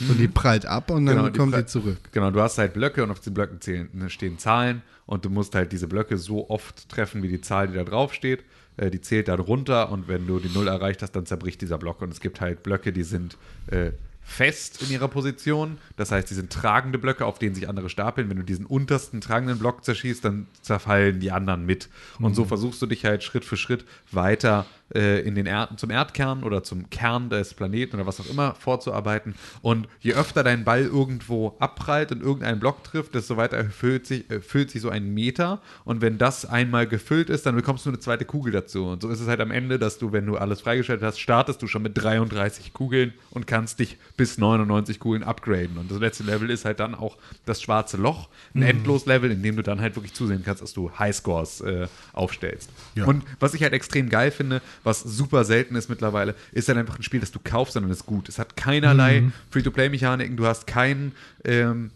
Und die prallt ab und dann genau, kommt die, die, zurück.
Genau, du hast halt Blöcke und auf den Blöcken zählen, stehen Zahlen und du musst halt diese Blöcke so oft treffen, wie die Zahl, die da drauf steht. Äh, die zählt dann runter und wenn du die Null erreicht hast, dann zerbricht dieser Block. Und es gibt halt Blöcke, die sind äh, fest in ihrer Position. Das heißt, die sind tragende Blöcke, auf denen sich andere stapeln. Wenn du diesen untersten tragenden Block zerschießt, dann zerfallen die anderen mit. Und so versuchst du dich halt Schritt für Schritt weiter äh, in den Erd zum Erdkern oder zum Kern des Planeten oder was auch immer vorzuarbeiten. Und je öfter dein Ball irgendwo abprallt und irgendeinen Block trifft, desto weiter füllt sich, äh, füllt sich so ein Meter. Und wenn das einmal gefüllt ist, dann bekommst du eine zweite Kugel dazu. Und so ist es halt am Ende, dass du, wenn du alles freigeschaltet hast, startest du schon mit 33 Kugeln und kannst dich bis 99 Kugeln upgraden. Und das letzte Level ist halt dann auch das schwarze Loch, ein Endlos-Level, in dem du dann halt wirklich zusehen kannst, dass du Highscores äh, aufstellst.
Ja.
Und was ich halt extrem geil finde, was super selten ist mittlerweile, ist dann einfach ein Spiel, das du kaufst, sondern ist gut. Es hat keinerlei Free-to-Play-Mechaniken, du hast keinen. Ähm,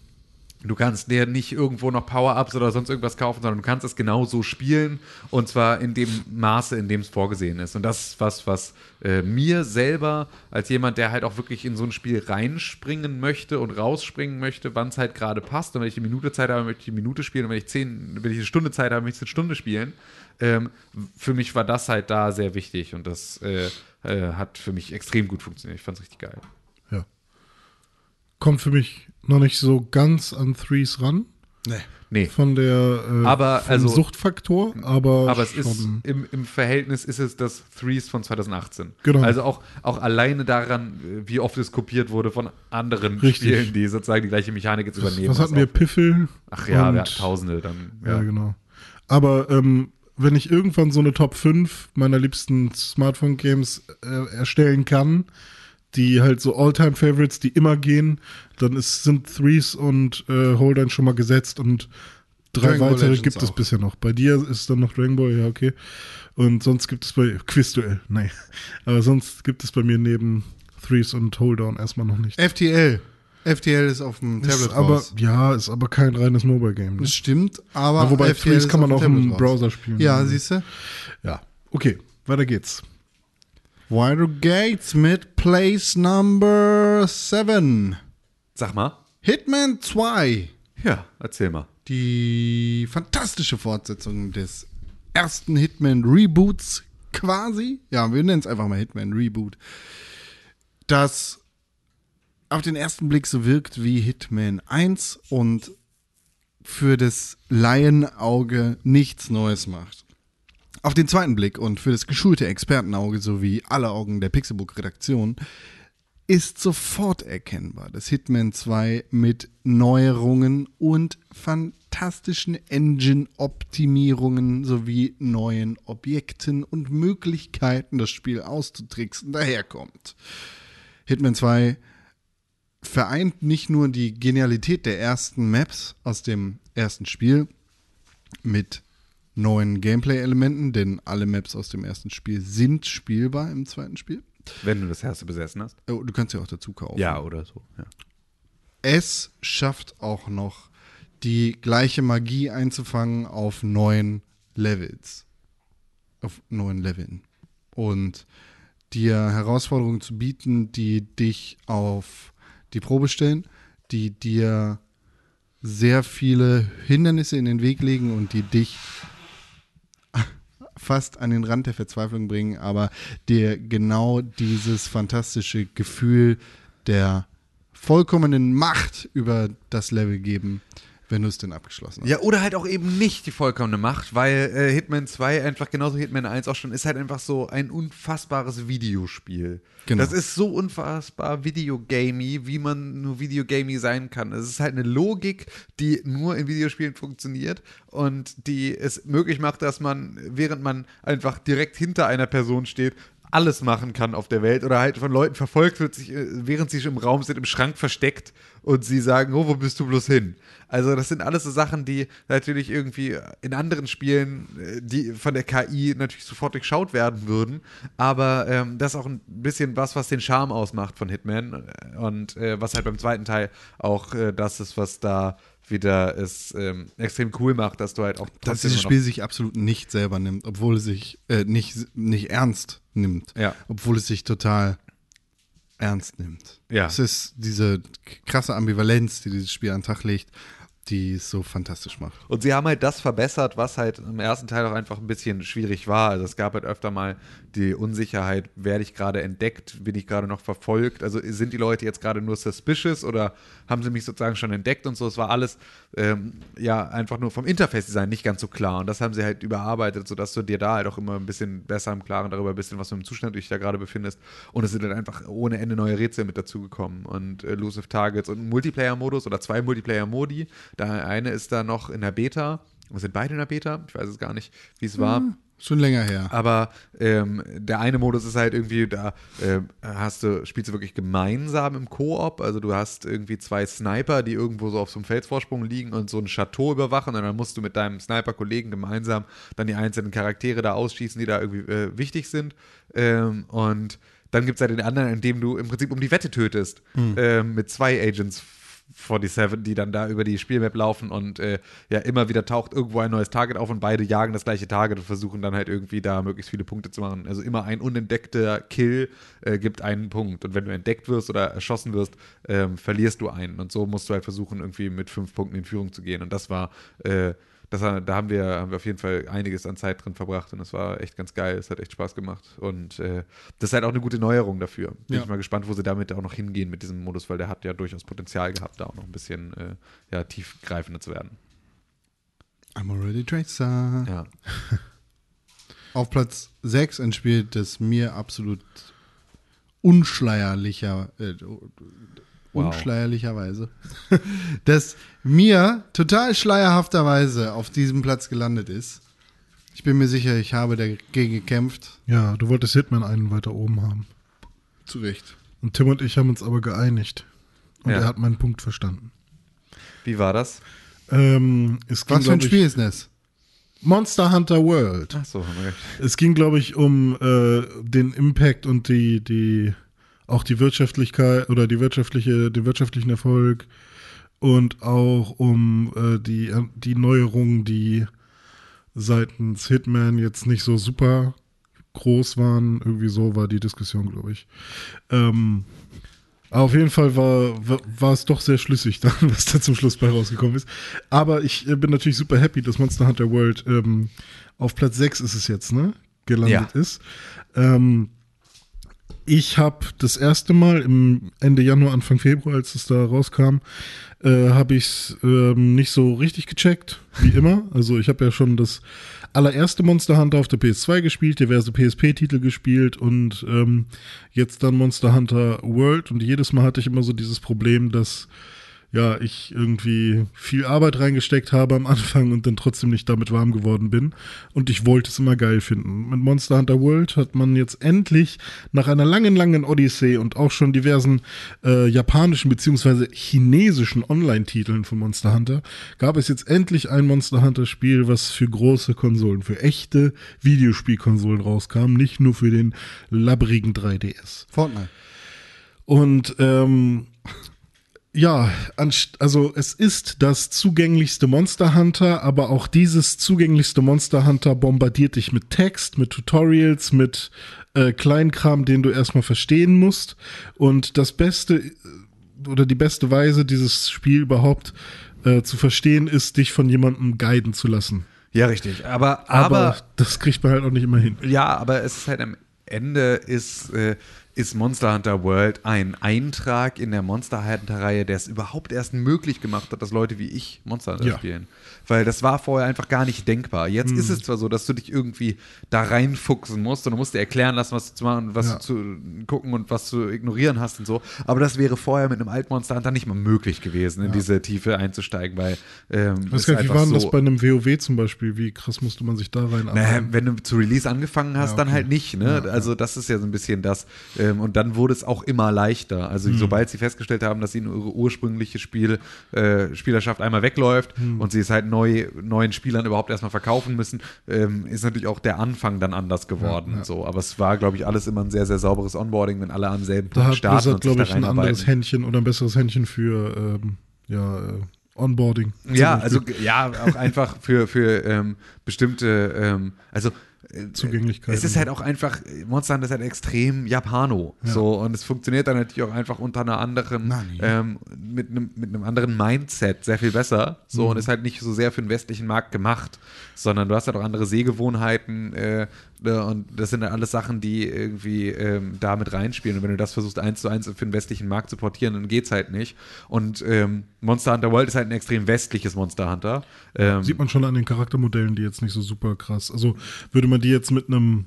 Du kannst dir nicht irgendwo noch Power-Ups oder sonst irgendwas kaufen, sondern du kannst es genauso spielen und zwar in dem Maße, in dem es vorgesehen ist. Und das ist was, was äh, mir selber als jemand, der halt auch wirklich in so ein Spiel reinspringen möchte und rausspringen möchte, wann es halt gerade passt. Und wenn ich eine Minute Zeit habe, möchte ich die Minute spielen. Und wenn ich zehn, wenn ich eine Stunde Zeit habe, möchte ich eine Stunde spielen. Ähm, für mich war das halt da sehr wichtig und das äh, äh, hat für mich extrem gut funktioniert. Ich fand es richtig geil.
Ja. Kommt für mich noch nicht so ganz an Threes ran.
Nee.
Nee.
Von der äh,
Aber,
vom
also-
Suchtfaktor, aber,
Aber es ist im, im Verhältnis ist es das Threes von 2018.
Genau.
Also auch, auch alleine daran, äh, wie oft es kopiert wurde von anderen
Richtig.
Spielen, die sozusagen die gleiche Mechanik jetzt übernehmen.
was hatten wir?
auch-
Piffel?
Ach ja,
und-
wir hatten Tausende dann.
Ja,
Ja,
genau. Aber ähm, wenn ich irgendwann so eine Top 5 meiner liebsten Smartphone-Games äh, erstellen kann, die halt so All-Time-Favorites, die immer gehen, dann ist, sind Threes und äh, Hold'em schon mal gesetzt und drei
Dragon
weitere gibt es
auch.
bisher noch. Bei dir ist dann noch Dragon Ball, ja, okay. Und sonst gibt es bei Quizduell, nee. Aber sonst gibt es bei mir neben Threes und Hold'em erstmal noch nicht.
FTL. FTL ist auf dem Tablet
Ist aber,
raus.
ja, ist aber kein reines Mobile-Game. Ne?
Das stimmt, aber
Ja, wobei
FTL
Threes kann man auch im. Browser spielen.
Ja, siehst du?
Ja, okay, weiter geht's.
Wider Gates mit Place Number 7.
Sag mal.
Hitman 2.
Ja, erzähl mal.
Die fantastische Fortsetzung des ersten Hitman Reboots quasi. Ja, wir nennen es einfach mal Hitman Reboot. Das auf den ersten Blick so wirkt wie Hitman 1 und für das Laienauge nichts Neues macht. Auf den zweiten Blick und für das geschulte Expertenauge sowie alle Augen der Pixelbook-Redaktion ist sofort erkennbar, dass Hitman 2 mit Neuerungen und fantastischen Engine-Optimierungen sowie neuen Objekten und Möglichkeiten, das Spiel auszutricksen, daherkommt. Hitman 2 vereint nicht nur die Genialität der ersten Maps aus dem ersten Spiel mit neuen Gameplay-Elementen, denn alle Maps aus dem ersten Spiel sind spielbar im zweiten Spiel.
Wenn du das erste besessen hast.
Oh, du kannst ja auch dazu kaufen.
Ja, oder so. Ja.
Es schafft auch noch die gleiche Magie einzufangen auf neuen Levels. Auf neuen Leveln. Und dir Herausforderungen zu bieten, die dich auf die Probe stellen, die dir sehr viele Hindernisse in den Weg legen und die dich fast an den Rand der Verzweiflung bringen, aber dir genau dieses fantastische Gefühl der vollkommenen Macht über das Level geben, wenn du es denn abgeschlossen hast.
Ja, oder halt auch eben nicht die vollkommene Macht, weil äh, Hitman 2 einfach genauso wie Hitman 1 auch schon ist halt einfach so ein unfassbares Videospiel.
Genau.
Das ist so unfassbar videogamey, wie man nur videogamey sein kann. Es ist halt eine Logik, die nur in Videospielen funktioniert und die es möglich macht, dass man, während man einfach direkt hinter einer Person steht, alles machen kann auf der Welt oder halt von Leuten verfolgt wird, sich, äh, während sie im Raum sind, im Schrank versteckt und sie sagen, oh, wo bist du bloß hin? Also das sind alles so Sachen, die natürlich irgendwie in anderen Spielen, äh, die von der KI natürlich sofort durchschaut werden würden, aber ähm, das ist auch ein bisschen was, was den Charme ausmacht von Hitman und äh, was halt beim zweiten Teil auch äh, das ist, was da wieder es ähm, extrem cool macht, dass du halt auch
Dass dieses Spiel sich absolut nicht selber nimmt, obwohl es sich äh, nicht, nicht ernst nimmt.
Ja.
Obwohl es sich total ernst nimmt.
Ja.
Es ist diese krasse Ambivalenz, die dieses Spiel an den Tag legt, die es so fantastisch macht.
Und sie haben halt das verbessert, was halt im ersten Teil auch einfach ein bisschen schwierig war. Also es gab halt öfter mal die Unsicherheit, werde ich gerade entdeckt, bin ich gerade noch verfolgt? Also sind die Leute jetzt gerade nur suspicious oder haben sie mich sozusagen schon entdeckt und so? Es war alles ähm, ja einfach nur vom Interface-Design nicht ganz so klar. Und das haben sie halt überarbeitet, sodass du dir da halt auch immer ein bisschen besser im Klaren darüber bist, was für einem Zustand du dich da gerade befindest. Und es sind dann einfach ohne Ende neue Rätsel mit dazugekommen und äh, Elusive Targets und Multiplayer-Modus oder zwei Multiplayer-Modi. Der eine ist da noch in der Beta. Sind beide in der Beta? Ich weiß es gar nicht, wie es war.
Schon länger her.
Aber ähm, der eine Modus ist halt irgendwie, da äh, hast du, spielst du wirklich gemeinsam im Koop. Also du hast irgendwie zwei Sniper, die irgendwo so auf so einem Felsvorsprung liegen und so ein Chateau überwachen. Und dann musst du mit deinem Sniper-Kollegen gemeinsam dann die einzelnen Charaktere da ausschießen, die da irgendwie äh, wichtig sind. Ähm, und dann gibt es halt den anderen, in dem du im Prinzip um die Wette tötest. Ähm, mit zwei Agents 47, die dann da über die Spielmap laufen und äh, ja, immer wieder taucht irgendwo ein neues Target auf und beide jagen das gleiche Target und versuchen dann halt irgendwie da möglichst viele Punkte zu machen. Also immer ein unentdeckter Kill äh, gibt einen Punkt. Und wenn du entdeckt wirst oder erschossen wirst, ähm, verlierst du einen. Und so musst du halt versuchen, irgendwie mit fünf Punkten in Führung zu gehen. Und das war äh, das, da haben wir, haben wir auf jeden Fall einiges an Zeit drin verbracht und das war echt ganz geil. Es hat echt Spaß gemacht. Und äh, das ist halt auch eine gute Neuerung dafür. Bin
Ja.
ich mal gespannt, wo sie damit auch noch hingehen mit diesem Modus, weil der hat ja durchaus Potenzial gehabt, da auch noch ein bisschen äh, ja, tiefgreifender zu werden.
I'm already Tracer.
Ja.
Auf Platz 6 ein Spiel, das mir absolut unschleierlicher, äh,
Wow.
unschleierlicherweise, das mir total schleierhafterweise auf diesem Platz gelandet ist. Ich bin mir sicher, ich habe dagegen gekämpft.
Ja, du wolltest Hitman einen weiter oben haben.
Zu Recht.
Und Tim und ich haben uns aber geeinigt. Und
Ja.
er hat meinen Punkt verstanden.
Wie war das?
Ähm, es ging,
Was für ein Spiel
ich,
ist das?
Monster Hunter World.
Achso, haben wir recht.
Es ging, glaube ich, um äh, den Impact und die, die, auch die Wirtschaftlichkeit oder die wirtschaftliche, den wirtschaftlichen Erfolg und auch um äh, die, die Neuerungen, die seitens Hitman jetzt nicht so super groß waren. Irgendwie so war die Diskussion, glaube ich. Ähm, aber auf jeden Fall war, war, war es doch sehr schlüssig dann, was da zum Schluss bei rausgekommen ist. Aber ich äh, bin natürlich super happy, dass Monster Hunter World ähm, auf Platz 6 ist es jetzt, ne? Gelandet
Ja.
ist. Ähm, ich habe das erste Mal im Ende Januar, Anfang Februar, als es da rauskam, äh, habe ich es ähm, nicht so richtig gecheckt, wie immer. Also ich habe ja schon das allererste Monster Hunter auf der PS2 gespielt, diverse PSP-Titel gespielt und ähm, jetzt dann Monster Hunter World und jedes Mal hatte ich immer so dieses Problem, dass ja, ich irgendwie viel Arbeit reingesteckt habe am Anfang und dann trotzdem nicht damit warm geworden bin. Und ich wollte es immer geil finden. Mit Monster Hunter World hat man jetzt endlich nach einer langen, langen Odyssee und auch schon diversen äh, japanischen beziehungsweise chinesischen Online-Titeln von Monster Hunter, gab es jetzt endlich ein Monster Hunter-Spiel, was für große Konsolen, für echte Videospielkonsolen rauskam, nicht nur für den labbrigen 3DS.
Fortnite.
Und ähm, ja, also es ist das zugänglichste Monster Hunter, aber auch dieses zugänglichste Monster Hunter bombardiert dich mit Text, mit Tutorials, mit äh, Kleinkram, den du erstmal verstehen musst. Und das Beste äh, oder die beste Weise, dieses Spiel überhaupt äh, zu verstehen, ist, dich von jemandem guiden zu lassen.
Ja, richtig. Aber,
Aber,
aber,
das kriegt man halt auch nicht immer hin.
ja, aber es ist halt am Ende ist, äh, ist Monster Hunter World ein Eintrag in der Monster Hunter-Reihe, der es überhaupt erst möglich gemacht hat, dass Leute wie ich Monster Hunter
Ja.
spielen. Weil das war vorher einfach gar nicht denkbar. Jetzt ist es zwar so, dass du dich irgendwie da reinfuchsen musst und du musst dir erklären lassen, was du zu machen, was
Ja.
du zu gucken und was zu ignorieren hast und so. Aber das wäre vorher mit einem alten Monster Hunter nicht mal möglich gewesen, in diese Tiefe einzusteigen, weil ähm,
Ich weiß
es
gar nicht, wie war denn das
so-
bei einem WoW zum Beispiel? Wie krass musste man sich da rein
naja, wenn du zu Release angefangen hast,
Ja,
dann
okay.
halt nicht. Ne? also das ist ja so ein bisschen das. Ähm, und dann wurde es auch immer leichter. Also
Hm.
sobald sie festgestellt haben, dass ihnen ihre ursprüngliche Spiel, äh, Spielerschaft einmal wegläuft
Hm.
und sie es halt neu, neuen Spielern überhaupt erstmal verkaufen müssen, ähm, ist natürlich auch der Anfang dann anders geworden.
Ja, ja.
So. Aber es war, glaube ich, alles immer ein sehr, sehr sauberes Onboarding, wenn alle am selben
Da
Punkt starten
Blizzard,
und
glaube ich, ein anderes. Händchen oder ein besseres Händchen für ähm, ja, äh, Onboarding.
Ja, also ja, auch einfach für, für ähm, bestimmte, ähm, also
Zugänglichkeit.
Es ist halt auch einfach, Monster Hunter ist halt extrem Japano. So, und es funktioniert dann natürlich auch einfach unter einer anderen,
Nani.
ähm, mit einem mit einem anderen Mindset sehr viel besser. So, und ist halt nicht so sehr für den westlichen Markt gemacht, sondern du hast halt auch andere Sehgewohnheiten äh, ne, und das sind dann alles Sachen, die irgendwie ähm, da mit reinspielen. Und wenn du das versuchst, eins zu eins für den westlichen Markt zu portieren, dann geht's halt nicht. Und ähm, Monster Hunter World ist halt ein extrem westliches Monster Hunter. Ähm,
Sieht man schon an den Charaktermodellen, die jetzt nicht so super krass. Also würde man die jetzt mit einem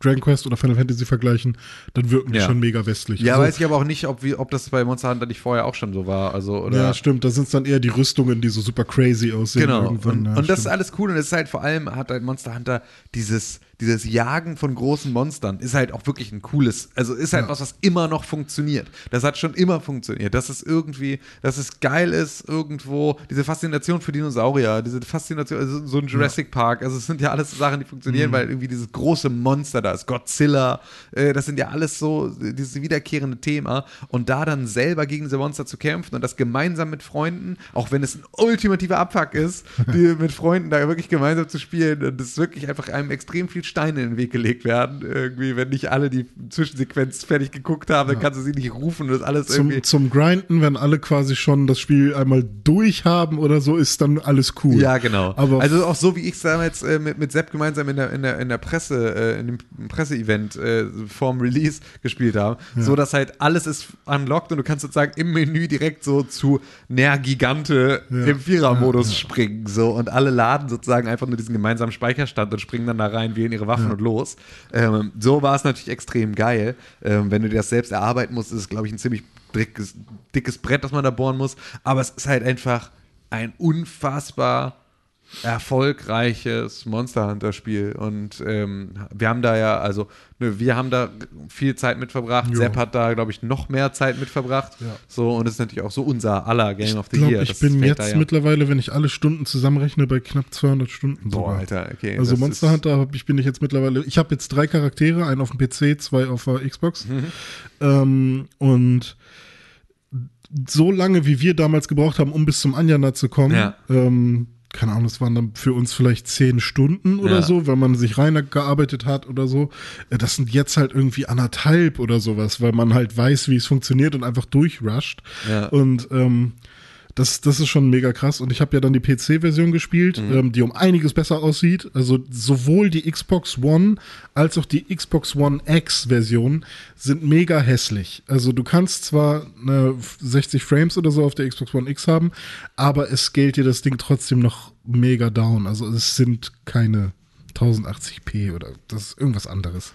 Dragon Quest oder Final Fantasy vergleichen, dann wirken die
Ja.
schon mega westlich.
ja,
also,
weiß ich aber auch nicht, ob, wir, ob das bei Monster Hunter nicht vorher auch schon so war. Also, oder
ja, stimmt. Da sind es dann eher die Rüstungen, die so super crazy aussehen.
Genau.
Irgendwann.
Und,
ja,
und das ist alles cool. Und es ist halt vor allem, hat halt Monster Hunter dieses, dieses Jagen von großen Monstern, ist halt auch wirklich ein cooles, also ist halt
Ja.
was, was immer noch funktioniert. Das hat schon immer funktioniert. Dass es irgendwie, dass es geil ist, irgendwo, diese Faszination für Dinosaurier, diese Faszination, also so ein Jurassic Park, also es sind ja alles Sachen, die
Mhm.
funktionieren, weil irgendwie dieses große Monster da ist, Godzilla, äh, das sind ja alles so, dieses wiederkehrende Thema. Und da dann selber gegen diese Monster zu kämpfen und das gemeinsam mit Freunden, auch wenn es ein ultimativer Abfuck ist, die mit Freunden da wirklich gemeinsam zu spielen und es wirklich einfach einem extrem viel Steine in den Weg gelegt werden. Irgendwie, wenn nicht alle die Zwischensequenz fertig geguckt haben, dann kannst du sie nicht rufen und das alles irgendwie.
Zum, zum Grinden, wenn alle quasi schon das Spiel einmal durch haben oder so, ist dann alles cool.
Ja, genau.
Aber
also auch so, wie ich es damals äh, mit, mit Sepp gemeinsam in der, in der, in der Presse, äh, in dem Presseevent äh, vorm Release gespielt habe, so dass halt alles ist unlocked und du kannst sozusagen im Menü direkt so zu Ner Gigante
Ja.
im Vierer-Modus
Ja, ja.
springen. So und alle laden sozusagen einfach nur diesen gemeinsamen Speicherstand und springen dann da rein, wählen ihre Waffen und los. Ähm, so war es natürlich extrem geil. Ähm, wenn du dir das selbst erarbeiten musst, ist es, glaube ich, ein ziemlich dickes, dickes Brett, das man da bohren muss. Aber es ist halt einfach ein unfassbar erfolgreiches Monster Hunter Spiel und ähm, wir haben da ja, also ne, wir haben da viel Zeit mit verbracht.
Jo.
Sepp hat da, glaube ich, noch mehr Zeit mit verbracht.
Ja.
So und es ist natürlich auch so unser aller Game of the
ich glaube,
Year.
ich
Das
bin jetzt
ja-
mittlerweile, wenn ich alle Stunden zusammenrechne, bei knapp 200 Stunden.
Boah,
sogar.
Alter, okay.
Also Monster Hunter ich, bin ich jetzt mittlerweile. Ich habe jetzt drei Charaktere, einen auf dem PC, zwei auf der Xbox.
Mhm.
Ähm, und so lange, wie wir damals gebraucht haben, um bis zum Anjana zu kommen,
Ja.
ähm, keine Ahnung, das waren dann für uns vielleicht zehn Stunden oder
Ja.
so, wenn man sich reingearbeitet hat oder so. Äh, Das sind jetzt halt irgendwie anderthalb oder sowas, weil man halt weiß, wie es funktioniert und einfach durchrusht.
Ja.
Und ähm, das, das ist schon mega krass. Und ich habe ja dann die PC-Version gespielt, ähm, die um einiges besser aussieht. Also sowohl die Xbox One als auch die Xbox One X-Version sind mega hässlich. Also du kannst zwar eine 60 Frames oder so auf der Xbox One X haben, aber es scaled dir das Ding trotzdem noch mega down. Also es sind keine 1080p oder das ist irgendwas anderes.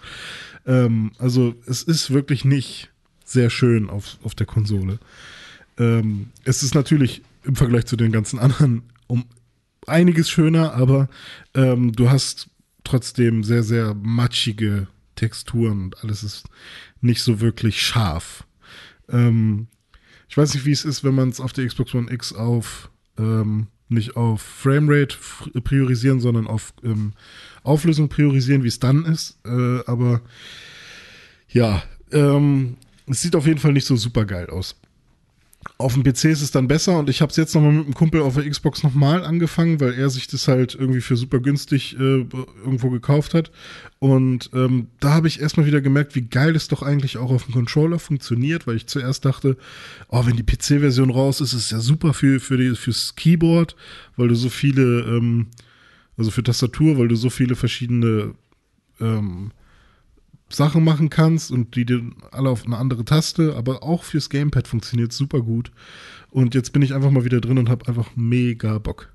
Ähm, also es ist wirklich nicht sehr schön auf, auf der Konsole. Ähm, es ist natürlich im Vergleich zu den ganzen anderen um einiges schöner, aber ähm, du hast trotzdem sehr, sehr matschige Texturen und alles ist nicht so wirklich scharf. Ähm, ich weiß nicht, wie es ist, wenn man es auf der Xbox One X auf ähm, nicht auf Framerate priorisieren, sondern auf ähm, Auflösung priorisieren, wie es dann ist. Äh, aber ja, ähm, es sieht auf jeden Fall nicht so super geil aus. Auf dem PC ist es dann besser und ich habe es jetzt nochmal mit einem Kumpel auf der Xbox nochmal angefangen, weil er sich das halt irgendwie für super günstig äh, irgendwo gekauft hat. Und ähm, da habe ich erstmal wieder gemerkt, wie geil es doch eigentlich auch auf dem Controller funktioniert, weil ich zuerst dachte, oh, wenn die PC-Version raus ist, ist es ja super für, für die, fürs Keyboard, weil du so viele, ähm, also für Tastatur, weil du so viele verschiedene ähm, Sachen machen kannst und die dir alle auf eine andere Taste, aber auch fürs Gamepad funktioniert super gut. Und jetzt bin ich einfach mal wieder drin und habe einfach mega Bock.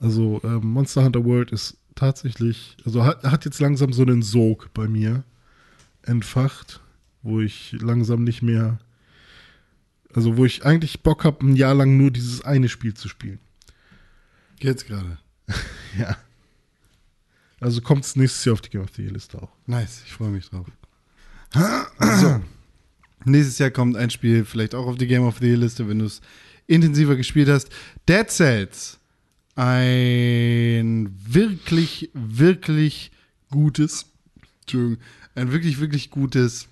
Also ähm, Monster Hunter World ist tatsächlich, also hat, hat jetzt langsam so einen Sog bei mir entfacht, wo ich langsam nicht mehr, also wo ich eigentlich Bock habe, ein Jahr lang nur dieses eine Spiel zu spielen.
Jetzt gerade.
Ja. Also kommt es nächstes Jahr auf die Game of the Year Liste auch.
Nice, ich freue mich drauf. so. Nächstes Jahr kommt ein Spiel vielleicht auch auf die Game of the Year Liste, wenn du es intensiver gespielt hast. Dead Cells. Ein wirklich, wirklich gutes, Entschuldigung, ein wirklich, wirklich gutes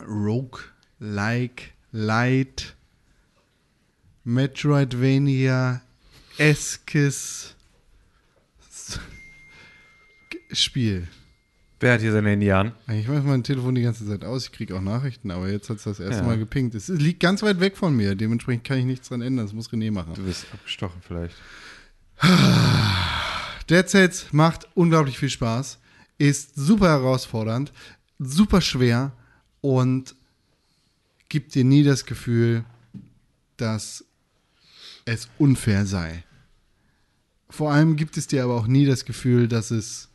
Rogue-like, Light, Metroidvania, eskes Spiel.
Wer hat hier sein Handy an?
Ich mache mein Telefon die ganze Zeit aus, ich kriege auch Nachrichten, aber jetzt hat es das erste
Ja.
Mal gepinkt. Es liegt ganz weit weg von mir, dementsprechend kann ich nichts dran ändern, das muss René machen.
Du bist abgestochen vielleicht.
Dead Cells macht unglaublich viel Spaß, ist super herausfordernd, super schwer und gibt dir nie das Gefühl, dass es unfair sei. Vor allem gibt es dir aber auch nie das Gefühl, dass es.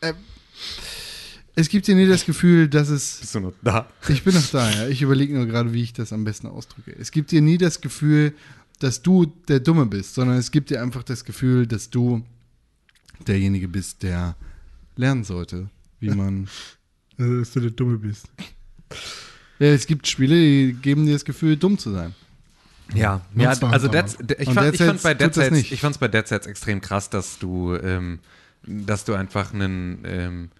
Äh, es gibt dir nie das Gefühl, dass es.
Bist du noch da?
Ich bin noch da, ja. Ich überlege nur gerade, wie ich das am besten ausdrücke. Es gibt dir nie das Gefühl, dass du der Dumme bist, sondern es gibt dir einfach das Gefühl, dass du derjenige bist, der lernen sollte, wie man.
Also, dass du der Dumme bist.
Ja, es gibt Spiele, die geben dir das Gefühl, dumm zu sein.
Ja, ja also. Dead, ich fand, ich fand bei Dead
nicht.
ich fand's bei Dead Cells extrem krass, dass du, ähm, dass du einfach einen, ähm,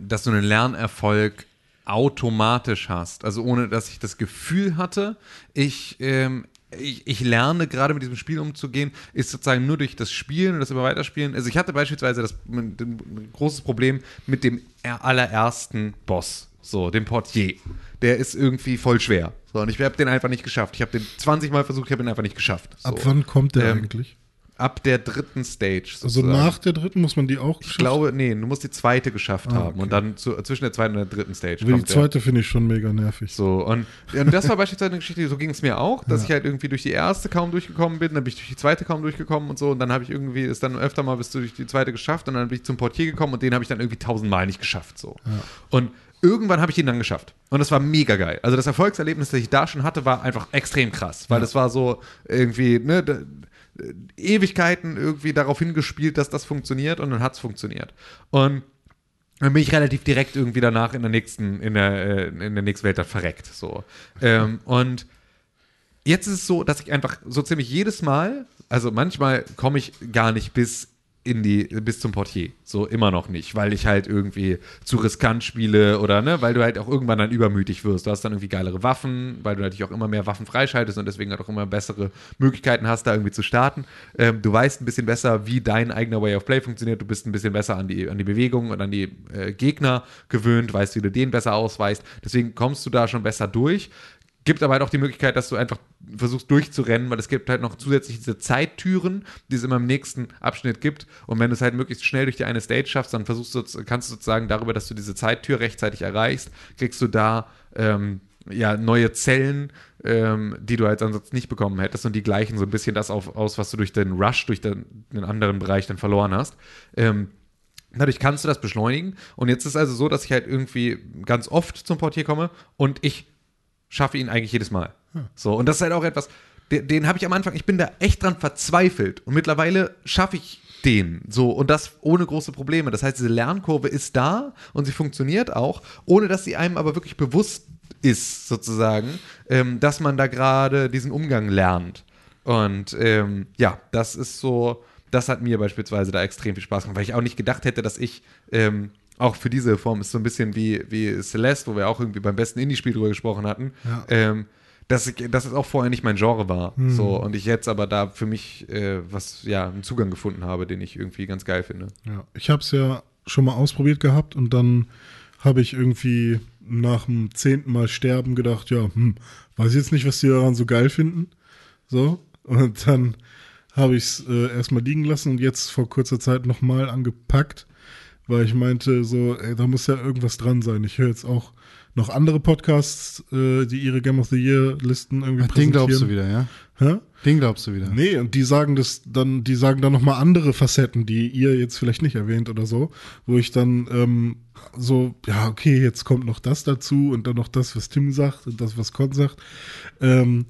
dass du einen Lernerfolg automatisch hast. Also ohne, dass ich das Gefühl hatte, ich, ähm, ich, ich lerne gerade mit diesem Spiel umzugehen, ist sozusagen nur durch das Spielen und das immer weiterspielen. Also ich hatte beispielsweise das ein, großes Problem mit dem er- allerersten Boss, so dem Portier. Der ist irgendwie voll schwer. So, und ich habe den einfach nicht geschafft. Ich habe den 20 Mal versucht, ich habe ihn einfach nicht geschafft. So.
Ab wann kommt der
Ähm,
eigentlich?
Ab der dritten Stage.
Also
sozusagen.
nach der dritten muss man die auch
Ich glaube, nee, du musst die zweite geschafft
Ah,
haben
okay.
und dann zu, zwischen der zweiten und der dritten Stage.
Aber die zweite finde ich schon mega nervig.
So, und, und das war beispielsweise eine Geschichte, so ging es mir auch, dass
Ja.
ich halt irgendwie durch die erste kaum durchgekommen bin, dann bin ich durch die zweite kaum durchgekommen und so, und dann habe ich irgendwie, ist dann öfter mal bist du durch die zweite geschafft und dann bin ich zum Portier gekommen und den habe ich dann irgendwie tausendmal nicht geschafft, so. Und irgendwann habe ich ihn dann geschafft. Und das war mega geil. Also das Erfolgserlebnis, das ich da schon hatte, war einfach extrem krass, weil das war so irgendwie, ne, da, Ewigkeiten irgendwie darauf hingespielt, dass das funktioniert und dann hat es funktioniert. Und dann bin ich relativ direkt irgendwie danach in der nächsten, in der, äh, in der nächsten Welt dann verreckt. So. Ähm, und jetzt ist es so, dass ich einfach so ziemlich jedes Mal, also manchmal komme ich gar nicht bis in die, bis zum Portier. So immer noch nicht, weil ich halt irgendwie zu riskant spiele oder ne, weil du halt auch irgendwann dann übermütig wirst. Du hast dann irgendwie geilere Waffen, weil du natürlich auch immer mehr Waffen freischaltest und deswegen halt auch immer bessere Möglichkeiten hast, da irgendwie zu starten. Ähm, du weißt ein bisschen besser, wie dein eigener Way of Play funktioniert. Du bist ein bisschen besser an die, an die Bewegung und an die äh, Gegner gewöhnt, weißt, wie du den besser ausweist. Deswegen kommst du da schon besser durch. Gibt aber halt auch die Möglichkeit, dass du einfach versuchst durchzurennen, weil es gibt halt noch zusätzlich diese Zeittüren, die es immer im nächsten Abschnitt gibt. Und wenn du es halt möglichst schnell durch die eine Stage schaffst, dann versuchst du, kannst du sozusagen darüber, dass du diese Zeittür rechtzeitig erreichst, kriegst du da ähm, ja, neue Zellen, ähm, die du halt ansonsten nicht bekommen hättest. Und die gleichen so ein bisschen das auf, aus, was du durch den Rush, durch den, den anderen Bereich dann verloren hast. Ähm, Dadurch kannst du das beschleunigen. Und jetzt ist also so, dass ich halt irgendwie ganz oft zum Portier komme und ich schaffe ihn eigentlich jedes Mal. So, und das ist halt auch etwas, den, den habe ich am Anfang, ich bin da echt dran verzweifelt. Und mittlerweile schaffe ich den. So, und das ohne große Probleme. Das heißt, diese Lernkurve ist da und sie funktioniert auch, ohne dass sie einem aber wirklich bewusst ist, sozusagen, ähm, dass man da gerade diesen Umgang lernt. Und ähm, ja, das ist so, das hat mir beispielsweise da extrem viel Spaß gemacht, weil ich auch nicht gedacht hätte, dass ich ähm, auch für diese Form ist so ein bisschen wie, wie Celeste, wo wir auch irgendwie beim besten Indie-Spiel drüber gesprochen hatten,
Ja.
ähm, dass, ich, dass es auch vorher nicht mein Genre war. So, und ich jetzt aber da für mich äh, was, ja, einen Zugang gefunden habe, den ich irgendwie ganz geil finde.
Ja, ich habe es ja schon mal ausprobiert gehabt und dann habe ich irgendwie nach dem zehnten Mal sterben gedacht, ja, hm, weiß ich jetzt nicht, was die daran so geil finden. So, und dann habe ich es äh, erstmal liegen lassen und jetzt vor kurzer Zeit nochmal angepackt, weil ich meinte, so, ey, da muss ja irgendwas dran sein. Ich höre jetzt auch noch andere Podcasts, äh, die ihre Game of the Year Listen irgendwie
Den glaubst du
präsentieren.
wieder, ja?
Hä?
Den glaubst du wieder.
Nee, und die sagen das dann, die sagen dann nochmal andere Facetten, die ihr jetzt vielleicht nicht erwähnt oder so, wo ich dann ähm, so, ja, okay, jetzt kommt noch das dazu und dann noch das, was Tim sagt und das, was Con sagt. Ähm,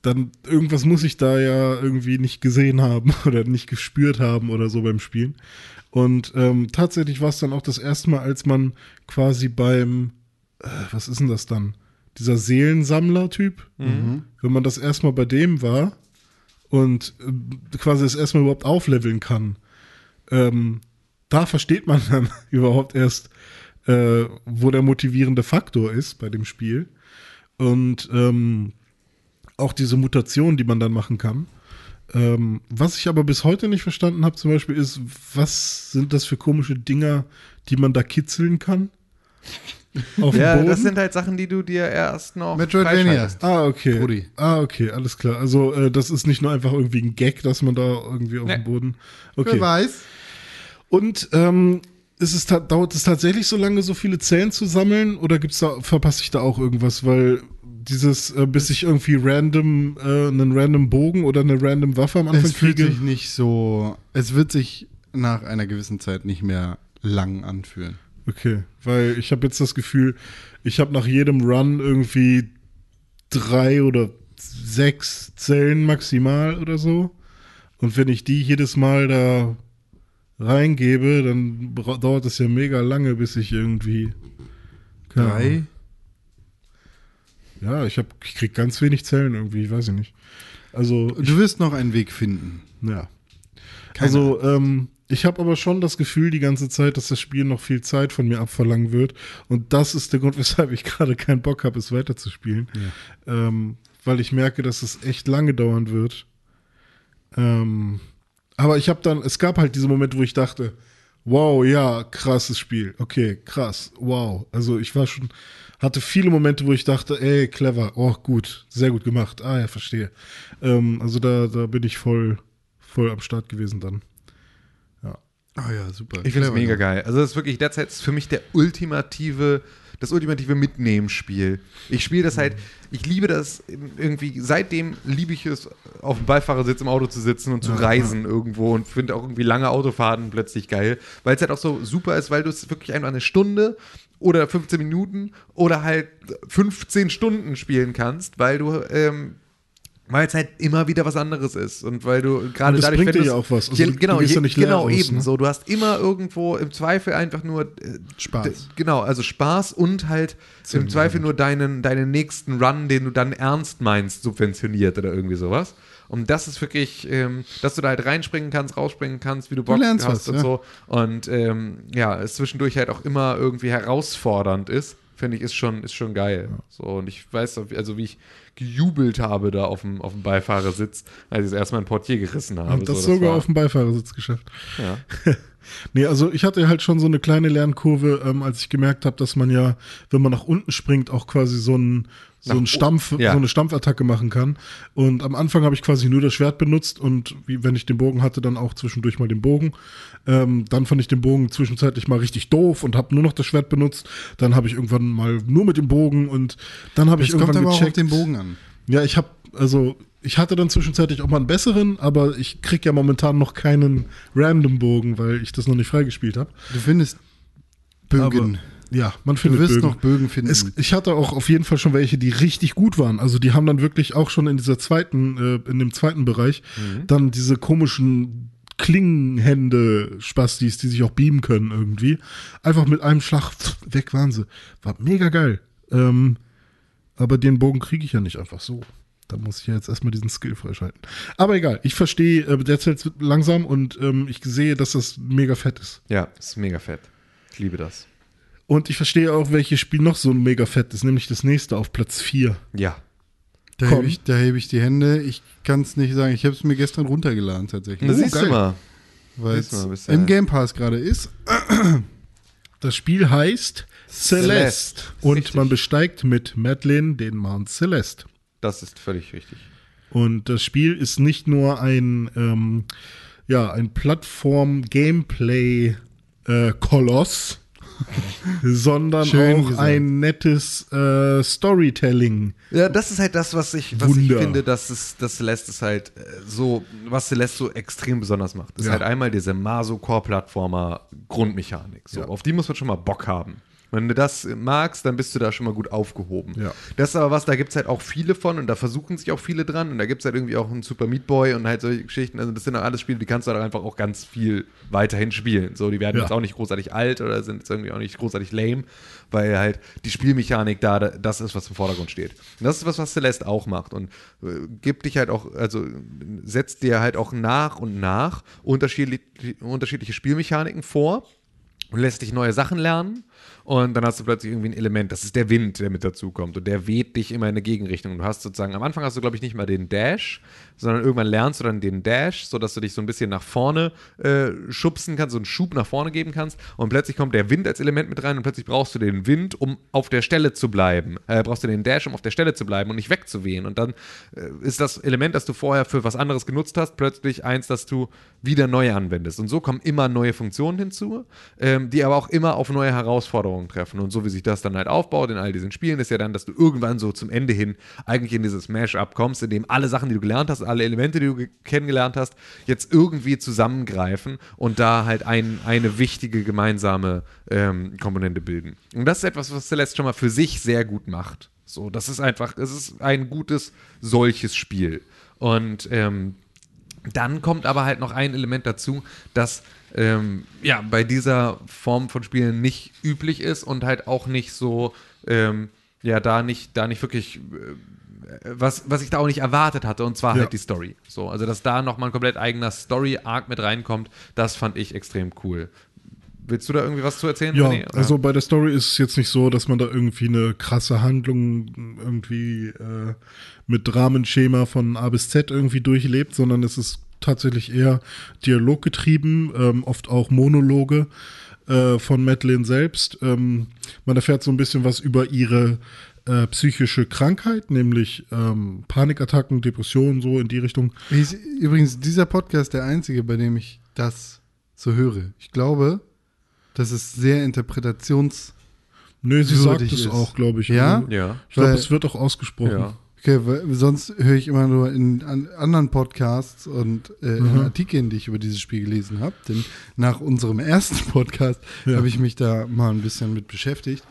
dann irgendwas muss ich da ja irgendwie nicht gesehen haben oder nicht gespürt haben oder so beim Spielen. Und ähm, tatsächlich war es dann auch das erste Mal, als man quasi beim, äh, was ist denn das dann? Dieser Seelensammler-Typ, wenn man das erstmal bei dem war und äh, quasi das erstmal überhaupt aufleveln kann, ähm, da versteht man dann überhaupt erst, äh, wo der motivierende Faktor ist bei dem Spiel. Und ähm, auch diese Mutation, die man dann machen kann. Ähm, was ich aber bis heute nicht verstanden habe, zum Beispiel, ist, was sind das für komische Dinger, die man da kitzeln kann? Auf dem
Ja,
Boden?
das sind halt Sachen, die du dir erst noch
Metroidvania.
Ah, okay.
Brudi.
Ah, okay, alles klar. Also, äh, das ist nicht nur einfach irgendwie ein Gag, dass man da irgendwie auf
Nee.
dem Boden.
Wer
Okay.
weiß.
Und ähm, ist es ta- dauert es tatsächlich so lange, so viele Zellen zu sammeln? Oder gibt's da, verpasse ich da auch irgendwas? Weil dieses, äh, bis ich irgendwie random, äh, einen random Bogen oder eine random Waffe am Anfang
Es fühlt
kriege.
sich nicht so. Es wird sich nach einer gewissen Zeit nicht mehr lang anfühlen.
Okay, weil ich habe jetzt das Gefühl, ich habe nach jedem Run irgendwie drei oder sechs Zellen maximal oder so. Und wenn ich die jedes Mal da reingebe, dann dauert es ja mega lange, bis ich irgendwie.
Drei?
Ja, ich, hab, ich krieg ganz wenig Zellen irgendwie, weiß ich nicht. Also,
Du wirst noch einen Weg finden.
ja.
Keine
also, ähm, ich habe aber schon das Gefühl die ganze Zeit, dass das Spiel noch viel Zeit von mir abverlangen wird. Und das ist der Grund, weshalb ich gerade keinen Bock habe, es weiterzuspielen. Ähm, weil ich merke, dass es echt lange dauern wird. Ähm, aber ich habe dann, es gab halt diese Momente, wo ich dachte, wow, ja, krasses Spiel. Okay, krass, wow. Also ich war schon, hatte viele Momente, wo ich dachte, ey, clever, oh, gut, sehr gut gemacht. Ah ja, verstehe. Ähm, also da, da bin ich voll, voll am Start gewesen dann.
Oh ja, super.
Ich finde es mega geil. Also das ist wirklich derzeit ist für mich der ultimative, das ultimative Mitnehmspiel. Ich spiele das halt, ich liebe das irgendwie, seitdem liebe ich es, auf dem Beifahrersitz im Auto zu sitzen und zu reisen irgendwo und finde auch irgendwie lange Autofahrten plötzlich geil, weil es halt auch so super ist, weil du es wirklich einfach eine Stunde oder 15 Minuten oder halt 15 Stunden spielen kannst, weil du ähm, weil es halt immer wieder was anderes ist und weil du gerade dadurch,
bringt
wenn
dir ja auch was. Also
Je- genau, je,
nicht leer
genau
raus,
eben
ne?
so. Du hast immer irgendwo im Zweifel einfach nur äh,
Spaß.
Genau, also Spaß und halt im Zweifel nur deinen, deinen nächsten Run, den du dann ernst meinst, subventioniert oder irgendwie sowas. Und das ist wirklich, ähm, dass du da halt reinspringen kannst, rausspringen kannst, wie du Bock
lernst
hast
was,
und
ja.
so. Und ähm, ja, es zwischendurch halt auch immer irgendwie herausfordernd ist, finde ich, ist schon, ist schon geil. So, und ich weiß, also wie ich gejubelt habe da auf dem, auf dem Beifahrersitz, als ich das erstmal ein Portier gerissen habe.
Und das
so,
sogar
war-
auf dem Beifahrersitz geschafft.
ja.
Nee, also ich hatte halt schon so eine kleine Lernkurve, ähm, als ich gemerkt habe, dass man ja, wenn man nach unten springt, auch quasi so einen so
o-
Stampf,
ja.
so eine Stampfattacke machen kann. Und am Anfang habe ich quasi nur das Schwert benutzt und wie, wenn ich den Bogen hatte, dann auch zwischendurch mal den Bogen. Ähm, dann fand ich den Bogen zwischenzeitlich mal richtig doof und habe nur noch das Schwert benutzt. Dann habe ich irgendwann mal nur mit dem Bogen und dann habe ich
Es kommt
irgendwann
aber auch auf
gecheckt.
den Bogen an.
Ja, ich habe also ich hatte dann zwischenzeitlich auch mal einen besseren, aber ich krieg ja momentan noch keinen Random Bogen, weil ich das noch nicht freigespielt habe.
Du findest Bögen.
Aber, ja, man
du
findet
wirst
Bögen.
noch Bögen finden.
Es, ich hatte auch auf jeden Fall schon welche, die richtig gut waren. Also die haben dann wirklich auch schon in dieser zweiten, äh, in dem zweiten Bereich dann diese komischen Klingenhände-Spastis, die sich auch beamen können irgendwie. Einfach mit einem Schlag pff, weg waren sie. War mega geil. Ähm, aber den Bogen kriege ich ja nicht einfach so. Da muss ich ja jetzt erstmal diesen Skill freischalten. Aber egal, ich verstehe äh, derzeit langsam und ähm, ich sehe, dass das mega fett ist.
ja, ist mega fett. Ich liebe das.
Und ich verstehe auch, welches Spiel noch so mega fett ist, nämlich das nächste auf Platz 4.
Ja.
da hebe ich, da hebe ich die Hände. Ich kann es nicht sagen. Ich habe es mir gestern runtergeladen tatsächlich.
Das
Oh,
du mal.
Weil es im Game Pass gerade ist.
Das Spiel heißt Celeste.
Celeste.
Und
Richtig.
man besteigt mit Madeline den Mount Celeste.
Das ist völlig richtig.
Und das Spiel ist nicht nur ein, ähm, ja, ein Plattform-Gameplay-Koloss, sondern
Schön
auch
gesagt.
ein nettes äh, Storytelling.
Ja, das ist halt das, was ich, was ich finde, dass es, dass Celeste ist halt äh, so, was Celeste so extrem besonders macht. Ist
Ja.
halt einmal diese Maso-Core-Plattformer-Grundmechanik. So,
Ja.
Auf die muss man schon mal Bock haben. Wenn du das magst, dann bist du da schon mal gut aufgehoben.
Ja.
Das ist aber was, da gibt es halt auch viele von und da versuchen sich auch viele dran und da gibt es halt irgendwie auch einen Super Meat Boy und halt solche Geschichten. Also das sind auch alles Spiele, die kannst du halt einfach auch ganz viel weiterhin spielen. So, die werden
Ja.
jetzt auch nicht großartig alt oder sind jetzt irgendwie auch nicht großartig lame, weil halt die Spielmechanik da da- das ist, was im Vordergrund steht. Und das ist was, was Celeste auch macht und äh, gibt dich halt auch, also setzt dir halt auch nach und nach unterschiedlich, unterschiedliche Spielmechaniken vor und lässt dich neue Sachen lernen und dann hast du plötzlich irgendwie ein Element, das ist der Wind, der mit dazukommt und der weht dich immer in eine Gegenrichtung. Du hast sozusagen, am Anfang hast du, glaube ich, nicht mal den Dash, sondern irgendwann lernst du dann den Dash, sodass du dich so ein bisschen nach vorne äh, schubsen kannst, so einen Schub nach vorne geben kannst und plötzlich kommt der Wind als Element mit rein und plötzlich brauchst du den Wind, um auf der Stelle zu bleiben. Äh, brauchst du den Dash, um auf der Stelle zu bleiben und nicht wegzuwehen. Und dann äh, ist das Element, das du vorher für was anderes genutzt hast, plötzlich eins, das du wieder neu anwendest. Und so kommen immer neue Funktionen hinzu, ähm, die aber auch immer auf neue Herausforderungen treffen. Und so wie sich das dann halt aufbaut in all diesen Spielen, ist ja dann, dass du irgendwann so zum Ende hin eigentlich in dieses Mash-up kommst, in dem alle Sachen, die du gelernt hast, alle Elemente, die du ge- kennengelernt hast, jetzt irgendwie zusammengreifen und da halt ein, eine wichtige gemeinsame ähm, Komponente bilden. Und das ist etwas, was Celeste schon mal für sich sehr gut macht. So, das ist einfach, es ist ein gutes solches Spiel. Und ähm, dann kommt aber halt noch ein Element dazu, das ähm, ja bei dieser Form von Spielen nicht üblich ist und halt auch nicht so, ähm, ja, da nicht, da nicht wirklich, äh, was, was ich da auch nicht erwartet hatte, und zwar
Ja.
halt die Story. So, also dass da nochmal ein komplett eigener Story-Arc mit reinkommt, das fand ich extrem cool. Willst du da irgendwie was zu erzählen?
Ja,
René,
also bei der Story ist es jetzt nicht so, dass man da irgendwie eine krasse Handlung irgendwie äh, mit Rahmenschema von A bis Z irgendwie durchlebt, sondern es ist tatsächlich eher dialoggetrieben, ähm, oft auch Monologe äh, von Madeleine selbst. Ähm, man erfährt so ein bisschen was über ihre äh, psychische Krankheit, nämlich ähm, Panikattacken, Depressionen, so in die Richtung.
Ist übrigens dieser Podcast der einzige, bei dem ich das so höre. Ich glaube, das ist sehr interpretations.
Nö, sie sagt es
ist.
auch, glaube ich.
Ja?
Also,
ja.
Ich glaube, es wird auch ausgesprochen.
Ja.
Okay, weil sonst höre ich immer nur in an anderen Podcasts und äh, in Artikeln, die ich über dieses Spiel gelesen habe. Denn nach unserem ersten Podcast
Ja.
habe ich mich da mal ein bisschen mit beschäftigt.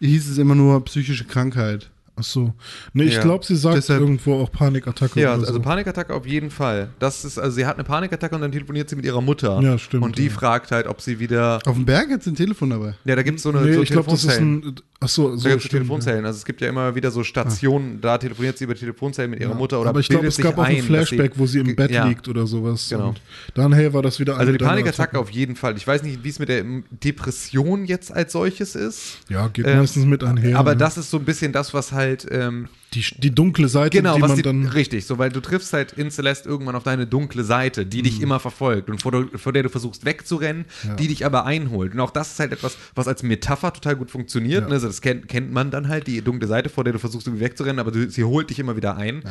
Hieß es immer nur psychische Krankheit.
Ach so. Nee, ich
Ja.
glaube, sie sagt
Deshalb-
irgendwo auch Panikattacke.
Ja,
oder
also
so.
Panikattacke auf jeden Fall. Das ist, also sie hat eine Panikattacke und dann telefoniert sie mit ihrer Mutter.
Ja, stimmt,
Und die
ja.
fragt halt, ob sie wieder.
Auf dem Berg hat sie ein Telefon dabei.
Ja, da gibt es so eine
nee,
so
ich glaube, das ist
Telefonzellen.
ein. Ach so,
Da
so
gibt es
stimmt,
Telefonzellen. Also es gibt ja immer wieder so Stationen, da telefoniert sie über Telefonzellen mit ihrer
ja.
Mutter oder
Aber ich glaube, es gab auch ein Flashback,
dass
wo sie im Bett
ja.
liegt oder sowas.
Genau.
Und dann, hey, war das wieder
Also
eine
die Panikattacke auf jeden Fall. Ich weiß nicht, wie es mit der Depression jetzt als solches ist.
Ja, geht
Ähm,
meistens mit einher.
Aber
ne?
das ist so ein bisschen das, was halt ähm,
Die, die dunkle Seite,
Genau,
die
was
man
die,
dann.
richtig, so weil du triffst halt in Celeste irgendwann auf deine dunkle Seite, die
Mhm.
dich immer verfolgt und vor, der- vor der du versuchst wegzurennen, die dich aber einholt. Und auch das ist halt etwas, was als Metapher total gut funktioniert.
Ja.
Ne? Also das kennt, kennt man dann halt, die dunkle Seite, vor der du versuchst irgendwie wegzurennen, aber du, sie holt dich immer wieder ein,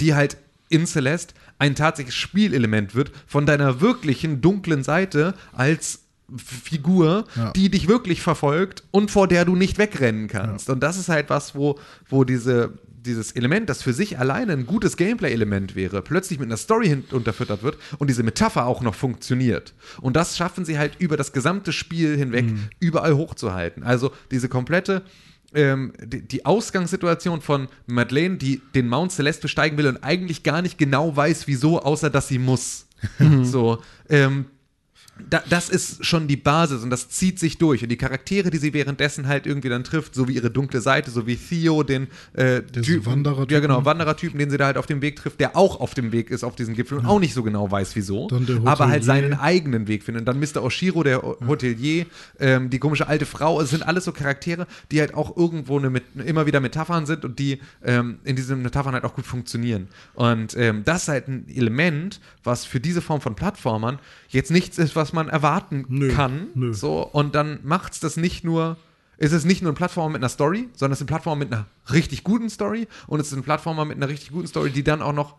die halt in Celeste ein tatsächliches Spielelement wird von deiner wirklichen dunklen Seite als Figur,
Ja.
die dich wirklich verfolgt und vor der du nicht wegrennen kannst. Und das ist halt was, wo, wo diese, dieses Element, das für sich alleine ein gutes Gameplay-Element wäre, plötzlich mit einer Story unterfüttert wird und diese Metapher auch noch funktioniert. Und das schaffen sie halt über das gesamte Spiel hinweg überall hochzuhalten. Also diese komplette ähm, die, die Ausgangssituation von Madeleine, die den Mount Celeste besteigen will und eigentlich gar nicht genau weiß, wieso, außer dass sie muss. so, ähm, da, das ist schon die Basis und das zieht sich durch. Und die Charaktere, die sie währenddessen halt irgendwie dann trifft, so wie ihre dunkle Seite, so wie Theo, den äh,
Diesen Wanderertypen.
Ja, genau, Wanderertypen, den sie da halt auf dem Weg trifft, der auch auf dem Weg ist auf diesen Gipfel und auch nicht so genau weiß, wieso. Aber halt seinen eigenen Weg findet. Und dann Mr. Oshiro, der Hotelier, ähm, die komische alte Frau. Es sind alles so Charaktere, die halt auch irgendwo eine, immer wieder Metaphern sind und die ähm, in diesen Metaphern halt auch gut funktionieren. Und ähm, das ist halt ein Element, was für diese Form von Plattformern jetzt nichts ist, was man erwarten
Nö,
kann.
nö.
So, und dann macht es das nicht nur. Ist es nicht nur ein Plattformer mit einer Story, sondern es ist ein Plattformer mit einer richtig guten Story und es ist ein Plattformer mit einer richtig guten Story, die dann auch noch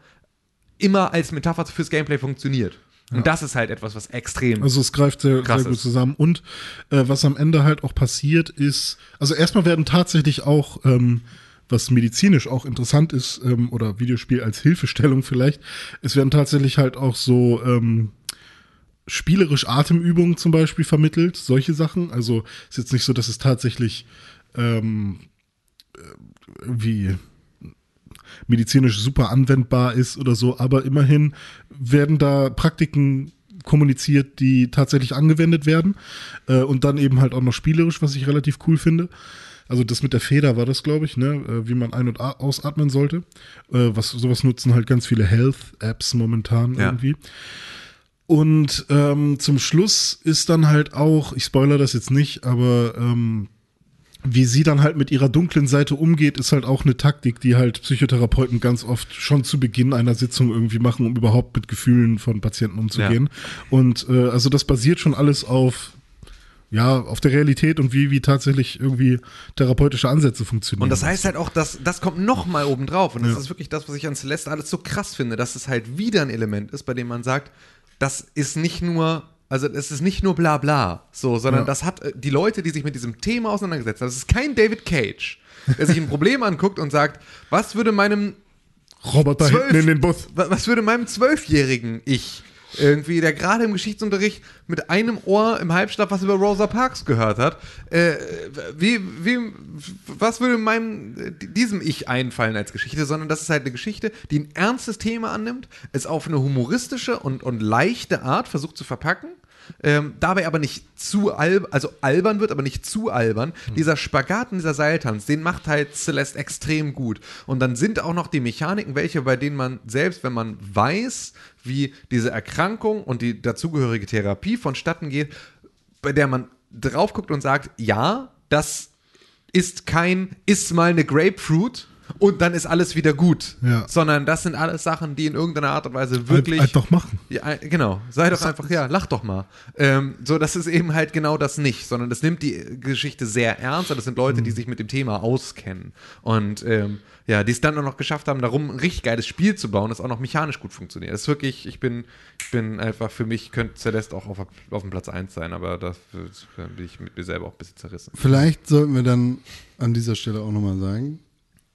immer als Metapher fürs Gameplay funktioniert. Und das ist halt etwas, was extrem.
Also es greift sehr,
Krass
sehr gut zusammen. Und äh, was am Ende halt auch passiert ist, also erstmal werden tatsächlich auch, ähm, was medizinisch auch interessant ist, ähm, oder Videospiel als Hilfestellung vielleicht, es werden tatsächlich halt auch so ähm, spielerisch Atemübungen zum Beispiel vermittelt, solche Sachen. Also ist jetzt nicht so, dass es tatsächlich ähm, äh, irgendwie medizinisch super anwendbar ist oder so, aber immerhin werden da Praktiken kommuniziert, die tatsächlich angewendet werden äh, und dann eben halt auch noch spielerisch, was ich relativ cool finde. Also das mit der Feder war das, glaube ich, ne, äh, wie man ein- und ausatmen sollte. Äh, was sowas nutzen halt ganz viele Health-Apps momentan
Ja.
irgendwie. Und ähm, zum Schluss ist dann halt auch, ich spoiler das jetzt nicht, aber ähm, wie sie dann halt mit ihrer dunklen Seite umgeht, ist halt auch eine Taktik, die halt Psychotherapeuten ganz oft schon zu Beginn einer Sitzung irgendwie machen, um überhaupt mit Gefühlen von Patienten umzugehen. Und äh, also das basiert schon alles auf ja, auf der Realität und wie, wie tatsächlich irgendwie therapeutische Ansätze funktionieren.
Und das heißt halt auch, dass das kommt noch mal oben drauf. Und das ist wirklich das, was ich an Celeste alles so krass finde, dass es halt wieder ein Element ist, bei dem man sagt, das ist nicht nur, also es ist nicht nur bla bla, so, sondern
Ja.
das hat äh, die Leute, die sich mit diesem Thema auseinandergesetzt haben, das ist kein David Cage, der sich ein Problem anguckt und sagt, was würde meinem
Roboter
Zwölf-
hinten in den Bus.
Wa- Was würde meinem zwölfjährigen Ich irgendwie, der gerade im Geschichtsunterricht mit einem Ohr im Halbstab was über Rosa Parks gehört hat, äh, wie, wie, was würde meinem diesem Ich einfallen als Geschichte, sondern das ist halt eine Geschichte, die ein ernstes Thema annimmt, es auf eine humoristische und, und leichte Art versucht zu verpacken. Ähm, dabei aber nicht zu albern, also albern wird, aber nicht zu albern. Dieser Spagat und dieser Seiltanz, den macht halt Celeste extrem gut. Und dann sind auch noch die Mechaniken welche, bei denen man selbst, wenn man weiß, wie diese Erkrankung und die dazugehörige Therapie vonstatten geht, bei der man drauf guckt und sagt, ja, das ist kein, ist mal eine Grapefruit und dann ist alles wieder gut.
Ja.
Sondern das sind alles Sachen, die in irgendeiner Art und Weise wirklich.
Halt, halt doch machen.
Ja, äh, genau. Sei doch einfach, ja, lach doch mal. Ähm, so, das ist eben halt genau das nicht, sondern das nimmt die Geschichte sehr ernst und das sind Leute, die sich mit dem Thema auskennen. Und ähm, ja, die es dann auch noch geschafft haben, darum ein richtig geiles Spiel zu bauen, das auch noch mechanisch gut funktioniert. Das ist wirklich, ich bin, ich bin einfach, für mich könnte Celeste auch auf, auf dem Platz 1 sein, aber da bin ich mit mir selber auch ein bisschen zerrissen.
Vielleicht sollten wir dann an dieser Stelle auch nochmal sagen,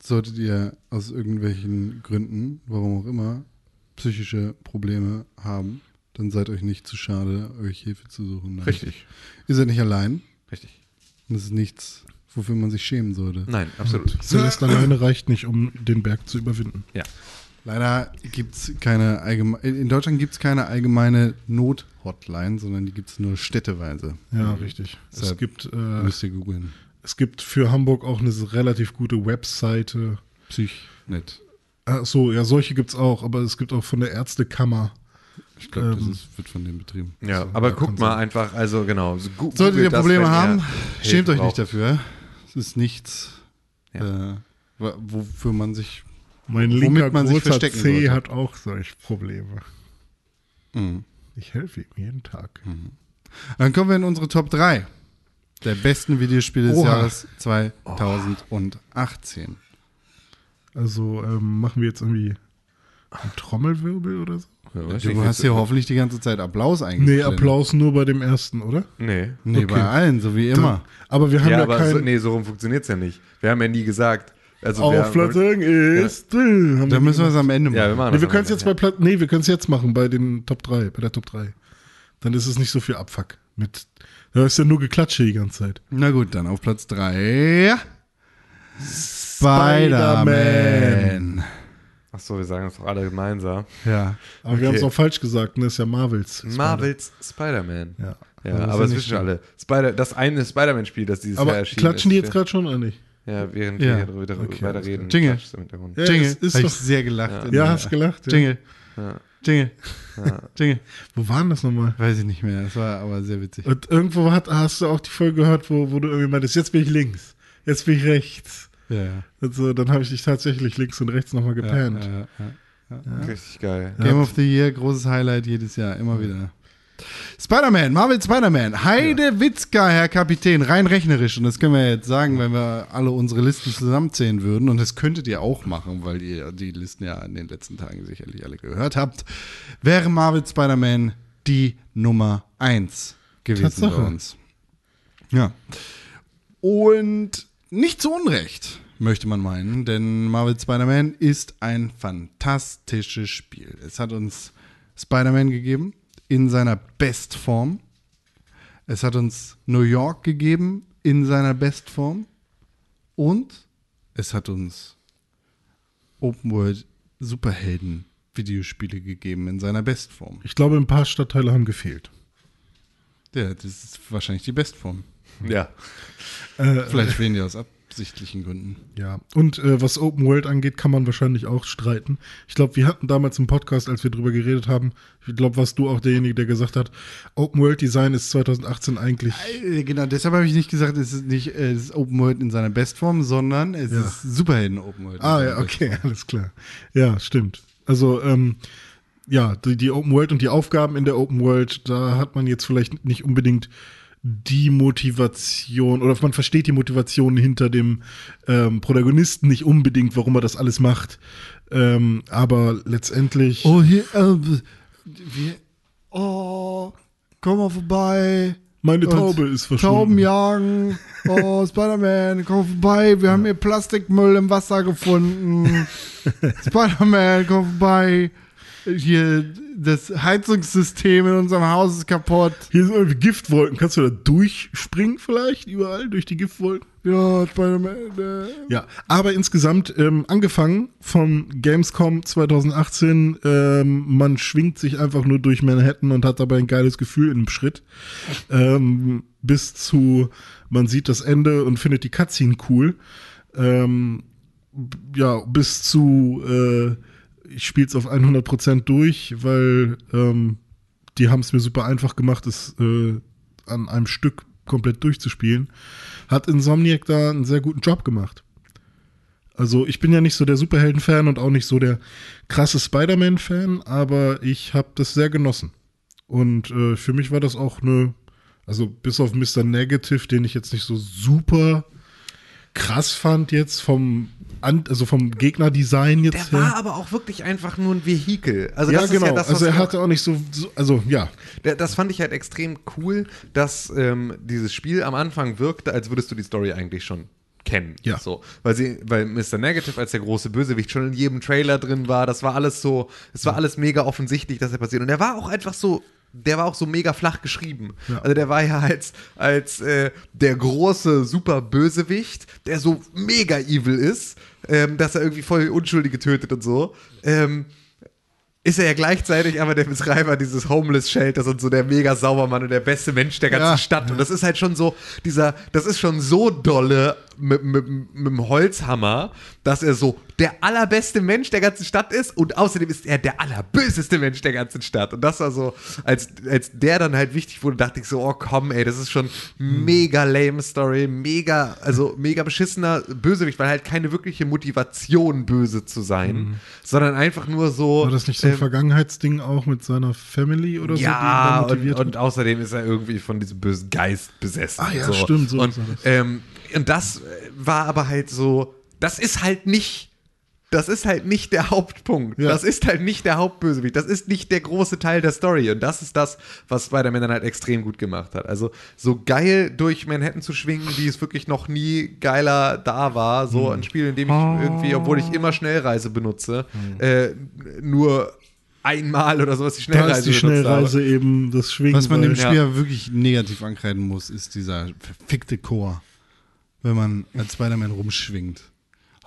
solltet ihr aus irgendwelchen Gründen, warum auch immer, psychische Probleme haben, dann seid euch nicht zu schade, euch Hilfe zu suchen. Nein.
Richtig.
Ihr seid nicht allein.
Richtig.
Und das ist nichts, wofür man sich schämen sollte.
Nein, absolut.
Celeste alleine reicht nicht, um den Berg zu überwinden.
Ja.
Leider gibt es keine allgemeine, in Deutschland gibt es keine allgemeine Not-Hotline, sondern die gibt es nur städteweise.
Ja, richtig. Es
Deshalb
gibt, äh,
Müsst ihr googeln.
Es gibt für Hamburg auch eine relativ gute Webseite.
Psychnet.
Ach so, ja, solche gibt es auch, aber es gibt auch von der Ärztekammer.
Ich glaube, das
Ähm,
ist, wird von denen betrieben.
Ja,
So,
aber guckt mal
sein.
einfach, also genau. so
Solltet ihr
das,
Probleme
ihr
haben,
Hilfe
schämt euch
braucht.
nicht dafür. Es ist nichts,
Ja.
äh, wofür man sich.
Mein
Womit
linker
man sich verstecken
C
sollte.
hat auch solche Probleme.
Mhm.
Ich helfe ihm jeden Tag.
Dann kommen wir in unsere Top 3 der besten Videospiele des
Oha.
Jahres 2018.
Also ähm, machen wir jetzt irgendwie einen Trommelwirbel oder so?
Ja, weiß
Du hast hier hoffentlich die ganze Zeit Applaus
Nee,
eingeblendet.
Applaus nur bei dem ersten, oder?
Nee.
Nee,
Okay.
bei allen, so wie immer.
Aber wir haben
Ja,
ja,
aber
kein.
so, nee, so rum funktioniert es ja nicht. Wir haben ja nie gesagt. Also
auf
wir,
Platz 1 ist. Haben
Dann müssen wir es am Ende machen.
Ja, wir machen
Nee, wir können es jetzt bei Platz. Nee, wir können es jetzt machen bei den Top 3, bei der Top 3. Dann ist es nicht so viel Abfuck. Mit, da ist ja nur Geklatsche die ganze Zeit.
Na gut, dann auf Platz 3.
Spider-Man.
Spider-Man.
Ach so, wir sagen das doch alle gemeinsam.
Ja.
Aber wir
Okay.
haben es auch falsch gesagt, ne? Ist ja Marvels.
Marvels Spider-Man.
Ja.
Ja,
Aber das ist
aber
ja
das
nicht
wissen schon alle. Spider, das eine Spider-Man-Spiel, das dieses Jahr
Aber
erschienen
klatschen die
ist.
jetzt gerade schon oder nicht?
Ja, während
Ja.
wir hier
Okay,
weiter reden.
Jingle.
Ja,
Jingle.
es ist
Hab ich
doch-
sehr gelacht.
Ja.
Ja, hast gelacht. Ja.
Jingle.
Ja.
Jingle.
Wo waren das nochmal?
Weiß ich nicht mehr. Das war aber sehr witzig.
Und irgendwo hat, hast du auch die Folge gehört, wo, wo du irgendwie meintest, jetzt bin ich links, jetzt bin ich rechts.
Ja, ja.
Und so, dann habe ich dich tatsächlich links und rechts nochmal gepennt.
Ja, ja, ja.
Richtig geil.
Game of the Year, großes Highlight jedes Jahr, immer wieder. Spider-Man, Marvel Spider-Man, Heide Witzka, Herr Kapitän, rein rechnerisch. Und das können wir jetzt sagen, wenn wir alle unsere Listen zusammenzählen würden. Und das könntet ihr auch machen, weil ihr die Listen ja in den letzten Tagen sicherlich alle gehört habt. Wäre Marvel Spider-Man die Nummer 1 gewesen
Tatsache.
bei uns. Ja. Und nicht zu Unrecht, möchte man meinen, denn Marvel Spider-Man ist ein fantastisches Spiel. Es hat uns Spider-Man gegeben in seiner Bestform. Es hat uns New York gegeben in seiner Bestform. Und es hat uns Open World Superhelden Videospiele gegeben in seiner Bestform.
Ich glaube, ein paar Stadtteile haben gefehlt.
Ja, das ist wahrscheinlich die Bestform.
Ja.
Äh,
Vielleicht fehlen die aus offensichtlichen Gründen.
Ja, und äh, was Open World angeht, kann man wahrscheinlich auch streiten. Ich glaube, wir hatten damals im Podcast, als wir drüber geredet haben, ich glaube, warst du auch derjenige, der gesagt hat, Open World Design ist 2018 eigentlich.
Äh, Genau, deshalb habe ich nicht gesagt, es ist nicht äh, es ist Open World in seiner Bestform, sondern es
Ja.
ist Superhelden Open World.
Ah, ja, okay, alles klar. Ja, stimmt. Also, ähm, ja, die, die Open World und die Aufgaben in der Open World, da hat man jetzt vielleicht nicht unbedingt die Motivation oder man versteht die Motivation hinter dem ähm, Protagonisten nicht unbedingt, warum er das alles macht. Ähm, aber letztendlich.
Oh, hier, äh, wir, oh, komm mal vorbei.
Meine Taube ist verschwunden.
Tauben jagen. Oh, Spider-Man, komm vorbei. Wir haben hier Plastikmüll im Wasser gefunden. Spider-Man, komm vorbei. Hier, das Heizungssystem in unserem Haus ist kaputt.
Hier sind irgendwie Giftwolken. Kannst du da durchspringen vielleicht überall durch die Giftwolken?
Ja, Spider-Man. Äh.
Ja, aber insgesamt ähm, angefangen von Gamescom 2018, ähm, man schwingt sich einfach nur durch Manhattan und hat dabei ein geiles Gefühl in dem Schritt. Ähm, bis zu, man sieht das Ende und findet die Cutscene cool. Ähm, ja, bis zu, äh, ich spiele es auf 100% durch, weil ähm, die haben es mir super einfach gemacht, es äh, an einem Stück komplett durchzuspielen. Hat Insomniac da einen sehr guten Job gemacht. Also ich bin ja nicht so der Superhelden-Fan und auch nicht so der krasse Spider-Man-Fan, aber ich habe das sehr genossen. Und äh, für mich war das auch eine, also bis auf Mr. Negative, den ich jetzt nicht so super krass fand jetzt vom, An also vom Gegnerdesign jetzt
Der
her.
war aber auch wirklich einfach nur ein Vehikel. Also
ja,
das
genau.
ist ja das, was
also er hatte auch nicht so, so also ja,
Das fand ich halt extrem cool, dass ähm, dieses Spiel am Anfang wirkte, als würdest du die Story eigentlich schon kennen.
Ja.
So, weil sie, weil Mr. Negative als der große Bösewicht schon in jedem Trailer drin war. Das war alles so, es war alles mega offensichtlich, dass er passiert. Und der war auch einfach so. Der war auch so mega flach geschrieben.
Ja.
Also der war ja als, als äh, der große super Bösewicht, der so mega evil ist, ähm, dass er irgendwie voll Unschuldige tötet und so. Ähm, ist er ja gleichzeitig aber der Betreiber dieses Homeless Shelters und so der mega Saubermann und der beste Mensch der ganzen
Ja.
Stadt. Und das ist halt schon so, dieser, das ist schon so dolle mit, mit, mit dem Holzhammer, dass er so der allerbeste Mensch der ganzen Stadt ist und außerdem ist er der allerböseste Mensch der ganzen Stadt. Und das war so, als, als der dann halt wichtig wurde, dachte ich so, oh komm, ey, das ist schon mega lame Story, mega, also mega beschissener Bösewicht, weil halt keine wirkliche Motivation, böse zu sein, sondern einfach nur so.
war das nicht so ein
ähm,
Vergangenheitsding auch mit seiner Family oder so?
ja,
ihn da
und, und außerdem ist er irgendwie von diesem bösen Geist besessen.
Ah ja, stimmt, so
und, ähm, und das äh, war aber halt so, das ist halt nicht, das ist halt nicht der Hauptpunkt.
Ja.
Das ist halt nicht der Hauptbösewicht. Das ist nicht der große Teil der Story. Und das ist das, was Spider-Man dann halt extrem gut gemacht hat. Also so geil durch Manhattan zu schwingen, wie es wirklich noch nie geiler da war.
Hm.
So ein Spiel, in dem ich irgendwie, obwohl ich immer Schnellreise benutze, äh, nur einmal oder sowas die
Hm. Da
Schnellreise
ist die
benutzt habe.
Schnellreise eben das Schwingen.
Was man dem. Spiel ja wirklich negativ ankreiden muss, ist dieser verfickte Chor. Wenn man als Spider-Man rumschwingt.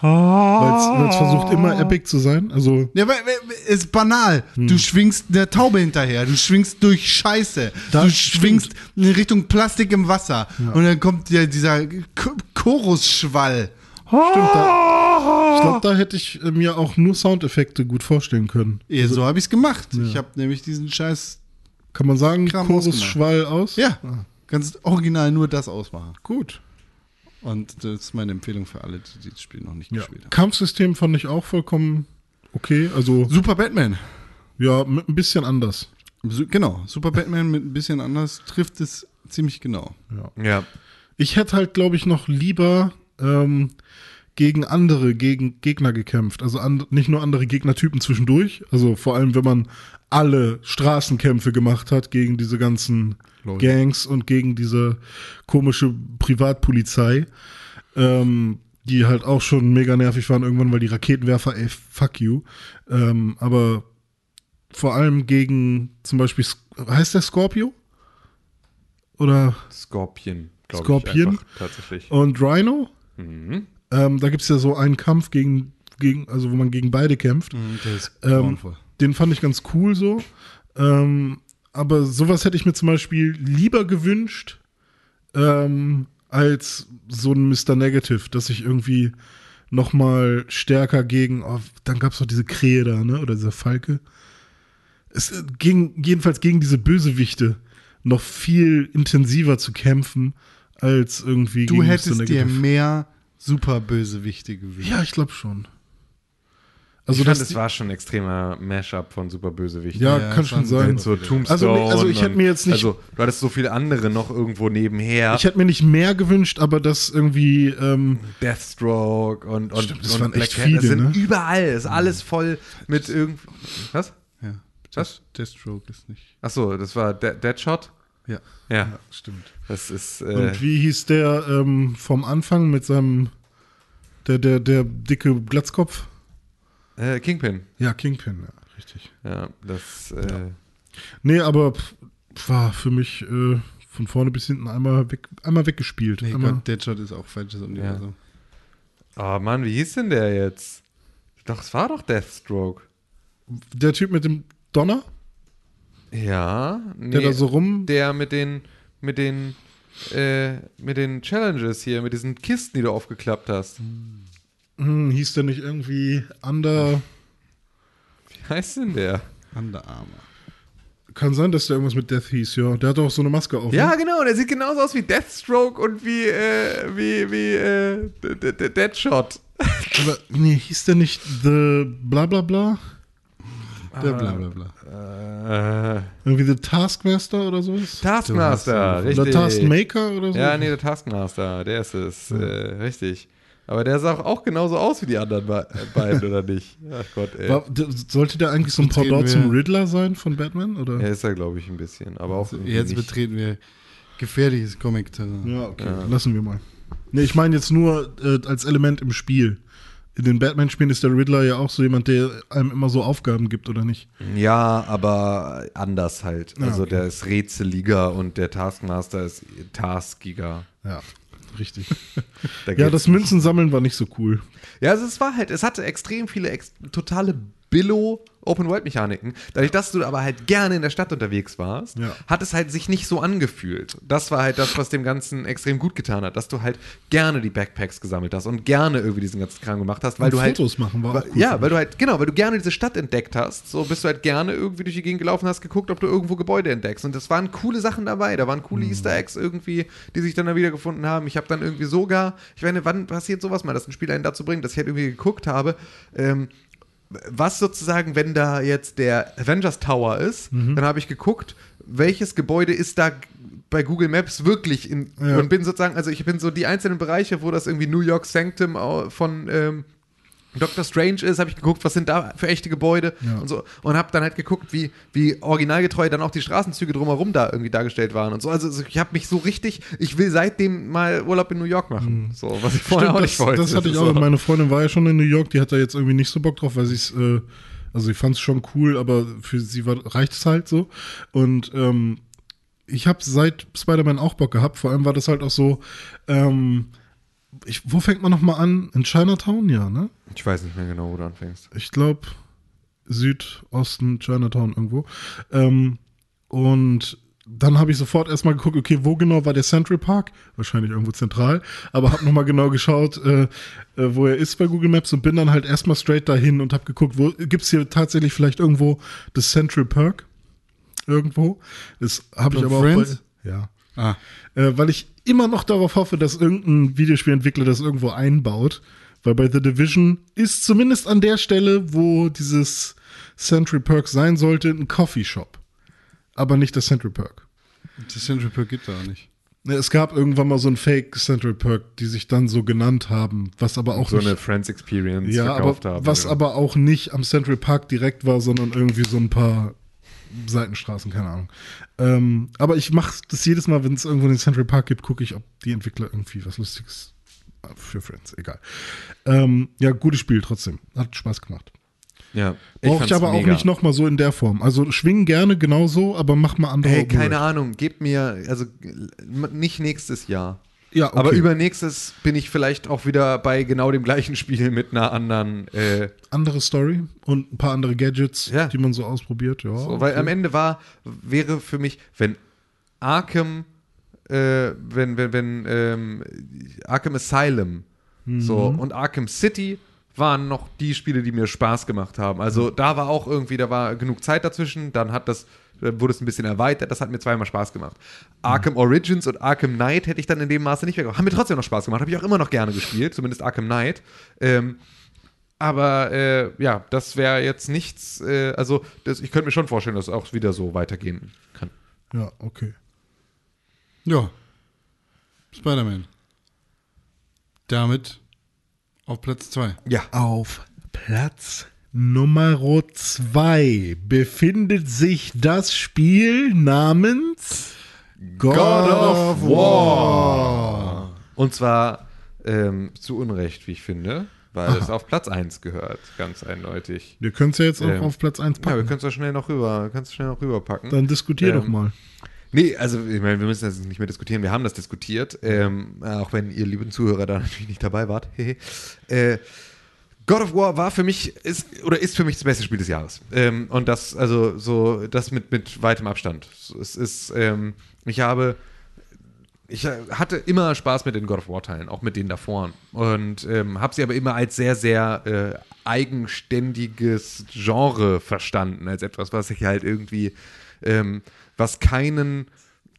Weil es versucht immer epic zu sein. Also
Ja, weil, weil, ist banal.
Hm.
Du schwingst der Taube hinterher, du schwingst durch Scheiße,
Das
du schwingst in Richtung Plastik im Wasser und dann kommt ja dieser Ch- Chorusschwall.
stimmt da. Ich glaube, da hätte ich äh, mir auch nur Soundeffekte gut vorstellen können.
Ja, so habe ich es gemacht. Ich habe nämlich diesen Scheiß,
Kann man sagen,
Kram
Chorus
ausgemacht.
Schwall aus?
ja, ganz original nur das ausmachen.
Gut.
Und das ist meine Empfehlung für alle, die das Spiel noch nicht
Ja.
gespielt haben.
Kampfsystem fand ich auch vollkommen okay. Also,
Super Batman.
ja, mit ein bisschen anders.
Genau, Super Batman mit ein bisschen anders trifft es ziemlich genau.
Ja.
Ich hätte halt, glaube ich, noch lieber ähm, gegen andere gegen Gegner gekämpft. Also an, nicht nur andere Gegnertypen zwischendurch. Also vor allem, wenn man alle Straßenkämpfe gemacht hat gegen diese ganzen
Lol.
Gangs und gegen diese komische Privatpolizei, ähm, die halt auch schon mega nervig waren irgendwann, weil die Raketenwerfer, ey, fuck you. Ähm, aber vor allem gegen zum Beispiel, heißt der Scorpio? Oder
Scorpion, glaube ich.
Scorpion?
einfach, Tatsächlich.
und Rhino.
Mhm.
Ähm, da gibt es ja so einen Kampf gegen, gegen, also wo man gegen beide kämpft.
Ist
Ähm, den fand ich ganz cool so. Ähm, aber sowas hätte ich mir zum Beispiel lieber gewünscht, ähm, als so ein Mr. Negative, dass ich irgendwie noch mal stärker gegen, oh, dann gab es noch diese Krähe da, ne, oder diese Falke. Es äh, ging jedenfalls gegen diese Bösewichte noch viel intensiver zu kämpfen, als irgendwie
Du
gegen Mr.
hättest dir
Negative.
Mehr Superbösewichte gewünscht.
Ja, ich glaube schon.
Also
Also
ich fand,
das,
es war schon ein extremer Mashup von Superbösewichten.
ja,
Ja,
kann schon sein.
So Tombstone.
Also also ich hätte mir jetzt nicht-
Also, du hattest so viele andere noch irgendwo nebenher.
Ich hätte mir nicht mehr gewünscht, aber das irgendwie, ähm,
Deathstroke und, und,
Stimmt, das
und
waren echt
Black. Das
viele,
sind
ne?
überall. Ist alles voll mit irgendwie. Was?
Ja.
Was?
Deathstroke ist nicht.
Achso, das war De Deadshot?
Ja.
Ja,
stimmt.
das ist. Äh,
und wie hieß der ähm, vom Anfang mit seinem, der, der, der dicke Glatzkopf?
äh, Kingpin.
Ja, Kingpin, ja, richtig.
Ja, das. Äh,
Nee, aber war für mich äh, von vorne bis hinten einmal, weg, einmal weggespielt.
Nee,
einmal,
Gott, Deadshot ist auch falsches Universum.
Oh Mann, wie hieß denn der jetzt? Doch, es war doch Deathstroke.
der Typ mit dem Donner,
Ja. Nee,
der da so rum.
der mit den. Mit den. Äh, mit den Challenges hier, mit diesen Kisten, die du aufgeklappt hast.
Hm, hieß der nicht irgendwie Under.
Wie heißt denn der?
Under Armour.
Kann sein, dass der irgendwas mit Death hieß, ja. Der hat auch so eine Maske auf.
Ja,
ne?
genau, der sieht genauso aus wie Deathstroke und wie, äh, wie, wie, äh, D- D- D- Deadshot.
Aber nee, hieß der nicht The bla bla bla?
Der bla bla bla.
Äh,
Irgendwie The Taskmaster oder sowas?
Taskmaster, richtig.
Oder Taskmaker oder so?
Ja, nee, der Taskmaster, der ist es, äh, richtig. Aber der sah auch genauso aus wie die anderen be äh, beiden, oder nicht? Ach Gott, ey.
War, der, sollte der eigentlich so ein Pendant zum Riddler sein von Batman? Oder?
Ja, ist er, glaube ich, ein bisschen, aber auch irgendwie
Jetzt
nicht.
betreten wir gefährliches Comic-Terrain.
Ja, okay. Lassen wir mal. Nee, ich meine jetzt nur äh, als Element im Spiel. In den Batman-Spielen ist der Riddler ja auch so jemand, der einem immer so Aufgaben gibt, oder nicht?
Ja, aber anders halt.
Ja,
Also
okay.
der ist rätseliger und der Taskmaster ist taskiger.
Ja, richtig.
Da
ja, das Münzensammeln war nicht so cool.
Ja, also es war halt, es hatte extrem viele ex totale Billo Open-World-Mechaniken. Dadurch, dass du aber halt gerne in der Stadt unterwegs warst,
Ja.
hat es halt sich nicht so angefühlt. Das war halt das, was dem Ganzen extrem gut getan hat, dass du halt gerne die Backpacks gesammelt hast und gerne irgendwie diesen ganzen Kram gemacht hast, weil
Und
du halt
Fotos machen war cool
Ja, weil du halt genau, weil du gerne diese Stadt entdeckt hast. So bist du halt gerne irgendwie durch die Gegend gelaufen, hast geguckt, ob du irgendwo Gebäude entdeckst. Und das waren coole Sachen dabei. Da waren coole Easter Eggs irgendwie, die sich dann da wiedergefunden haben. Ich habe dann irgendwie sogar, ich meine, wann passiert sowas mal, dass ein Spiel einen dazu bringt, dass ich halt irgendwie geguckt habe, ähm, was sozusagen, wenn da jetzt der Avengers Tower ist,
Mhm.
dann habe ich geguckt, welches Gebäude ist da bei Google Maps wirklich in
Ja.
und bin sozusagen, also ich bin so die einzelnen Bereiche, wo das irgendwie New York Sanctum von ähm, Doctor Strange ist, habe ich geguckt, was sind da für echte Gebäude
Ja.
und so und habe dann halt geguckt, wie wie originalgetreu dann auch die Straßenzüge drumherum da irgendwie dargestellt waren und so. Also so, ich habe mich so richtig, ich will seitdem mal Urlaub in New York machen, so was ich vorher
Mhm. Stimmt,
auch
das,
nicht wollte.
das hatte ich auch. Meine Freundin war ja schon in New York, die hat da jetzt irgendwie nicht so Bock drauf, weil sie es, äh, also sie fand es schon cool, aber für sie war, reicht es halt so. Und ähm, ich habe seit Spider-Man auch Bock gehabt. Vor allem war das halt auch so, ähm, ich, wo fängt man nochmal an? In Chinatown, ja, ne?
Ich weiß nicht mehr genau, wo du anfängst.
ich glaube, Südosten, Chinatown irgendwo. Ähm, und dann habe ich sofort erstmal geguckt, okay, wo genau war der Central Park? Wahrscheinlich irgendwo zentral, aber habe nochmal genau geschaut, äh, äh, wo er ist bei Google Maps und bin dann halt erstmal straight dahin und habe geguckt, wo gibt es hier tatsächlich vielleicht irgendwo das Central Park? Irgendwo. Das habe ich aber auch
Friends?
bei, ja.
Ah,
Äh, weil ich immer noch darauf hoffe, dass irgendein Videospielentwickler das irgendwo einbaut. Weil bei The Division ist zumindest an der Stelle, wo dieses Central Perk sein sollte, ein Coffeeshop. Aber nicht das Central Perk.
das Central Perk gibt es auch nicht.
Ne, Es gab irgendwann mal so ein Fake Central Perk, die sich dann so genannt haben, was aber auch
so
nicht,
eine Friends Experience
ja, aber
verkauft haben.
was
ja.
aber auch nicht am Central Park direkt war, sondern irgendwie so ein paar Seitenstraßen, keine Ahnung. Ähm, aber ich mache das jedes Mal, wenn es irgendwo den Central Park gibt, gucke ich, ob die Entwickler irgendwie was Lustiges für Friends, egal. Ähm, ja, gutes Spiel trotzdem. Hat Spaß gemacht.
ja,
Brauche ich aber auch
mega.
nicht nochmal so in der Form. Also schwingen gerne genauso, aber mach mal andere.
Hey, keine. Ahnung, gebt mir, also nicht nächstes Jahr.
Ja, okay.
Aber übernächstes bin ich vielleicht auch wieder bei genau dem gleichen Spiel mit einer anderen. Äh,
andere Story und ein paar andere Gadgets,
Ja.
die man so ausprobiert. Ja,
so, weil
okay.
am Ende war, wäre für mich, wenn Arkham äh, wenn, wenn, wenn ähm, Arkham Asylum so und Arkham City waren noch die Spiele, die mir Spaß gemacht haben. Also da war auch irgendwie, da war genug Zeit dazwischen, dann hat das, dann wurde es ein bisschen erweitert, das hat mir zweimal Spaß gemacht. Arkham Origins und Arkham Knight hätte ich dann in dem Maße nicht mehr gemacht. Haben mir trotzdem noch Spaß gemacht, habe ich auch immer noch gerne gespielt, zumindest Arkham Knight. Ähm, aber äh, ja, das wäre jetzt nichts, äh, also das, ich könnte mir schon vorstellen, dass es auch wieder so weitergehen kann.
Ja, okay. Ja. Spider-Man. Damit auf Platz 2.
Ja.
Auf Platz Nummer 2 befindet sich das Spiel namens God, of War.
Und zwar ähm, zu Unrecht, wie ich finde, weil es auf Platz 1 gehört, ganz eindeutig.
Wir können es ja jetzt auch
Ähm,
auf Platz 1
Ja, wir
packen.
können es doch schnell noch rüber, kannst schnell noch rüberpacken.
Dann diskutier doch
Ähm,
mal.
Nee, also ich meine, wir müssen das nicht mehr diskutieren. Wir haben das diskutiert, ähm, auch wenn ihr lieben Zuhörer da natürlich nicht dabei wart. Äh, God of War war für mich ist oder ist für mich das beste Spiel des Jahres. Ähm, und das also so das mit mit weitem Abstand. Es ist ähm, ich habe ich hatte immer Spaß mit den God of War Teilen, auch mit denen davor. Und ähm, habe sie aber immer als sehr, sehr äh, eigenständiges Genre verstanden, als etwas, was ich halt irgendwie, ähm, was keinen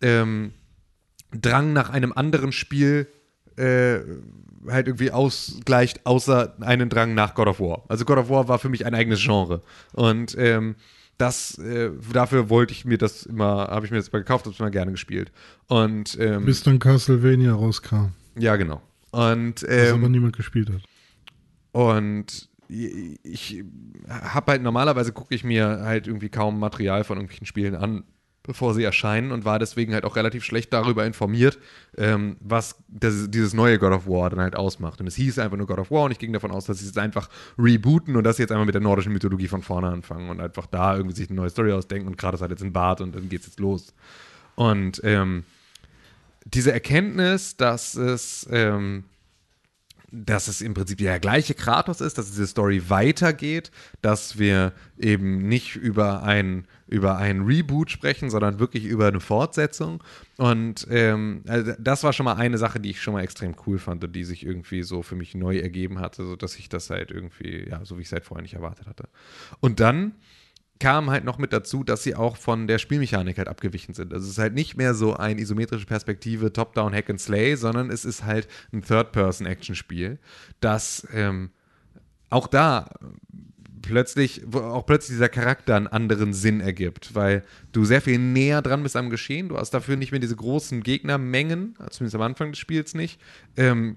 ähm, Drang nach einem anderen Spiel äh, halt irgendwie ausgleicht, außer einen Drang nach God of War. Also God of War war für mich ein eigenes Genre. Und ähm, das, äh, dafür wollte ich mir das immer, habe ich mir das mal gekauft, habe es mal gerne gespielt. Und ähm,
Bis dann Castlevania rauskam,
ja, genau. Und
das aber
ähm,
niemand gespielt hat.
und ich habe halt normalerweise gucke ich mir halt irgendwie kaum Material von irgendwelchen Spielen an, bevor sie erscheinen und war deswegen halt auch relativ schlecht darüber informiert, ähm, was das, dieses neue God of War dann halt ausmacht. Und es hieß einfach nur God of War und ich ging davon aus, dass sie es einfach rebooten und dass sie jetzt einmal mit der nordischen Mythologie von vorne anfangen und einfach da irgendwie sich eine neue Story ausdenken und gerade halt jetzt ein Bart und dann geht's jetzt los. Und ähm, diese Erkenntnis, dass es ähm, dass es im Prinzip der gleiche Kratos ist, dass diese Story weitergeht, dass wir eben nicht über ein, über ein Reboot sprechen, sondern wirklich über eine Fortsetzung. Und ähm, also das war schon mal eine Sache, die ich schon mal extrem cool fand und die sich irgendwie so für mich neu ergeben hatte, sodass ich das halt irgendwie, ja, so wie ich es halt vorher nicht erwartet hatte. Und dann kam halt noch mit dazu, dass sie auch von der Spielmechanik halt abgewichen sind. Also es ist halt nicht mehr so eine isometrische Perspektive, Top-Down Hack and Slay, sondern es ist halt ein Third-Person-Action-Spiel, das ähm, auch da plötzlich, auch plötzlich dieser Charakter einen anderen Sinn ergibt, weil du sehr viel näher dran bist am Geschehen. Du hast dafür nicht mehr diese großen Gegnermengen, zumindest am Anfang des Spiels nicht. Ähm,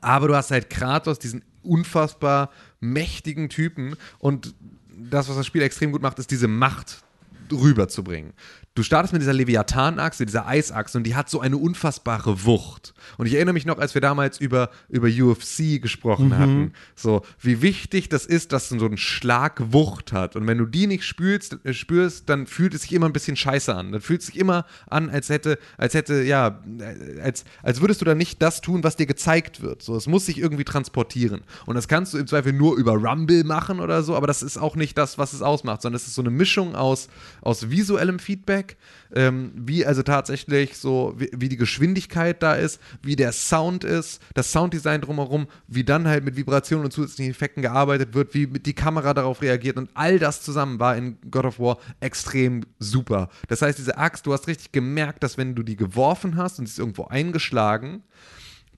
aber du hast halt Kratos, diesen unfassbar mächtigen Typen und das, was das Spiel extrem gut macht, ist diese Macht rüberzubringen. Du startest mit dieser Leviathan-Achse, dieser Eisachse und die hat so eine unfassbare Wucht. Und ich erinnere mich noch, als wir damals über, über UFC gesprochen hatten, so wie wichtig das ist, dass so ein Schlag Wucht hat. Und wenn du die nicht spürst, äh, spürst, dann fühlt es sich immer ein bisschen scheiße an. Dann fühlt es sich immer an, als hätte, als hätte, ja, äh, als, als würdest du dann nicht das tun, was dir gezeigt wird. So, es muss sich irgendwie transportieren. Und das kannst du im Zweifel nur über Rumble machen oder so, aber das ist auch nicht das, was es ausmacht, sondern es ist so eine Mischung aus, aus visuellem Feedback, ähm, wie also tatsächlich so, wie, wie die Geschwindigkeit da ist, wie der Sound ist, das Sounddesign drumherum, wie dann halt mit Vibrationen und zusätzlichen Effekten gearbeitet wird, wie die Kamera darauf reagiert und all das zusammen war in God of War extrem super. Das heißt, diese Axt, du hast richtig gemerkt, dass wenn du die geworfen hast und sie ist irgendwo eingeschlagen,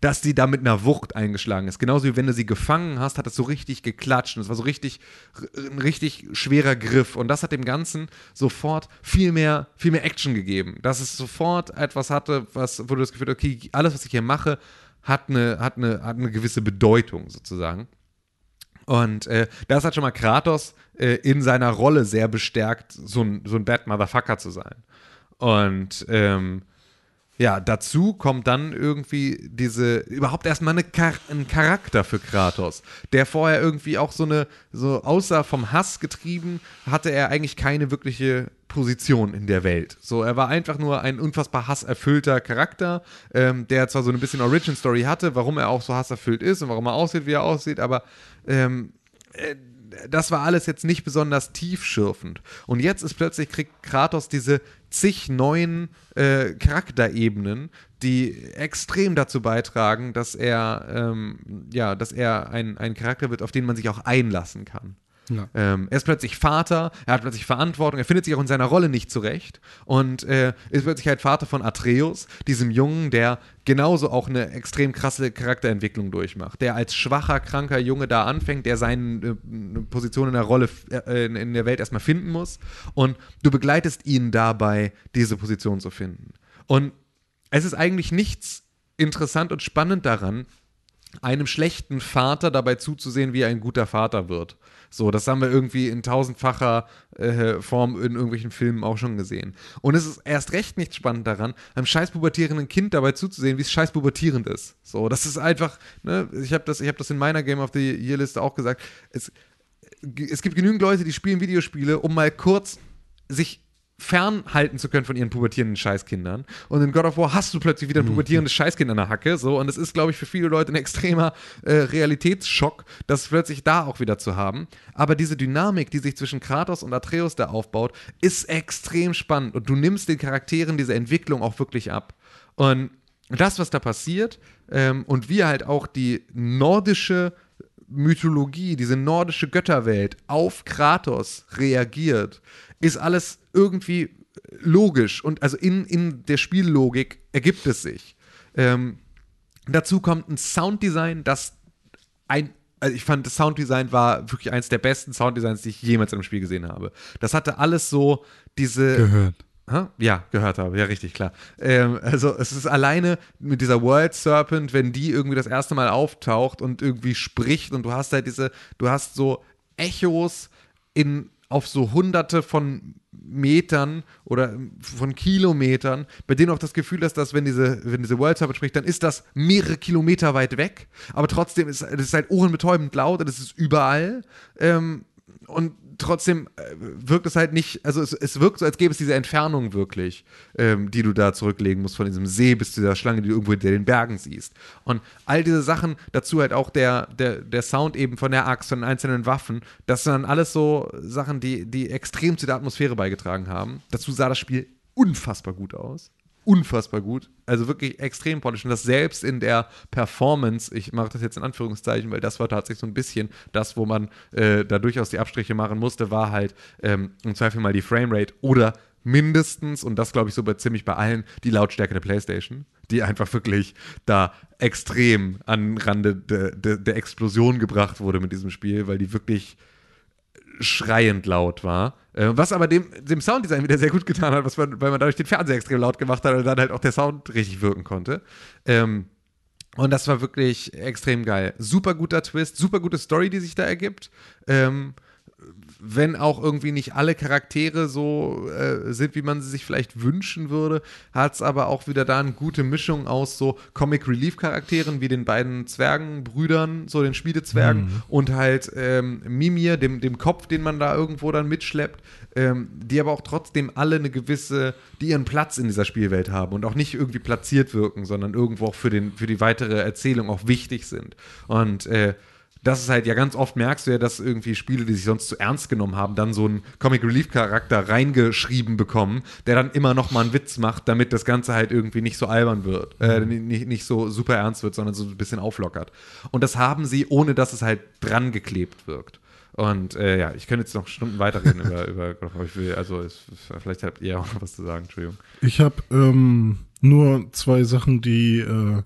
dass die da mit einer Wucht eingeschlagen ist. Genauso wie wenn du sie gefangen hast, hat es so richtig geklatscht. Und es war so richtig, ein richtig schwerer Griff. Und das hat dem Ganzen sofort viel mehr, viel mehr Action gegeben. Dass es sofort etwas hatte, was, wo du das Gefühl hast, okay, alles, was ich hier mache, hat eine, hat eine, hat eine gewisse Bedeutung sozusagen. Und äh, das hat schon mal Kratos äh, in seiner Rolle sehr bestärkt, so ein, so ein Bad Motherfucker zu sein. Und ähm, ja, dazu kommt dann irgendwie diese, überhaupt erstmal eine Char ein Charakter für Kratos, der vorher irgendwie auch so eine, so außer vom Hass getrieben, hatte er eigentlich keine wirkliche Position in der Welt. So, er war einfach nur ein unfassbar hasserfüllter Charakter, ähm, der zwar so ein bisschen Origin-Story hatte, warum er auch so hasserfüllt ist und warum er aussieht, wie er aussieht, aber ähm, äh, das war alles jetzt nicht besonders tiefschürfend. Und jetzt ist plötzlich kriegt Kratos diese zig neuen äh, Charakterebenen, die extrem dazu beitragen, dass er, ähm, ja, dass er ein, ein Charakter wird, auf den man sich auch einlassen kann.
Ja.
Ähm, er ist plötzlich Vater, er hat plötzlich Verantwortung, er findet sich auch in seiner Rolle nicht zurecht und äh, ist plötzlich halt Vater von Atreus, diesem Jungen, der genauso auch eine extrem krasse Charakterentwicklung durchmacht, der als schwacher, kranker Junge da anfängt, der seine äh, Position in der Rolle äh, in, in der Welt erstmal finden muss und du begleitest ihn dabei, diese Position zu finden. Und es ist eigentlich nichts interessant und spannend daran, einem schlechten Vater dabei zuzusehen, wie er ein guter Vater wird. So, das haben wir irgendwie in tausendfacher äh, Form in irgendwelchen Filmen auch schon gesehen. Und es ist erst recht nicht spannend daran, einem scheiß pubertierenden Kind dabei zuzusehen, wie es scheiß pubertierend ist. So, das ist einfach, ne, ich habe das, hab das in meiner Game of the Year Liste auch gesagt. Es, es gibt genügend Leute, die spielen Videospiele, um mal kurz sich fernhalten zu können von ihren pubertierenden Scheißkindern. Und in God of War hast du plötzlich wieder ein pubertierendes Scheißkind an der Hacke. So, und es ist, glaube ich, für viele Leute ein extremer äh, Realitätsschock, das plötzlich da auch wieder zu haben. Aber diese Dynamik, die sich zwischen Kratos und Atreus da aufbaut, ist extrem spannend. Und du nimmst den Charakteren diese Entwicklung auch wirklich ab. Und das, was da passiert, ähm, und wie halt auch die nordische Mythologie, diese nordische Götterwelt auf Kratos reagiert, ist alles irgendwie logisch und also in, in der Spiellogik ergibt es sich. Ähm, dazu kommt ein Sounddesign, das ein also ich fand, das Sounddesign war wirklich eines der besten Sounddesigns, die ich jemals in einem Spiel gesehen habe. Das hatte alles so diese.
Gehört.
Ja, gehört habe, ja, richtig, klar. Ähm, also, es ist alleine mit dieser World Serpent, wenn die irgendwie das erste Mal auftaucht und irgendwie spricht und du hast halt diese, du hast so Echos in, auf so hunderte von Metern oder von Kilometern, bei denen auch das Gefühl hast, dass wenn diese, wenn diese World Serpent spricht, dann ist das mehrere Kilometer weit weg, aber trotzdem ist es halt ohrenbetäubend laut und es ist überall. Ähm, und trotzdem äh, wirkt es halt nicht, also es, es wirkt so, als gäbe es diese Entfernung wirklich, ähm, die du da zurücklegen musst von diesem See bis zu dieser Schlange, die du irgendwo hinter den Bergen siehst. Und all diese Sachen, dazu halt auch der, der, der Sound eben von der Axt, von den einzelnen Waffen, das sind dann alles so Sachen, die, die extrem zu der Atmosphäre beigetragen haben. Dazu sah das Spiel unfassbar gut aus unfassbar gut. Also wirklich extrem polished. Und das selbst in der Performance, ich mache das jetzt in Anführungszeichen, weil das war tatsächlich so ein bisschen das, wo man äh, da durchaus die Abstriche machen musste, war halt ähm, im Zweifel mal die Framerate oder mindestens, und das glaube ich so bei ziemlich bei allen, die Lautstärke der PlayStation, die einfach wirklich da extrem an Rande de, de, der Explosion gebracht wurde mit diesem Spiel, weil die wirklich schreiend laut war. Äh, was aber dem, dem Sounddesign wieder sehr gut getan hat, was man, weil man dadurch den Fernseher extrem laut gemacht hat und dann halt auch der Sound richtig wirken konnte. Ähm, und das war wirklich extrem geil. Super guter Twist, super gute Story, die sich da ergibt. Ähm, wenn auch irgendwie nicht alle Charaktere so äh, sind, wie man sie sich vielleicht wünschen würde, hat es aber auch wieder da eine gute Mischung aus so Comic Relief Charakteren wie den beiden Zwergenbrüdern, so den Schmiedezwergen
Mhm.
und halt ähm, Mimir, dem, dem Kopf, den man da irgendwo dann mitschleppt, ähm, die aber auch trotzdem alle eine gewisse, die ihren Platz in dieser Spielwelt haben und auch nicht irgendwie platziert wirken, sondern irgendwo auch für, den, für die weitere Erzählung auch wichtig sind. Und äh, das ist halt ja ganz oft merkst du ja, dass irgendwie Spiele, die sich sonst zu ernst genommen haben, dann so einen Comic Relief Charakter reingeschrieben bekommen, der dann immer noch mal einen Witz macht, damit das Ganze halt irgendwie nicht so albern wird, äh, nicht, nicht so super ernst wird, sondern so ein bisschen auflockert. Und das haben sie, ohne dass es halt dran geklebt wirkt. Und äh, ja, ich könnte jetzt noch Stunden weiterreden über, über War. Ich will, also es, vielleicht habt ihr auch noch was zu sagen, Entschuldigung.
Ich habe ähm, nur zwei Sachen, die äh,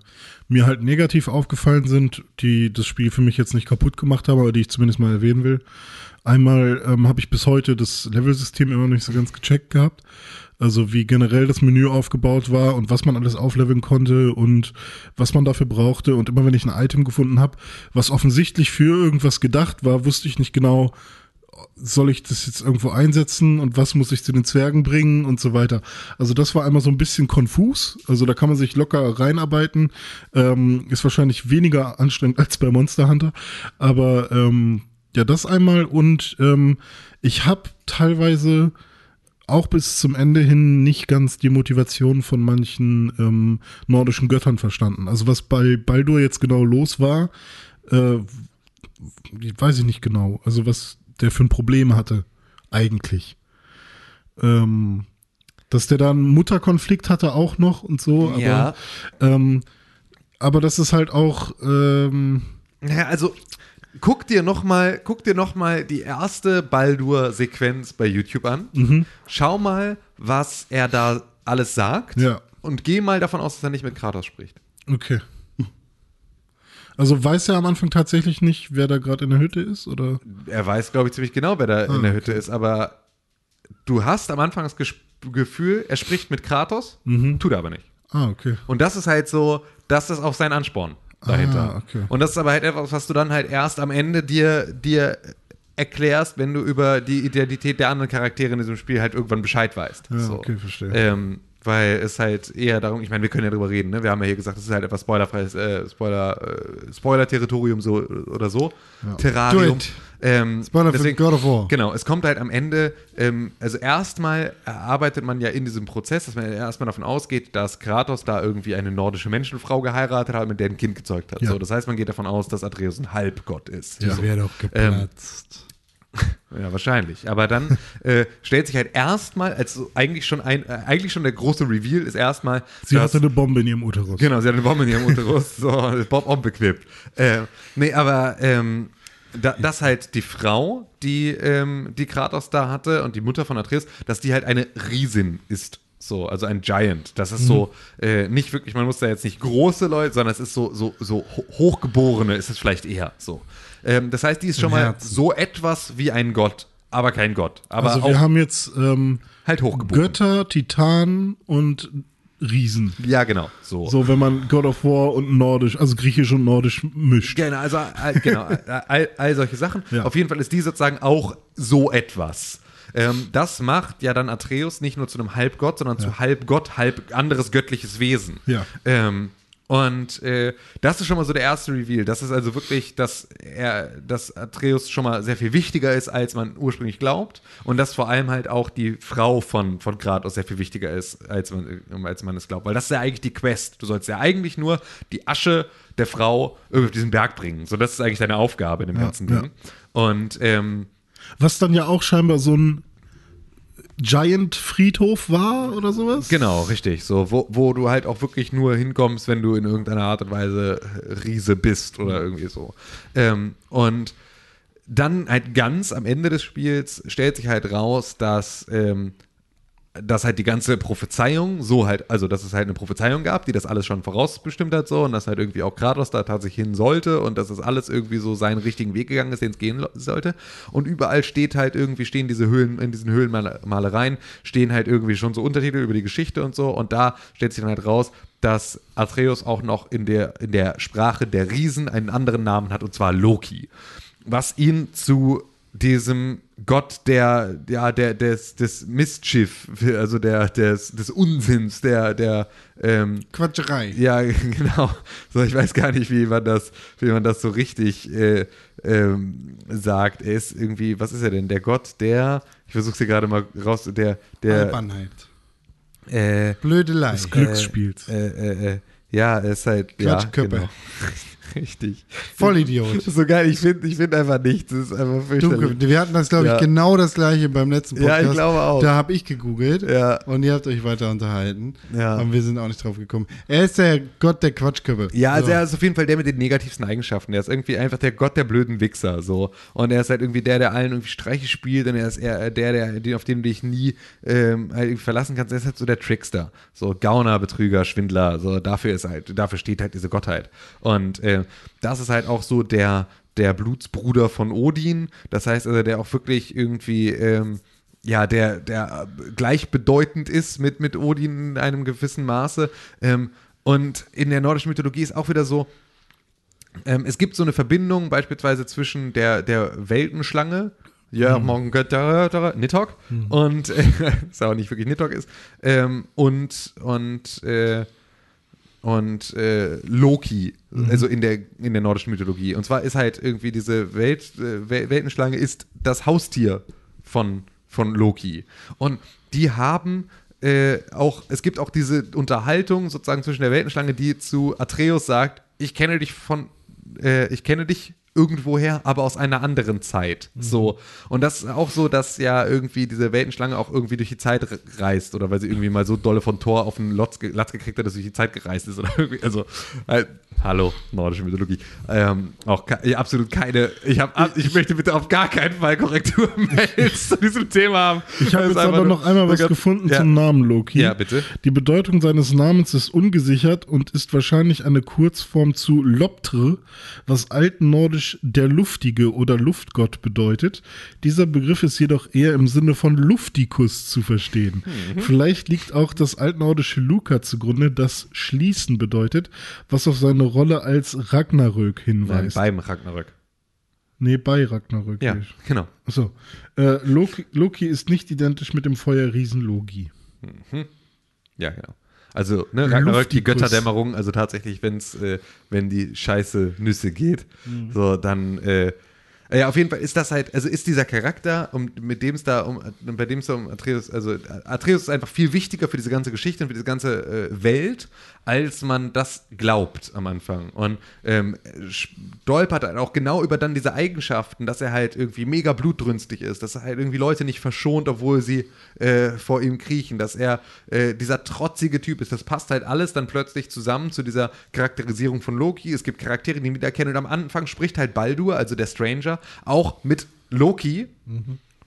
mir halt negativ aufgefallen sind, die das Spiel für mich jetzt nicht kaputt gemacht haben, aber die ich zumindest mal erwähnen will. Einmal ähm, habe ich bis heute das Level-System immer noch nicht so ganz gecheckt gehabt. Also wie generell das Menü aufgebaut war und was man alles aufleveln konnte und was man dafür brauchte. Und immer wenn ich ein Item gefunden habe, was offensichtlich für irgendwas gedacht war, wusste ich nicht genau, soll ich das jetzt irgendwo einsetzen und was muss ich zu den Zwergen bringen und so weiter. Also das war einmal so ein bisschen konfus. Also da kann man sich locker reinarbeiten. Ähm, ist wahrscheinlich weniger anstrengend als bei Monster Hunter. Aber ähm, ja, das einmal. Und ähm, ich habe teilweise auch bis zum Ende hin nicht ganz die Motivation von manchen ähm, nordischen Göttern verstanden. Also was bei Baldur jetzt genau los war, äh, weiß ich nicht genau, also was der für ein Problem hatte, eigentlich. Ähm, dass der da einen Mutterkonflikt hatte auch noch und so, aber,
Ja.
ähm, aber das ist halt auch, ähm,
Naja, also guck dir nochmal, guck dir noch mal die erste Baldur-Sequenz bei YouTube an.
Mhm.
Schau mal, was er da alles sagt.
Ja.
Und geh mal davon aus, dass er nicht mit Kratos spricht.
okay. Also weiß er am Anfang tatsächlich nicht, wer da gerade in der Hütte ist, oder?
Er weiß, glaube ich, ziemlich genau, wer da in der Hütte ist, aber du hast am Anfang das Ges Gefühl, er spricht mit Kratos, tut er aber nicht.
Ah, okay.
Und das ist halt so, das ist auch sein Ansporn dahinter.
Ah, okay.
Und das ist aber halt etwas, was du dann halt erst am Ende dir, dir erklärst, wenn du über die Identität der anderen Charaktere in diesem Spiel halt irgendwann Bescheid weißt.
Ja,
so.
okay, verstehe.
Ähm, weil es halt eher darum, ich meine, wir können ja drüber reden, ne? Wir haben ja hier gesagt, das ist halt etwas spoilerfreies, äh, Spoiler, äh, Spoiler-Territorium so oder so. Terrarium.
Do it.
Ähm,
Spoiler für
deswegen-
God of War.
Genau, es kommt halt am Ende, ähm, also erstmal erarbeitet man ja in diesem Prozess, dass man erstmal davon ausgeht, dass Kratos da irgendwie eine nordische Menschenfrau geheiratet hat, mit der ein Kind gezeugt hat.
Ja.
So, das heißt, man geht davon aus, dass Atreus ein Halbgott ist.
Das
so.
wäre doch geplatzt.
Ja, wahrscheinlich. Aber dann äh, stellt sich halt erstmal, als so eigentlich schon ein, äh, eigentlich schon der große Reveal ist erstmal,
Sie
dass-
hatte eine Bombe in ihrem Uterus.
Genau, sie hat eine Bombe in ihrem Uterus. so, Bob umbequippt. Äh, nee, aber ähm, da, dass halt die Frau, die, ähm, die Kratos da hatte und die Mutter von Atreus, dass die halt eine Riesin ist. So, also ein Giant. Das ist so, äh, nicht wirklich, man muss da jetzt nicht große Leute, sondern es ist so, so, so ho- Hochgeborene ist es vielleicht eher so. Ähm, das heißt, die ist schon mal so etwas wie ein Gott, aber kein Gott. Aber
also wir haben jetzt ähm,
halt.
Götter, Titanen und Riesen.
Ja, genau. So.
So, wenn man God of War und Nordisch, also Griechisch und Nordisch mischt.
Genau, also all, genau, all, all solche Sachen.
Ja.
Auf jeden Fall ist die sozusagen auch so etwas. Ähm, das macht ja dann Atreus nicht nur zu einem Halbgott, sondern zu Halbgott, halb anderes göttliches Wesen.
Ja.
Ähm, und äh, das ist schon mal so der erste Reveal. Das ist also wirklich, dass er, dass Atreus schon mal sehr viel wichtiger ist, als man ursprünglich glaubt. Und dass vor allem halt auch die Frau von, von Kratos sehr viel wichtiger ist, als man, als man es glaubt. Weil das ist ja eigentlich die Quest. Du sollst ja eigentlich nur die Asche der Frau auf diesen Berg bringen. So, das ist eigentlich deine Aufgabe in dem ganzen
ja.
Ding. Und ähm,
Was dann ja auch scheinbar so ein Giant-Friedhof war oder sowas.
Genau, richtig. So, wo, wo du halt auch wirklich nur hinkommst, wenn du in irgendeiner Art und Weise Riese bist oder irgendwie so. Ähm, und dann halt ganz am Ende des Spiels stellt sich halt raus, dass, ähm, dass halt die ganze Prophezeiung so halt, also dass es halt eine Prophezeiung gab, die das alles schon vorausbestimmt hat so und dass halt irgendwie auch Kratos da tatsächlich hin sollte und dass es alles irgendwie so seinen richtigen Weg gegangen ist, den es gehen sollte. Und überall steht halt irgendwie, stehen diese Höhlen, in diesen Höhlenmalereien, stehen halt irgendwie schon so Untertitel über die Geschichte und so und da stellt sich dann halt raus, dass Atreus auch noch in der, in der Sprache der Riesen einen anderen Namen hat und zwar Loki. Was ihn zu diesem Gott der, ja, der, des, des Mischief, also der, des, des Unsinns, der, der, ähm,
Quatscherei.
ja, genau. So, ich weiß gar nicht, wie man das, wie man das so richtig äh, ähm, sagt. Er ist irgendwie, was ist er denn? Der Gott, der, ich versuche hier gerade mal raus, der, der,
Albernheit.
äh,
Blödelei.
Des Glücksspiels.
äh, äh, äh, ja, er ist halt, ja,
Quatschköppe.
genau. Richtig.
Vollidiot.
So geil, ich finde ich find einfach nichts, das ist einfach fürchterlich.
Du, wir hatten das, glaube ich,
Ja.
genau das gleiche beim letzten
Ja,
Podcast.
ich glaube auch.
Da habe ich gegoogelt
Ja.
und ihr habt euch weiter unterhalten.
Ja.
Und wir sind auch nicht drauf gekommen. Er ist der Gott der Quatschköppe.
Ja, also
So.
er ist auf jeden Fall der mit den negativsten Eigenschaften. Er ist irgendwie einfach der Gott der blöden Wichser, so. Und er ist halt irgendwie der, der allen irgendwie Streiche spielt und er ist eher der, der, auf den du dich nie ähm, halt verlassen kannst. Er ist halt so der Trickster. So Gauner, Betrüger, Schwindler, so dafür ist halt, dafür steht halt diese Gottheit. Und das ist halt auch so der, der Blutsbruder von Odin. Das heißt also, der auch wirklich irgendwie, ähm, ja, der, der gleichbedeutend ist mit, mit Odin in einem gewissen Maße. Ähm, und in der nordischen Mythologie ist auch wieder so, ähm, es gibt so eine Verbindung beispielsweise zwischen der, der Weltenschlange, ja, morgen Nidhogg, und äh, was auch nicht wirklich Nidhogg ist, ähm, und, und, äh, und äh, Loki, also in der, in der nordischen Mythologie. Und zwar ist halt irgendwie diese Welt, äh, Wel- Weltenschlange ist das Haustier von, von Loki. Und die haben äh, auch, es gibt auch diese Unterhaltung sozusagen zwischen der Weltenschlange, die zu Atreus sagt, ich kenne dich von, äh, ich kenne dich irgendwoher, aber aus einer anderen Zeit. So. Und das ist auch so, dass ja irgendwie diese Weltenschlange auch irgendwie durch die Zeit re- reist oder weil sie irgendwie mal so dolle von Thor auf den Lotz, ge- Latz gekriegt hat, dass sie durch die Zeit gereist ist oder irgendwie. Also, halt, hallo, nordische Mythologie. Ähm, auch ke absolut keine. Ich, hab, ich, möchte bitte auf gar keinen Fall Korrekturmails zu diesem Thema haben.
Ich habe jetzt aber noch einmal was gefunden
ja.
zum Namen Loki.
Ja, bitte.
Die Bedeutung seines Namens ist ungesichert und ist wahrscheinlich eine Kurzform zu Loptre, was altnordisch der Luftige oder Luftgott bedeutet. Dieser Begriff ist jedoch eher im Sinne von Luftikus zu verstehen.
Mhm.
Vielleicht liegt auch das altnordische Luka zugrunde, das schließen bedeutet, was auf seine Rolle als Ragnarök
Nein,
hinweist.
beim Ragnarök.
nee, bei Ragnarök.
Ja, genau.
So. Äh, Loki, Loki ist nicht identisch mit dem Feuerriesen Logi.
Ja, genau. Also, ne, Ragnarök, die. Götterdämmerung, also tatsächlich, wenn's, äh, wenn die Scheiße Nüsse geht,
Mhm.
so, dann, äh, ja, auf jeden Fall ist das halt, also ist dieser Charakter, um, mit dem es da um, bei dem es da um Atreus, also Atreus ist einfach viel wichtiger für diese ganze Geschichte und für diese ganze äh, Welt, als man das glaubt am Anfang. Und ähm, stolpert halt auch genau über dann diese Eigenschaften, dass er halt irgendwie mega blutdrünstig ist, dass er halt irgendwie Leute nicht verschont, obwohl sie äh, vor ihm kriechen, dass er äh, dieser trotzige Typ ist. Das passt halt alles dann plötzlich zusammen zu dieser Charakterisierung von Loki. Es gibt Charaktere, die ihn wiedererkennen. Und am Anfang spricht halt Baldur, also der Stranger, auch mit Loki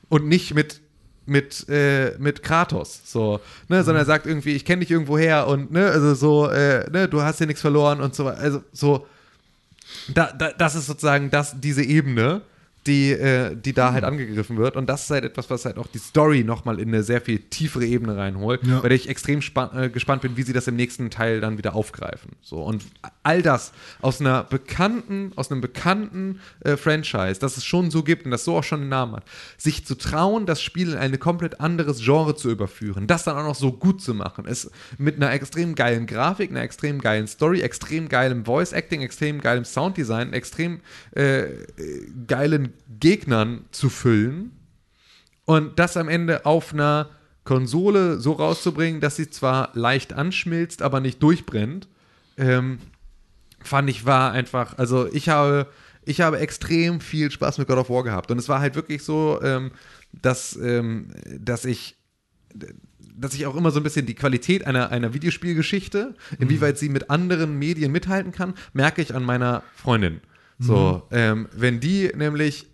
und nicht mit mit, äh, mit Kratos, so, ne, sondern er sagt irgendwie, ich kenne dich irgendwo her und, ne, also so, äh, ne, du hast hier nichts verloren und so, also so, da, da, das ist sozusagen das, diese Ebene, die, äh, die da halt angegriffen wird. Und das ist halt etwas, was halt auch die Story nochmal in eine sehr viel tiefere Ebene reinholt,
Ja.
bei der ich extrem äh, gespannt bin, wie sie das im nächsten Teil dann wieder aufgreifen. So, und all das aus einer bekannten, aus einem bekannten äh, Franchise, das es schon so gibt und das so auch schon einen Namen hat, sich zu trauen, das Spiel in ein komplett anderes Genre zu überführen, das dann auch noch so gut zu machen, es mit einer extrem geilen Grafik, einer extrem geilen Story, extrem geilem Voice Acting, extrem geilem Sounddesign, extrem äh, äh, geilen Gegnern zu füllen und das am Ende auf einer Konsole so rauszubringen, dass sie zwar leicht anschmilzt, aber nicht durchbrennt, ähm, fand ich war einfach, also ich habe, ich habe extrem viel Spaß mit God of War gehabt und es war halt wirklich so, ähm, dass, ähm, dass ich dass ich auch immer so ein bisschen die Qualität einer, einer Videospielgeschichte, inwieweit sie mit anderen Medien mithalten kann, merke ich an meiner Freundin. So, ähm, wenn die nämlich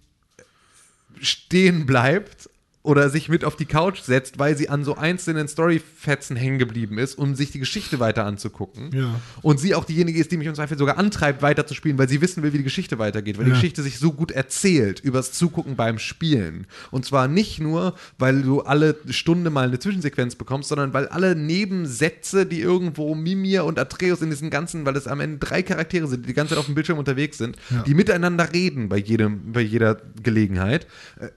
stehen bleibt oder sich mit auf die Couch setzt, weil sie an so einzelnen Storyfetzen hängen geblieben ist, um sich die Geschichte weiter anzugucken.
Ja.
Und sie auch diejenige ist, die mich im Zweifel sogar antreibt, weiterzuspielen, weil sie wissen will, wie die Geschichte weitergeht, weil die
Ja.
Geschichte sich so gut erzählt übers Zugucken beim Spielen. Und zwar nicht nur, weil du alle Stunde mal eine Zwischensequenz bekommst, sondern weil alle Nebensätze, die irgendwo Mimir und Atreus in diesen ganzen, weil es am Ende drei Charaktere sind, die die ganze Zeit auf dem Bildschirm unterwegs sind,
Ja.
die miteinander reden bei jedem, bei jeder Gelegenheit,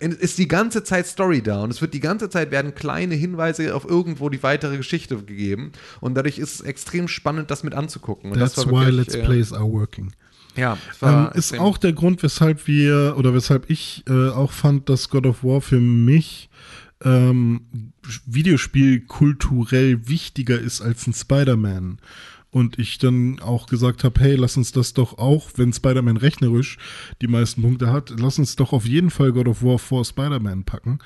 äh, ist die ganze Zeit Story da und es wird die ganze Zeit werden kleine Hinweise auf irgendwo die weitere Geschichte gegeben und dadurch ist es extrem spannend, das mit anzugucken. Und
That's
das war
why
wirklich,
Let's
äh,
Plays are working.
Ja,
Ähm, ist auch der Grund, weshalb wir oder weshalb ich äh, auch fand, dass God of War für mich ähm, Videospiel kulturell wichtiger ist als ein Spider-Man. Und ich dann auch gesagt habe, hey, lass uns das doch auch, wenn Spider-Man rechnerisch die meisten Punkte hat, lass uns doch auf jeden Fall God of War vor Spider-Man packen,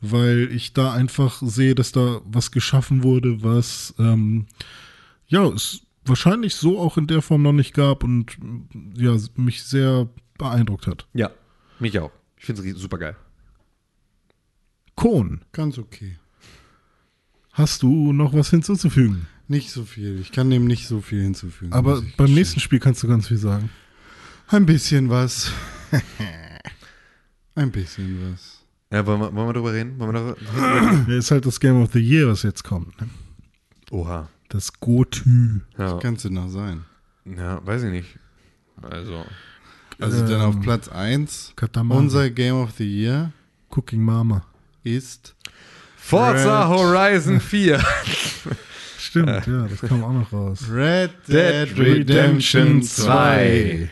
weil ich da einfach sehe, dass da was geschaffen wurde, was ähm, ja, es wahrscheinlich so auch in der Form noch nicht gab und ja, mich sehr beeindruckt hat.
Ja, mich auch. Ich finde es super geil.
Kohn,
Ganz okay.
hast du noch was hinzuzufügen?
Nicht so viel. Ich kann dem nicht so viel hinzufügen.
Aber beim
gestehen.
nächsten Spiel kannst du ganz viel sagen.
Ein bisschen was. Ein bisschen was.
Ja, wollen wir, wollen wir drüber reden? Wollen wir darüber
ist halt das Game of the Year, was jetzt kommt. Ne?
Oha.
Das Gotü.
Ja.
Kannst du noch sein.
ja, weiß ich nicht. Also.
Also dann auf
Ähm,
Platz 1
Katamari.
unser Game of the Year
Cooking Mama.
ist
Forza
Red.
Horizon 4.
Stimmt, ja, das kam auch noch raus.
Red
Dead Redemption 2.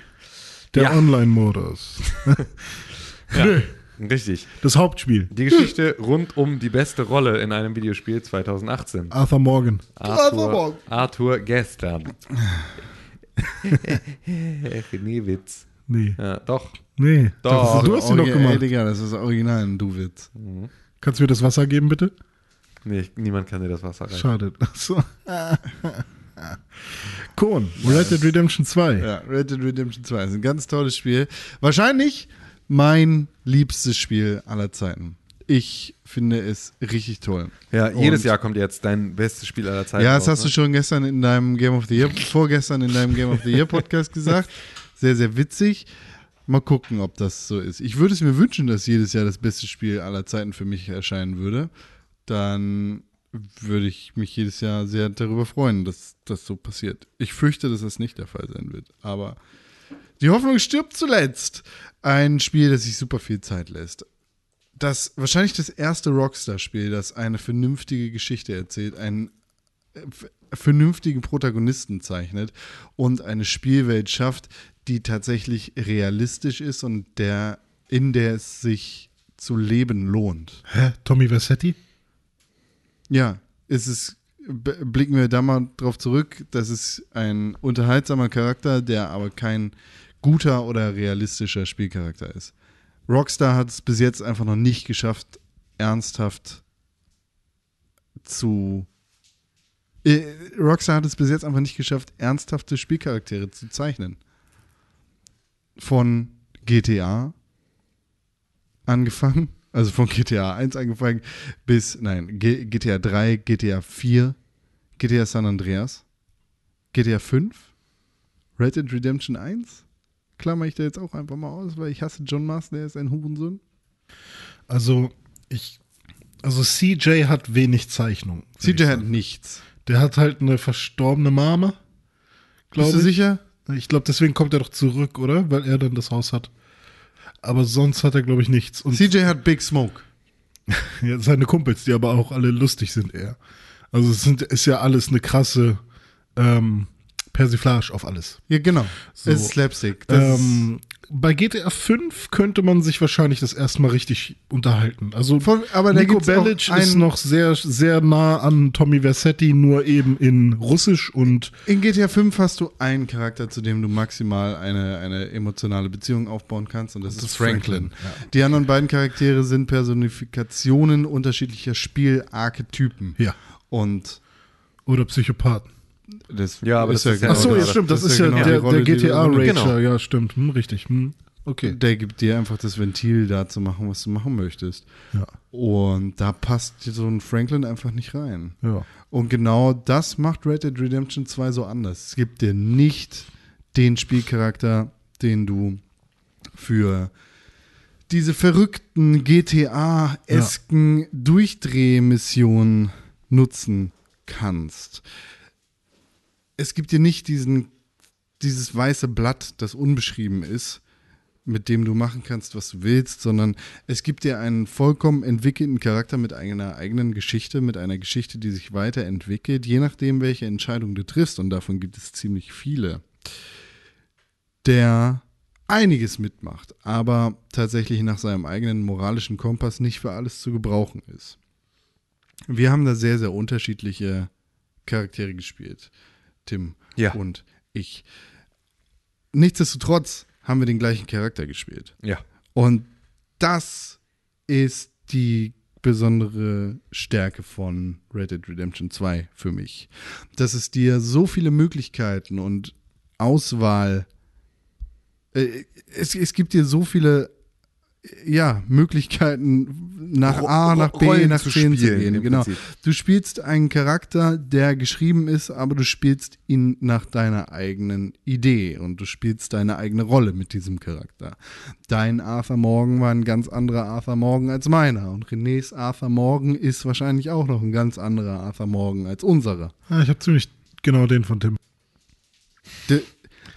Der
Ja.
Online-Modus. Nö,
Richtig.
Das Hauptspiel.
Die Geschichte rund um die beste Rolle in einem Videospiel 2018.
Arthur Morgan.
Arthur, Arthur gestern. nee, Witz.
Nee.
Ja, doch.
Nee.
Doch.
Das, du hast ihn doch
Ey,
gemacht.
Digga, das ist original ein Du-Witz.
Kannst du mir das Wasser geben, bitte?
Nee, niemand kann dir das Wasser reichen.
Schade. Achso. Kohn, Red Dead Redemption 2.
Ja, Red Dead Redemption 2 ist ein ganz tolles Spiel. Wahrscheinlich mein liebstes Spiel aller Zeiten. Ich finde es richtig toll.
Ja, jedes
Und-
Jahr kommt jetzt dein bestes Spiel aller Zeiten.
Ja, das
raus,
hast du
ne?
schon gestern in deinem Game of the Year, vorgestern in deinem Game of the Year Podcast gesagt. Sehr, sehr witzig. Mal gucken, ob das so ist. Ich würde es mir wünschen, dass jedes Jahr das beste Spiel aller Zeiten für mich erscheinen würde. Dann würde ich mich jedes Jahr sehr darüber freuen, dass das so passiert. Ich fürchte, dass das nicht der Fall sein wird. Aber die Hoffnung stirbt zuletzt. Ein Spiel, das sich super viel Zeit lässt. Das wahrscheinlich das erste Rockstar-Spiel, das eine vernünftige Geschichte erzählt, einen v- vernünftigen Protagonisten zeichnet und eine Spielwelt schafft, die tatsächlich realistisch ist und der, in der es sich zu leben lohnt.
Hä? Tommy Versetti?
Ja, es ist, blicken wir da mal drauf zurück, das ist ein unterhaltsamer Charakter, der aber kein guter oder realistischer Spielcharakter ist. Rockstar hat es bis jetzt einfach noch nicht geschafft, ernsthaft zu. Äh, Rockstar hat es bis jetzt einfach nicht geschafft, ernsthafte Spielcharaktere zu zeichnen. Von GTA angefangen, also von GTA 1 angefangen bis, nein, G GTA 3, GTA 4, GTA San Andreas, GTA 5, Red Dead Redemption 1, klammer ich da jetzt auch einfach mal aus, weil ich hasse John Marston, der ist ein Hurensohn.
Also, ich. Also, CJ hat wenig Zeichnung.
CJ hat nichts.
Der hat halt eine verstorbene Mama.
Bist du
ich.
sicher?
Ich glaube, deswegen kommt er doch zurück, oder? Weil er dann das Haus hat. Aber sonst hat er, glaube ich, nichts. Und
CJ hat Big Smoke.
ja, seine Kumpels, die aber auch alle lustig sind eher. Also es sind, ist ja alles eine krasse ähm, Persiflage auf alles.
Ja, genau.
So.
Es ist Slapstick. Das
Ähm, bei GTA 5 könnte man sich wahrscheinlich das erstmal richtig unterhalten. Also
Voll, aber
Nico Bellic ist noch sehr, sehr nah an Tommy Versetti, nur eben in Russisch und
In GTA 5 hast du einen Charakter, zu dem du maximal eine, eine emotionale Beziehung aufbauen kannst, und das, ist Franklin.
Franklin,
Die anderen beiden Charaktere sind Personifikationen unterschiedlicher Spielarchetypen.
ja.
Und
Oder Psychopathen.
Das
Ja, aber das ist ja
Ach so,
genau
ja,
das-
stimmt, das, ist ja,
genau
der,
Rolle,
der GTA-Rager,
übernimmst.
Genau.
ja, stimmt, hm, richtig. Hm. Okay.
Der gibt dir einfach das Ventil, da zu machen, was du machen möchtest.
Ja.
Und da passt so ein Franklin einfach nicht rein.
Ja.
Und genau das macht Red Dead Redemption 2 so anders. Es gibt dir nicht den Spielcharakter, den du für diese verrückten GTA-esken Durchdrehmissionen nutzen kannst. Es gibt dir nicht diesen, dieses weiße Blatt, das unbeschrieben ist, mit dem du machen kannst, was du willst, sondern es gibt dir einen vollkommen entwickelten Charakter mit einer eigenen Geschichte, mit einer Geschichte, die sich weiterentwickelt, je nachdem, welche Entscheidung du triffst, und davon gibt es ziemlich viele, der einiges mitmacht, aber tatsächlich nach seinem eigenen moralischen Kompass nicht für alles zu gebrauchen ist. Wir haben da sehr, sehr unterschiedliche Charaktere gespielt, Tim
Ja.
und ich. Nichtsdestotrotz haben wir den gleichen Charakter gespielt.
Ja.
Und das ist die besondere Stärke von Red Dead Redemption 2 für mich. Dass es dir so viele Möglichkeiten und Auswahl, äh, es, es gibt dir so viele ja, Möglichkeiten nach A, nach B,
Rollen
nach
zu
C zu
spielen,
gehen.
im
Genau.
Prinzip.
Du spielst einen Charakter, der geschrieben ist, aber du spielst ihn nach deiner eigenen Idee und du spielst deine eigene Rolle mit diesem Charakter. Dein Arthur Morgan war ein ganz anderer Arthur Morgan als meiner und Renés Arthur Morgan ist wahrscheinlich auch noch ein ganz anderer Arthur Morgan als unserer.
Ah, ich habe ziemlich genau den von Tim.
De,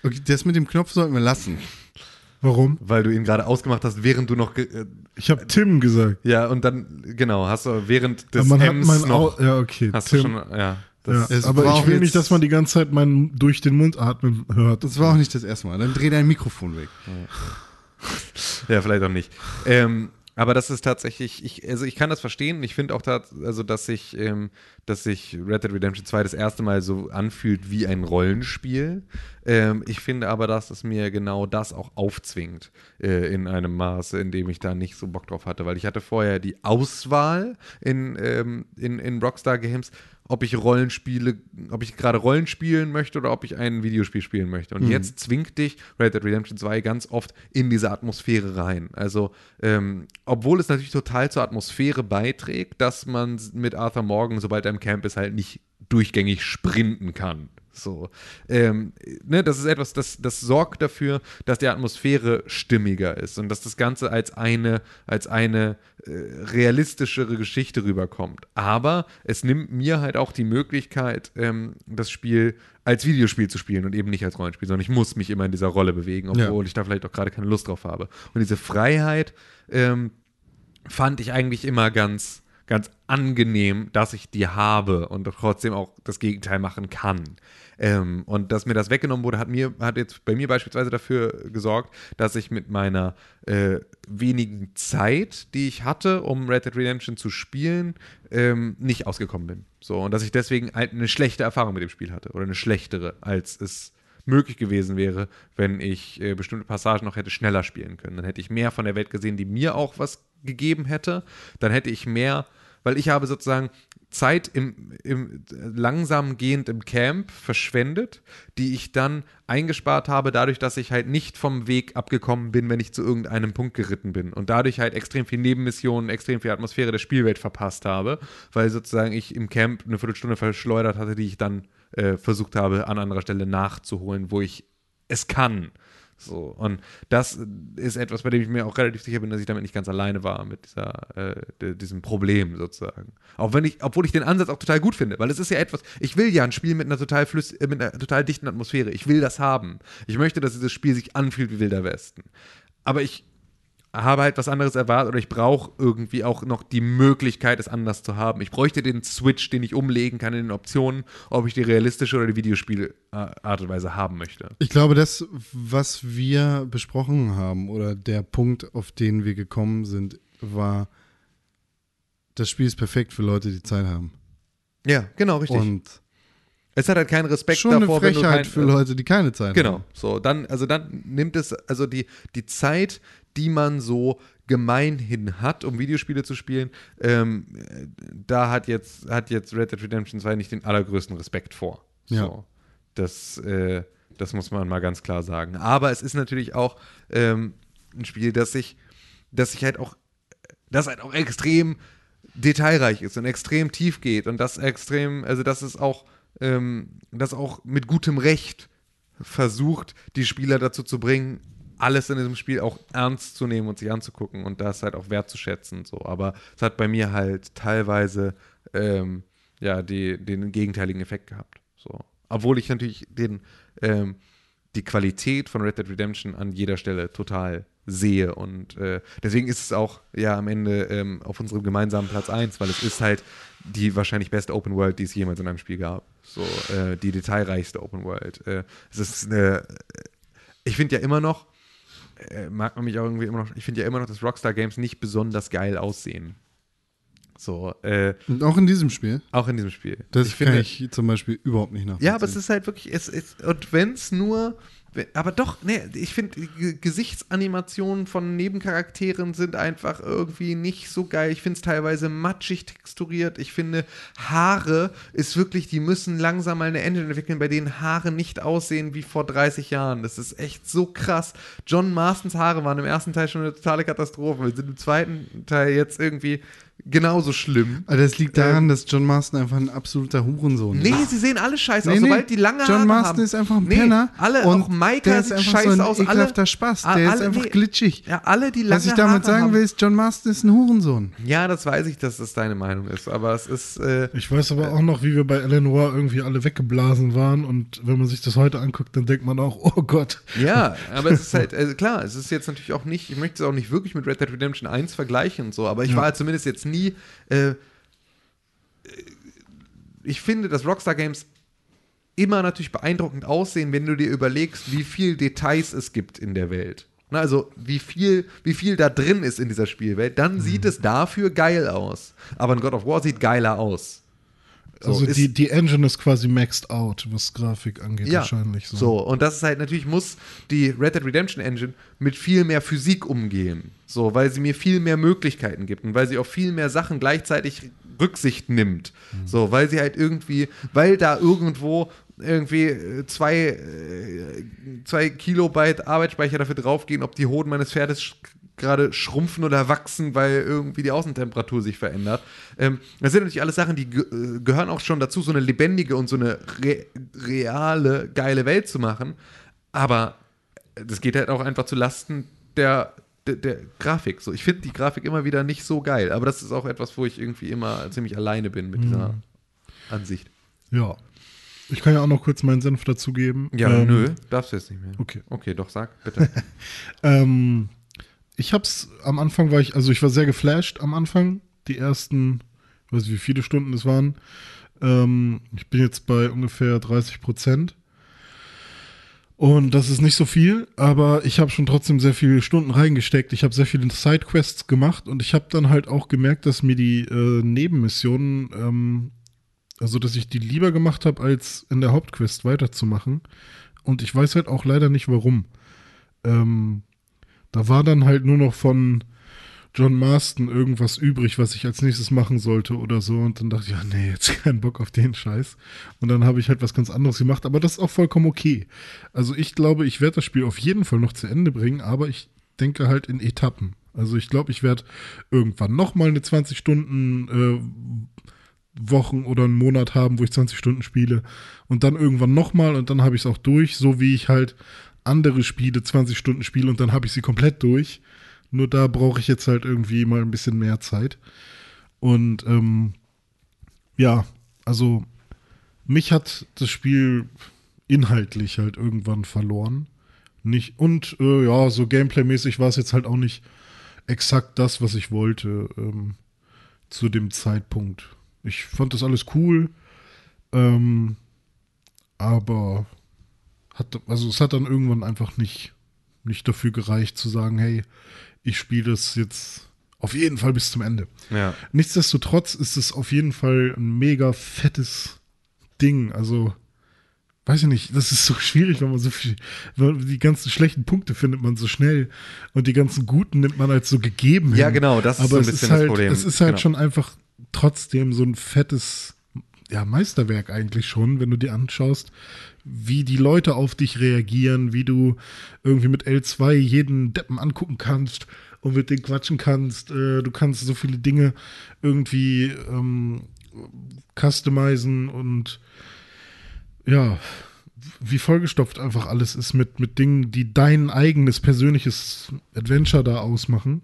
okay, das mit dem Knopf sollten wir lassen.
Warum?
Weil du ihn gerade ausgemacht hast, während du noch. ge- Äh,
Ich habe Tim gesagt.
ja, und dann, genau, hast du während des
man
M's
hat mein
noch.
Au ja, okay.
hast
Tim.
du schon, ja.
ja,
Das,
Es
aber ich will nicht, dass man die ganze Zeit meinen durch den Mund atmen hört.
Das war auch nicht das erste Mal. Dann dreh dein Mikrofon weg.
ja, vielleicht auch nicht. Ähm,
Aber das ist tatsächlich, ich, also ich kann das verstehen. Ich finde auch, tat, also dass sich, ähm, dass sich Red Dead Redemption 2 das erste Mal so anfühlt wie ein Rollenspiel. Ähm, ich finde aber, dass es mir genau das auch aufzwingt äh, in einem Maße, in dem ich da nicht so Bock drauf hatte, weil ich hatte vorher die Auswahl in, ähm, in, in Rockstar Games, ob ich Rollenspiele, ob ich gerade Rollen spielen möchte oder ob ich ein Videospiel spielen möchte. Und jetzt zwingt dich Red Dead Redemption 2 ganz oft in diese Atmosphäre rein. Also, ähm, obwohl es natürlich total zur Atmosphäre beiträgt, dass man mit Arthur Morgan, sobald er im Camp ist, halt nicht durchgängig sprinten kann. So, ähm, ne, das ist etwas, das, das sorgt dafür, dass die Atmosphäre stimmiger ist und dass das Ganze als eine, als eine äh, realistischere Geschichte rüberkommt. Aber es nimmt mir halt auch die Möglichkeit, ähm, das Spiel als Videospiel zu spielen und eben nicht als Rollenspiel, sondern ich muss mich immer in dieser Rolle bewegen, obwohl
Ja.
ich da vielleicht auch gerade keine Lust drauf habe. Und diese Freiheit, ähm, fand ich eigentlich immer ganz, ganz angenehm, dass ich die habe und trotzdem auch das Gegenteil machen kann. Ähm, und dass mir das weggenommen wurde, hat mir, hat jetzt bei mir beispielsweise dafür gesorgt, dass ich mit meiner äh, wenigen Zeit, die ich hatte, um Red Dead Redemption zu spielen, ähm, nicht ausgekommen bin. So, und dass ich deswegen eine schlechte Erfahrung mit dem Spiel hatte oder eine schlechtere, als es möglich gewesen wäre, wenn ich äh, bestimmte Passagen noch hätte schneller spielen können. Dann hätte ich mehr von der Welt gesehen, die mir auch was gegeben hätte. Dann hätte ich mehr, weil ich habe sozusagen Zeit im, im langsam gehend im Camp verschwendet, die ich dann eingespart habe, dadurch, dass ich halt nicht vom Weg abgekommen bin, wenn ich zu irgendeinem Punkt geritten bin und dadurch halt extrem viel Nebenmissionen, extrem viel Atmosphäre der Spielwelt verpasst habe, weil sozusagen ich im Camp eine Viertelstunde verschleudert hatte, die ich dann äh, versucht habe, an anderer Stelle nachzuholen, wo ich es kann. So, und das ist etwas, bei dem ich mir auch relativ sicher bin, dass ich damit nicht ganz alleine war, mit dieser, äh, diesem Problem sozusagen. Auch wenn ich, obwohl ich den Ansatz auch total gut finde, weil es ist ja etwas, ich will ja ein Spiel mit einer total flüss, äh, mit einer total dichten Atmosphäre. Ich will das haben. Ich möchte, dass dieses Spiel sich anfühlt wie Wilder Westen. Aber ich habe halt was anderes erwartet oder ich brauche irgendwie auch noch die Möglichkeit, es anders zu haben. Ich bräuchte den Switch, den ich umlegen kann in den Optionen, ob ich die realistische oder die Videospielart und Weise haben möchte.
Ich glaube, das, was wir besprochen haben oder der Punkt, auf den wir gekommen sind, war, das Spiel ist perfekt für Leute, die Zeit haben.
Ja, genau, richtig.
Und
es hat halt keinen Respekt
schon eine
davor, wenn du
Frechheit
kein,
für Leute, die keine Zeit
Genau,
haben.
so, dann, also dann nimmt es, also die, die Zeit, die man so gemeinhin hat, um Videospiele zu spielen, ähm, äh, da hat jetzt, hat jetzt Red Dead Redemption 2 nicht den allergrößten Respekt vor.
Ja.
So, das, äh, das muss man mal ganz klar sagen. Aber es ist natürlich auch ähm, ein Spiel, das sich, das sich halt auch, das halt auch extrem detailreich ist und extrem tief geht und das extrem, also das ist auch, ähm, das auch mit gutem Recht versucht, die Spieler dazu zu bringen, alles in diesem Spiel auch ernst zu nehmen und sich anzugucken und das halt auch wertzuschätzen. So. Aber es hat bei mir halt teilweise ähm, ja, die, den gegenteiligen Effekt gehabt. So. Obwohl ich natürlich den, ähm, die Qualität von Red Dead Redemption an jeder Stelle total sehe. Und äh, deswegen ist es auch ja am Ende ähm, auf unserem gemeinsamen Platz 1, weil es ist halt die wahrscheinlich beste Open World, die es jemals in einem Spiel gab. So, äh, die detailreichste Open World. Äh, es ist eine, ich finde ja immer noch, äh, mag man mich auch irgendwie immer noch, ich finde ja immer noch, dass Rockstar Games nicht besonders geil aussehen. So, äh,
Und auch in diesem Spiel.
auch in diesem Spiel.
Das
ich
kann ich zum Beispiel überhaupt nicht nachvollziehen.
ja, aber es ist halt wirklich, es ist, und wenn es nur, aber doch, nee, ich finde, Ge- Gesichtsanimationen von Nebencharakteren sind einfach irgendwie nicht so geil. Ich finde es teilweise matschig texturiert. Ich finde, Haare ist wirklich, die müssen langsam mal eine Engine entwickeln, bei denen Haare nicht aussehen wie vor 30 Jahren. Das ist echt so krass. John Marstons Haare waren im ersten Teil schon eine totale Katastrophe. Wir sind im zweiten Teil jetzt irgendwie genauso schlimm.
Aber das liegt daran, dass John Marston einfach ein absoluter Hurensohn
Nee,
ist.
sie sehen alle scheiße
Nee,
aus.
nee.
Sobald die lange
John
Haare
Marston
haben.
ist einfach ein
nee,
Penner.
Alle,
und
auch Micah
der ist
sieht
einfach
scheiße
so ein
aus. Alle,
ekelhafter Spaß. Der
alle,
ist einfach
nee.
glitschig.
Ja, alle, die lange
Was ich damit
Haare
sagen
haben.
will, ist, John Marston ist ein Hurensohn.
Ja, das weiß ich, dass das deine Meinung ist. Aber es ist. Äh,
Ich weiß aber auch noch, wie wir bei Eleanor irgendwie alle weggeblasen waren. Und wenn man sich das heute anguckt, dann denkt man auch, oh Gott.
ja, aber es ist halt, also klar, es ist jetzt natürlich auch nicht, ich möchte es auch nicht wirklich mit Red Dead Redemption 1 vergleichen und so, aber ich war zumindest jetzt nie. Äh, ich finde, dass Rockstar Games immer natürlich beeindruckend aussehen, wenn du dir überlegst, wie viel Details es gibt in der Welt. ne, also wie viel, wie viel da drin ist in dieser Spielwelt, dann sieht
Mhm.
es dafür geil aus. Aber ein God of War sieht geiler aus. So,
also die, die Engine ist quasi maxed out, was Grafik angeht, wahrscheinlich. So.
so, und das ist halt natürlich, muss die Red Dead Redemption Engine mit viel mehr Physik umgehen. So, weil sie mir viel mehr Möglichkeiten gibt und weil sie auf viel mehr Sachen gleichzeitig Rücksicht nimmt.
Mhm.
So, weil sie halt irgendwie, weil da irgendwo irgendwie äh, zwei, äh, zwei Kilobyte Arbeitsspeicher dafür draufgehen, ob die Hoden meines Pferdes gerade schrumpfen oder wachsen, weil irgendwie die Außentemperatur sich verändert. Ähm, das sind natürlich alles Sachen, die ge äh, gehören auch schon dazu, so eine lebendige und so eine re reale, geile Welt zu machen. Aber das geht halt auch einfach zu Lasten der, der, der Grafik. So, ich finde die Grafik immer wieder nicht so geil. Aber das ist auch etwas, wo ich irgendwie immer ziemlich alleine bin mit dieser Ansicht.
Ja. Ich kann ja auch noch kurz meinen Senf dazugeben.
Ja,
Ähm,
nö, darfst du jetzt nicht mehr.
Okay.
Okay, doch, sag, bitte.
Ähm, ich hab's am Anfang war ich, also ich war sehr geflasht am Anfang. Die ersten, weiß nicht, wie viele Stunden es waren. Ähm, ich bin jetzt bei ungefähr 30 Prozent. Und das ist nicht so viel, aber ich habe schon trotzdem sehr viele Stunden reingesteckt. Ich habe sehr viele Sidequests gemacht und ich habe dann halt auch gemerkt, dass mir die äh, Nebenmissionen, ähm, also dass ich die lieber gemacht habe, als in der Hauptquest weiterzumachen. Und ich weiß halt auch leider nicht warum. Ähm, da war dann halt nur noch von John Marston irgendwas übrig, was ich als nächstes machen sollte oder so. Und dann dachte ich, ja, nee, jetzt keinen Bock auf den Scheiß. Und dann habe ich halt was ganz anderes gemacht. Aber das ist auch vollkommen okay. Also ich glaube, ich werde das Spiel auf jeden Fall noch zu Ende bringen, aber ich denke halt in Etappen. Also ich glaube, ich werde irgendwann nochmal eine 20 Stunden äh, Wochen oder einen Monat haben, wo ich 20 Stunden spiele. Und dann irgendwann nochmal und dann habe ich es auch durch, so wie ich halt andere Spiele 20 Stunden spiele und dann habe ich sie komplett durch. Nur da brauche ich jetzt halt irgendwie mal ein bisschen mehr Zeit. Und ähm, ja, also mich hat das Spiel inhaltlich halt irgendwann verloren. Nicht, und äh, ja, so Gameplay-mäßig war es jetzt halt auch nicht exakt das, was ich wollte ähm, zu dem Zeitpunkt. Ich fand das alles cool, ähm, aber hat, also es hat dann irgendwann einfach nicht, nicht dafür gereicht zu sagen, hey, ich spiele das jetzt auf jeden Fall bis zum Ende.
ja.
Nichtsdestotrotz ist es auf jeden Fall ein mega fettes Ding. Also, weiß ich nicht, das ist so schwierig, wenn man so viel, weil die ganzen schlechten Punkte findet man so schnell und die ganzen guten nimmt man als so gegeben
Ja,
hin.
genau, das ist
Aber
so ein bisschen
ist
das
halt,
Problem.
Es ist halt
Genau.
schon einfach trotzdem so ein fettes ja, Meisterwerk eigentlich schon, wenn du dir anschaust, wie die Leute auf dich reagieren, wie du irgendwie mit L2 jeden Deppen angucken kannst und mit denen quatschen kannst. Äh, du kannst so viele Dinge irgendwie ähm, customizen und ja, wie vollgestopft einfach alles ist mit, mit Dingen, die dein eigenes persönliches Adventure da ausmachen.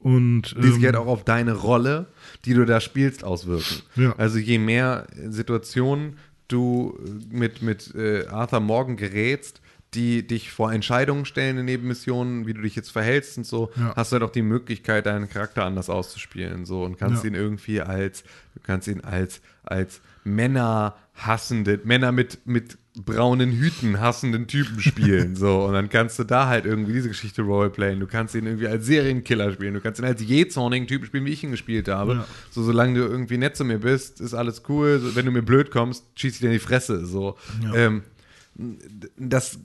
Und
die sich
ähm,
halt auch auf deine Rolle, die du da spielst, auswirken.
Ja.
Also je mehr Situationen du mit, mit äh, Arthur Morgan gerätst, die dich vor Entscheidungen stellen in Nebenmissionen, wie du dich jetzt verhältst und so,
Ja.
hast du halt auch die Möglichkeit, deinen Charakter anders auszuspielen. So und kannst
Ja.
ihn irgendwie als, du kannst ihn als, als Männer hassende, Männer mit, mit braunen Hüten hassenden Typen spielen. so, und dann kannst du da halt irgendwie diese Geschichte roleplayen. Du kannst ihn irgendwie als Serienkiller spielen. Du kannst ihn als jähzornigen Typen spielen, wie ich ihn gespielt habe.
Ja.
So, solange du irgendwie nett zu mir bist, ist alles cool. So, wenn du mir blöd kommst, schieß ich dir in die Fresse. So.
Ja.
Ähm, das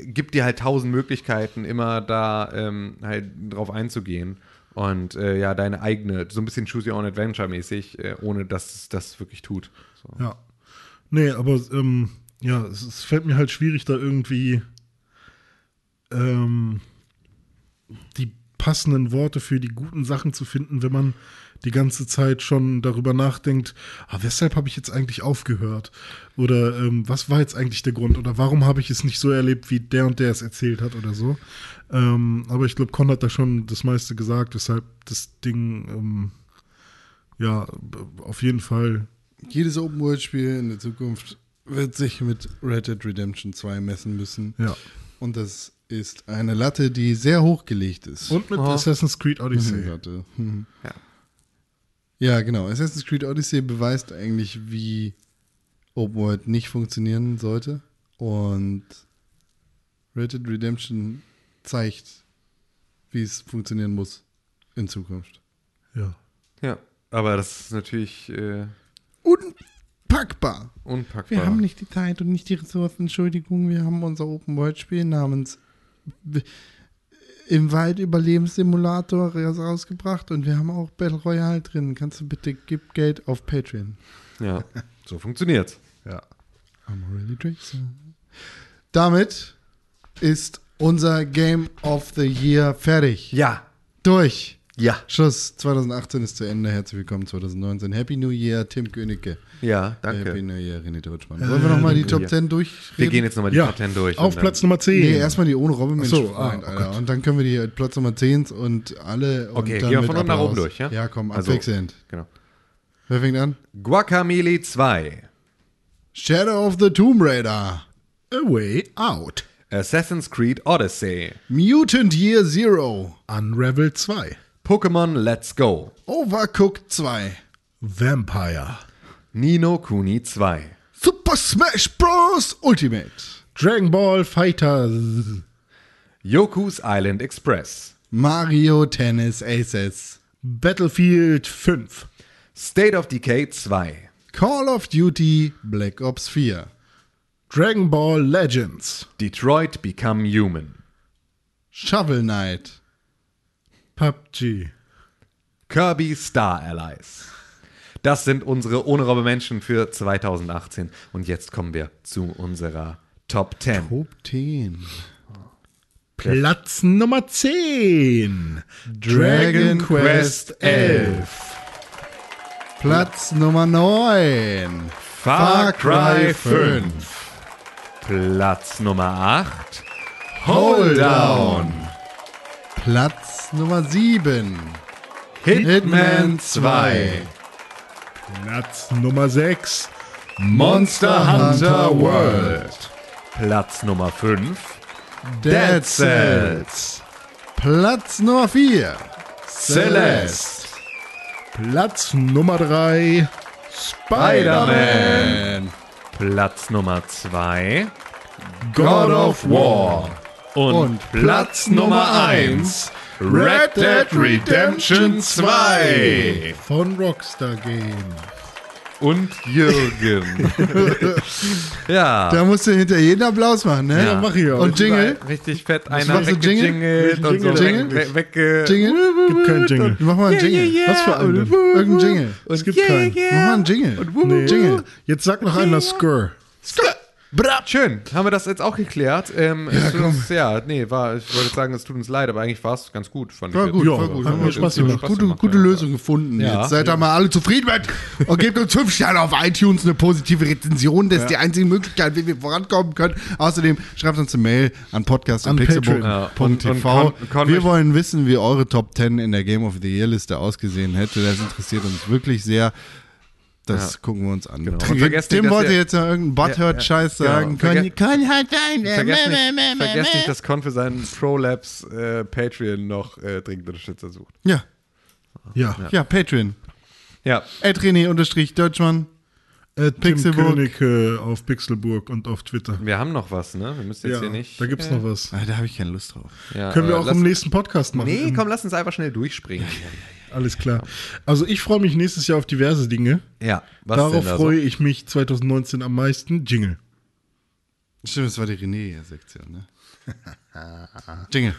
gibt dir halt tausend Möglichkeiten, immer da ähm, halt drauf einzugehen. Und äh, ja, deine eigene, so ein bisschen Choose Your Own Adventure mäßig, äh, ohne dass es das wirklich tut. So.
Ja. Nee, aber ähm, ja, es, es fällt mir halt schwierig, da irgendwie ähm, die passenden Worte für die guten Sachen zu finden, wenn man die ganze Zeit schon darüber nachdenkt, ah, weshalb habe ich jetzt eigentlich aufgehört? Oder ähm, was war jetzt eigentlich der Grund? Oder warum habe ich es nicht so erlebt, wie der und der es erzählt hat oder so? Ähm, aber ich glaube, Con hat da schon das meiste gesagt, weshalb das Ding ähm, ja auf jeden Fall
Jedes Open-World-Spiel in der Zukunft wird sich mit Red Dead Redemption 2 messen müssen.
ja.
Und das ist eine Latte, die sehr hochgelegt ist.
Und mit
Oh.
Assassin's Creed Odyssey.
Latte. Mhm.
Ja.
Ja, genau. Assassin's Creed Odyssey beweist eigentlich, wie Open World nicht funktionieren sollte. Und Red Dead Redemption zeigt, wie es funktionieren muss in Zukunft.
Ja.
Ja, aber das ist natürlich äh,
Unpackbar.
unpackbar.
Wir haben nicht die Zeit und nicht die Ressourcen. Entschuldigung, wir haben unser Open-World-Spiel namens W- Im Wald Überlebenssimulator rausgebracht und wir haben auch Battle Royale drin. Kannst du bitte, gib Geld auf Patreon.
ja, so funktioniert's.
Ja. I'm really Jason. Damit ist unser Game of the Year fertig.
Ja,
Durch.
Ja,
Schluss. 2018 ist zu Ende. Herzlich willkommen 2019. Happy New Year, Tim Königke.
ja,
Happy
danke.
New Year, René Deutschmann. Wollen wir nochmal die Top
Year.
10 durchreden?
Wir gehen jetzt nochmal die
ja.
Top 10 durch.
Auf Platz Nummer 10.
Nee, erstmal die ohne Robbe Mensch
Ach so,
Freund,
ah, oh.
Und dann können wir die Platz Nummer 10 und alle.
Okay,
und
gehen
dann
wir
mit
von unten nach oben durch, ja?
Ja, komm,
Also-
abwechselnd.
Genau.
Wer fängt an?
Guacamole 2,
Shadow of the Tomb Raider.
A Way Out.
Assassin's Creed Odyssey,
Mutant Year Zero.
Unravel 2.
Pokémon Let's Go,
Overcooked 2.
Vampire.
Nino Kuni 2,
Super Smash Bros. Ultimate.
Dragon Ball Fighter.
Yoku's Island Express,
Mario Tennis Aces.
Battlefield 5.
State of Decay 2,
Call of Duty Black Ops 4.
Dragon Ball Legends.
Detroit Become Human,
Shovel Knight.
PUBG.
Kirby Star Allies. Das sind unsere ohne Robbe Menschen für 2018. Und jetzt kommen wir zu unserer Top 10.
Top 10.
Platz Nummer 10.
Dragon Quest 11. Platz Nummer 9.
Far Cry 5. Platz Nummer 8. Hold Down.
Platz Nummer 7.
Hitman 2.
Platz Nummer 6.
Monster Hunter World. Platz Nummer 5.
Dead Cells. Platz Nummer 4.
Celeste.
Platz Nummer 3.
Spider-Man. Platz Nummer 2.
God of War.
Und,
Und
Platz Nummer 1. Red Dead Redemption 2.
Von Rockstar Game.
Und Jürgen. ja.
Da musst du hinter jeden Applaus machen, ne?
Ja, mach ich auch.
Und Jingle?
Richtig fett einer weggejingelt und so
Jingle?
weg, weg, wegge...
Jingle?
Gibt keinen Jingle.
Mach mal einen Jingle.
Was für einen denn?
Irgendein Jingle.
Es gibt keinen.
Mach mal einen Jingle.
Nee.
Jingle.
Jetzt sag noch einer Skur.
Schön, haben wir das jetzt auch geklärt. Ähm, es tut uns, ja, nee, war, ich wollte sagen, es tut uns leid, aber eigentlich war es ganz gut. Fand
War
ich
gut,
Ja,
war gut. Haben wir
Spaß
gute,
gemacht.
gute,
gemacht,
gute
ja.
Lösung gefunden.
Ja.
Jetzt seid ihr mal alle zufrieden mit und gebt uns fünf Sterne auf iTunes, eine positive Rezension. Das ist die einzige Möglichkeit, wie wir vorankommen können. Außerdem schreibt uns eine Mail an.
Ja,
podcast.pixelbook.tv. Wir wollen wissen, wie eure Top 10 in der Game of the Year Liste ausgesehen hätte. Das interessiert uns wirklich sehr. Das
Ja.
gucken wir uns an.
Genau. Vergesst
Tim
nicht, dass
wollte
ihr-
jetzt noch irgendeinen Butthurt-Scheiß
Ja, ja,
sagen.
genau.
Können, können halt sein.
Vergesst nicht, vergesst nicht, dass Con für seinen ProLabs äh, Patreon noch äh, dringend Unterstützer sucht.
Ja,
Ja.
ja, Patreon.
Ja,
Ed René unterstrich Deutschmann.
Äh, Tim
Pixelburg.
König äh, auf Pixelburg und auf Twitter.
wir haben noch was, ne? Wir müssen jetzt
Ja,
hier nicht.
da gibt's noch was.
Ah, da habe ich keine Lust drauf.
Ja,
Können wir
aber
auch
lass,
im nächsten Podcast machen.
Nee, komm, lass uns einfach schnell durchspringen.
Alles klar. Also ich freue mich nächstes Jahr auf diverse Dinge.
Ja, was
Darauf
denn da so?
freue ich mich 2019 am meisten. Jingle.
Stimmt, das war die René-Sektion, ne? Jingle.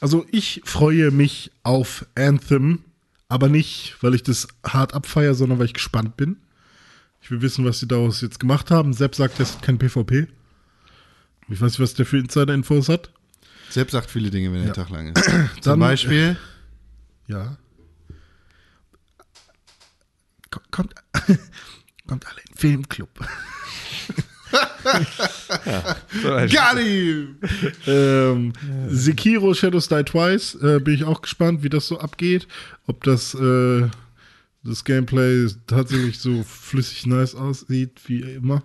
Also ich freue mich auf Anthem, aber nicht, weil ich das hart abfeier, sondern weil ich gespannt bin. Ich will wissen, was sie daraus jetzt gemacht haben. Sepp sagt, es hat kein PvP. Ich weiß nicht, was der für Insider-Infos hat.
Selbst sagt viele Dinge, wenn der Tag lang ist.
Dann-
Zum Beispiel,
Ja. Ko- Kommt, kommt alle in den Filmclub.
Also,
Gali!
ähm, Sekiro Shadows Die Twice äh, bin ich auch gespannt, wie das so abgeht. Ob das, äh, das Gameplay tatsächlich so flüssig nice aussieht, wie immer.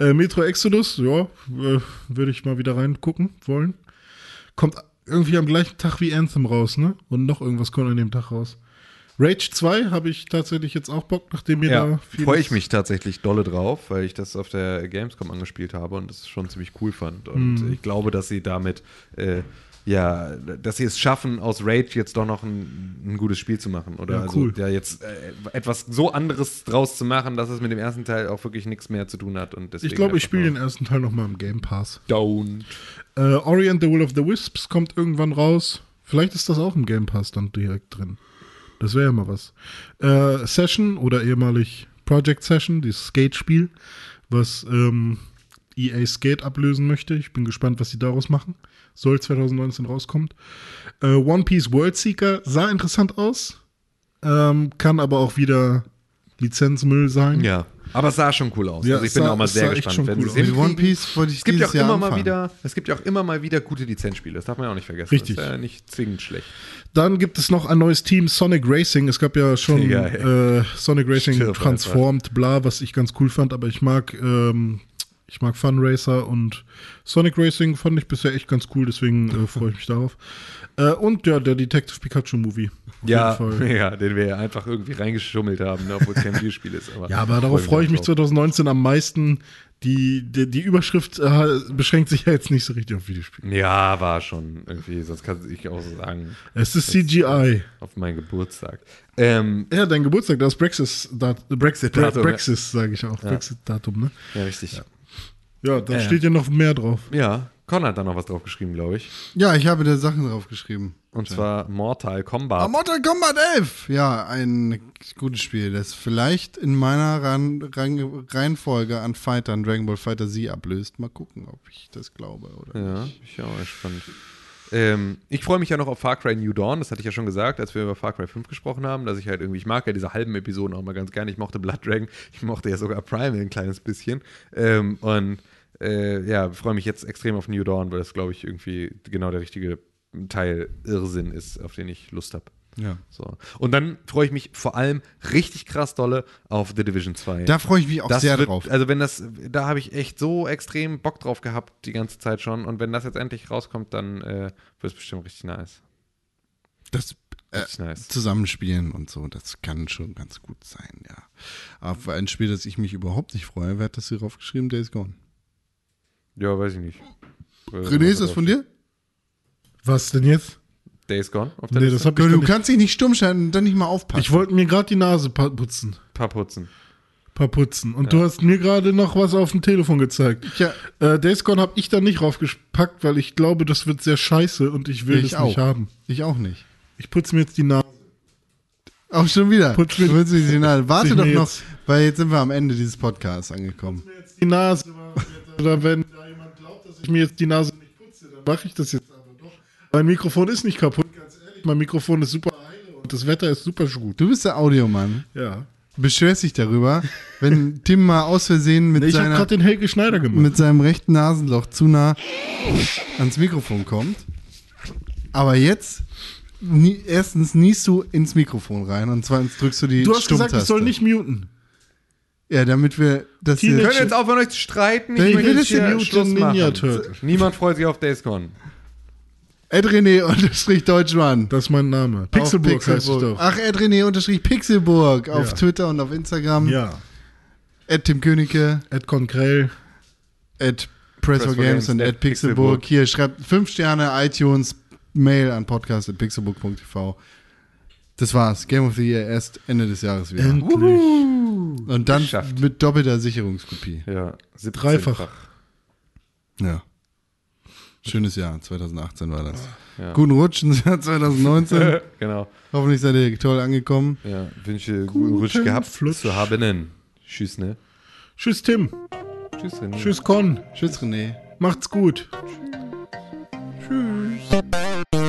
Äh, Metro Exodus, ja, äh, würde ich mal wieder reingucken wollen. Kommt irgendwie am gleichen Tag wie Anthem raus, ne? Und noch irgendwas kommt an dem Tag raus. Rage 2 habe ich tatsächlich jetzt auch Bock, nachdem da
Ja,
vieles-
freue ich mich tatsächlich dolle drauf, weil ich das auf der Gamescom angespielt habe und das schon ziemlich cool fand. Und
Mhm.
ich glaube, dass sie damit, äh, ja, dass sie es schaffen, aus Rage jetzt doch noch ein, ein gutes Spiel zu machen. Oder
Ja,
also
cool.
ja jetzt äh, etwas so anderes draus zu machen, dass es mit dem ersten Teil auch wirklich nichts mehr zu tun hat. Und deswegen
Ich glaube, ich spiele den ersten Teil nochmal im Game Pass.
Don't.
Äh, Ori and the Will of the Wisps kommt irgendwann raus. Vielleicht ist das auch im Game Pass dann direkt drin. Das wäre ja mal was. Äh, Session oder ehemalig Project Session, dieses Skate-Spiel, was ähm, EA Skate ablösen möchte. Ich bin gespannt, was sie daraus machen. Soll 2019 rauskommt. Äh, One Piece World Seeker sah interessant aus, ähm, kann aber auch wieder Lizenzmüll sein.
Ja. Aber es sah schon cool aus.
Ja,
also ich
es
bin
sah-
auch mal sehr gespannt. wenn
cool
sie.
One Piece wollte ich
Es gibt ja auch
Jahr
immer mal
anfangen.
wieder, es gibt ja auch immer mal wieder gute Lizenzspiele. Das darf man ja auch nicht vergessen.
Richtig.
Das ist ja nicht zwingend schlecht.
Dann gibt es noch ein neues Team, Sonic Racing. Es gab ja schon
Ja,
äh, Sonic Racing
Stirb
Transformed, bla, was ich ganz cool fand, aber ich mag, ähm, ich mag Fun Racer und Sonic Racing fand ich bisher echt ganz cool, deswegen äh, freue ich mich darauf. Äh, und ja, der Detective Pikachu Movie.
Ja, ja, den wir ja einfach irgendwie reingeschummelt haben, ne, obwohl es kein Videospiel ist. Aber
Ja, aber darauf freue ich mich
drauf.
2019 am meisten. Die, die, die Überschrift äh, beschränkt sich ja jetzt nicht so richtig auf Videospiele.
Ja, war schon irgendwie, sonst kann ich auch so sagen,
Es ist CGI.
auf meinen Geburtstag. Ähm,
Ja, dein Geburtstag, das Brexit, dat, Brexit,
Datum, ja.
Brexit, sage ich auch. Brexit-Datum, ne?
ja, richtig.
Ja, da
Ja.
steht ja noch mehr drauf.
Ja, Con hat da noch was drauf geschrieben, glaube ich.
Ja, ich habe da Sachen drauf geschrieben.
Und zwar Mortal Kombat.
Ah, Mortal Kombat 11! Ja, ein gutes Spiel, das vielleicht in meiner Ran Ran Reihenfolge an Fightern Dragon Ball Fighter Z ablöst. Mal gucken, ob ich das glaube oder
Ja,
nicht.
ich auch gespannt. Ähm, ich freue mich ja noch auf Far Cry New Dawn, das hatte ich ja schon gesagt, als wir über Far Cry 5 gesprochen haben, dass ich halt irgendwie, ich mag ja diese halben Episoden auch mal ganz gerne. Ich mochte Blood Dragon, ich mochte ja sogar Primal ein kleines bisschen. Ähm, und äh, ja, freue mich jetzt extrem auf New Dawn, weil das, glaube ich, irgendwie genau der richtige Teil Irrsinn ist, auf den ich Lust habe.
Ja.
So. Und dann freue ich mich vor allem richtig krass dolle auf The Division 2.
Da freue ich mich auch
Das
sehr
wird,
drauf.
Also wenn das, da habe ich echt so extrem Bock drauf gehabt die ganze Zeit schon. Und wenn das jetzt endlich rauskommt, dann äh, wird es bestimmt richtig nice.
Das äh,
nice.
Zusammenspielen und so, das kann schon ganz gut sein, ja. Aber für ein Spiel, das ich mich überhaupt nicht freue, wer hat das hier draufgeschrieben? Days Gone.
Ja, weiß ich nicht.
René, ist das von dir?
Was denn jetzt?
Days Gone auf der
Nee,
Liste?
das hab ich
Du, kannst dich nicht stumm schalten und dann nicht mal aufpassen.
Ich wollte mir gerade die Nase putzen.
paar putzen.
Paar putzen. Und du hast mir gerade noch was auf dem Telefon gezeigt.
ja,
Äh, Days Gone habe ich da nicht raufgepackt, weil ich glaube, das wird sehr scheiße und ich will
ich
das
auch.
nicht haben.
Ich auch nicht.
Ich putze mir jetzt die Nase.
Auch schon wieder.
Putz mir-
Du willst mich signal. Warte doch
mir
noch,
jetzt-
weil jetzt sind wir am Ende dieses Podcasts angekommen.
Jetzt die Nase. Oder wenn ich mir jetzt die Nase nicht putze, dann mache ich das jetzt aber doch. Mein Mikrofon ist nicht kaputt, ganz ehrlich. Mein Mikrofon ist super heile und das Wetter ist super gut.
Du bist der Audiomann.
Ja.
Beschwerst dich darüber, wenn Tim mal aus Versehen mit,
habe
seiner, mit seinem rechten Nasenloch zu nah ans Mikrofon kommt. Aber jetzt, erstens niest du ins Mikrofon rein und zweitens drückst du die
du hast gesagt, ich soll nicht muten.
Ja, damit wir das
Könnt ihr jetzt aufhören, euch zu streiten?
Ich will
möchte
das
jetzt hier Schluss
Ninja
machen.
Turtle.
Niemand freut sich auf Days Gone.
Ed René unterstrich Deutschmann.
Das ist mein Name. Pixelburg,
Auf
heißt ich doch.
Ach, Ed René unterstrich Pixelburg auf
Ja.
Twitter und auf Instagram.
Ja.
Ed Tim Königke,
Ed Konkrell.
Ed Press for
Games
und
at
Ed Pixelburg.
Pixelburg.
Hier, schreibt 5 Sterne, iTunes, Mail an podcast.pixelburg.tv. Das war's. Game of the Year erst Ende des Jahres wieder.
Endlich.
Und dann
Geschafft.
mit doppelter Sicherungskopie.
Ja, 17
Dreifach.
Ja. Schönes Jahr, 2018 war das.
Ja.
Guten Rutsch ins Jahr 2019.
genau.
Hoffentlich seid ihr toll angekommen.
Ja, wünsche guten Rutsch gehabt
Flutsch.
zu haben. Tschüss, ne?
Tschüss, Tim.
Tschüss, René.
Tschüss, Con.
Tschüss, René.
Macht's gut.
Tschüss.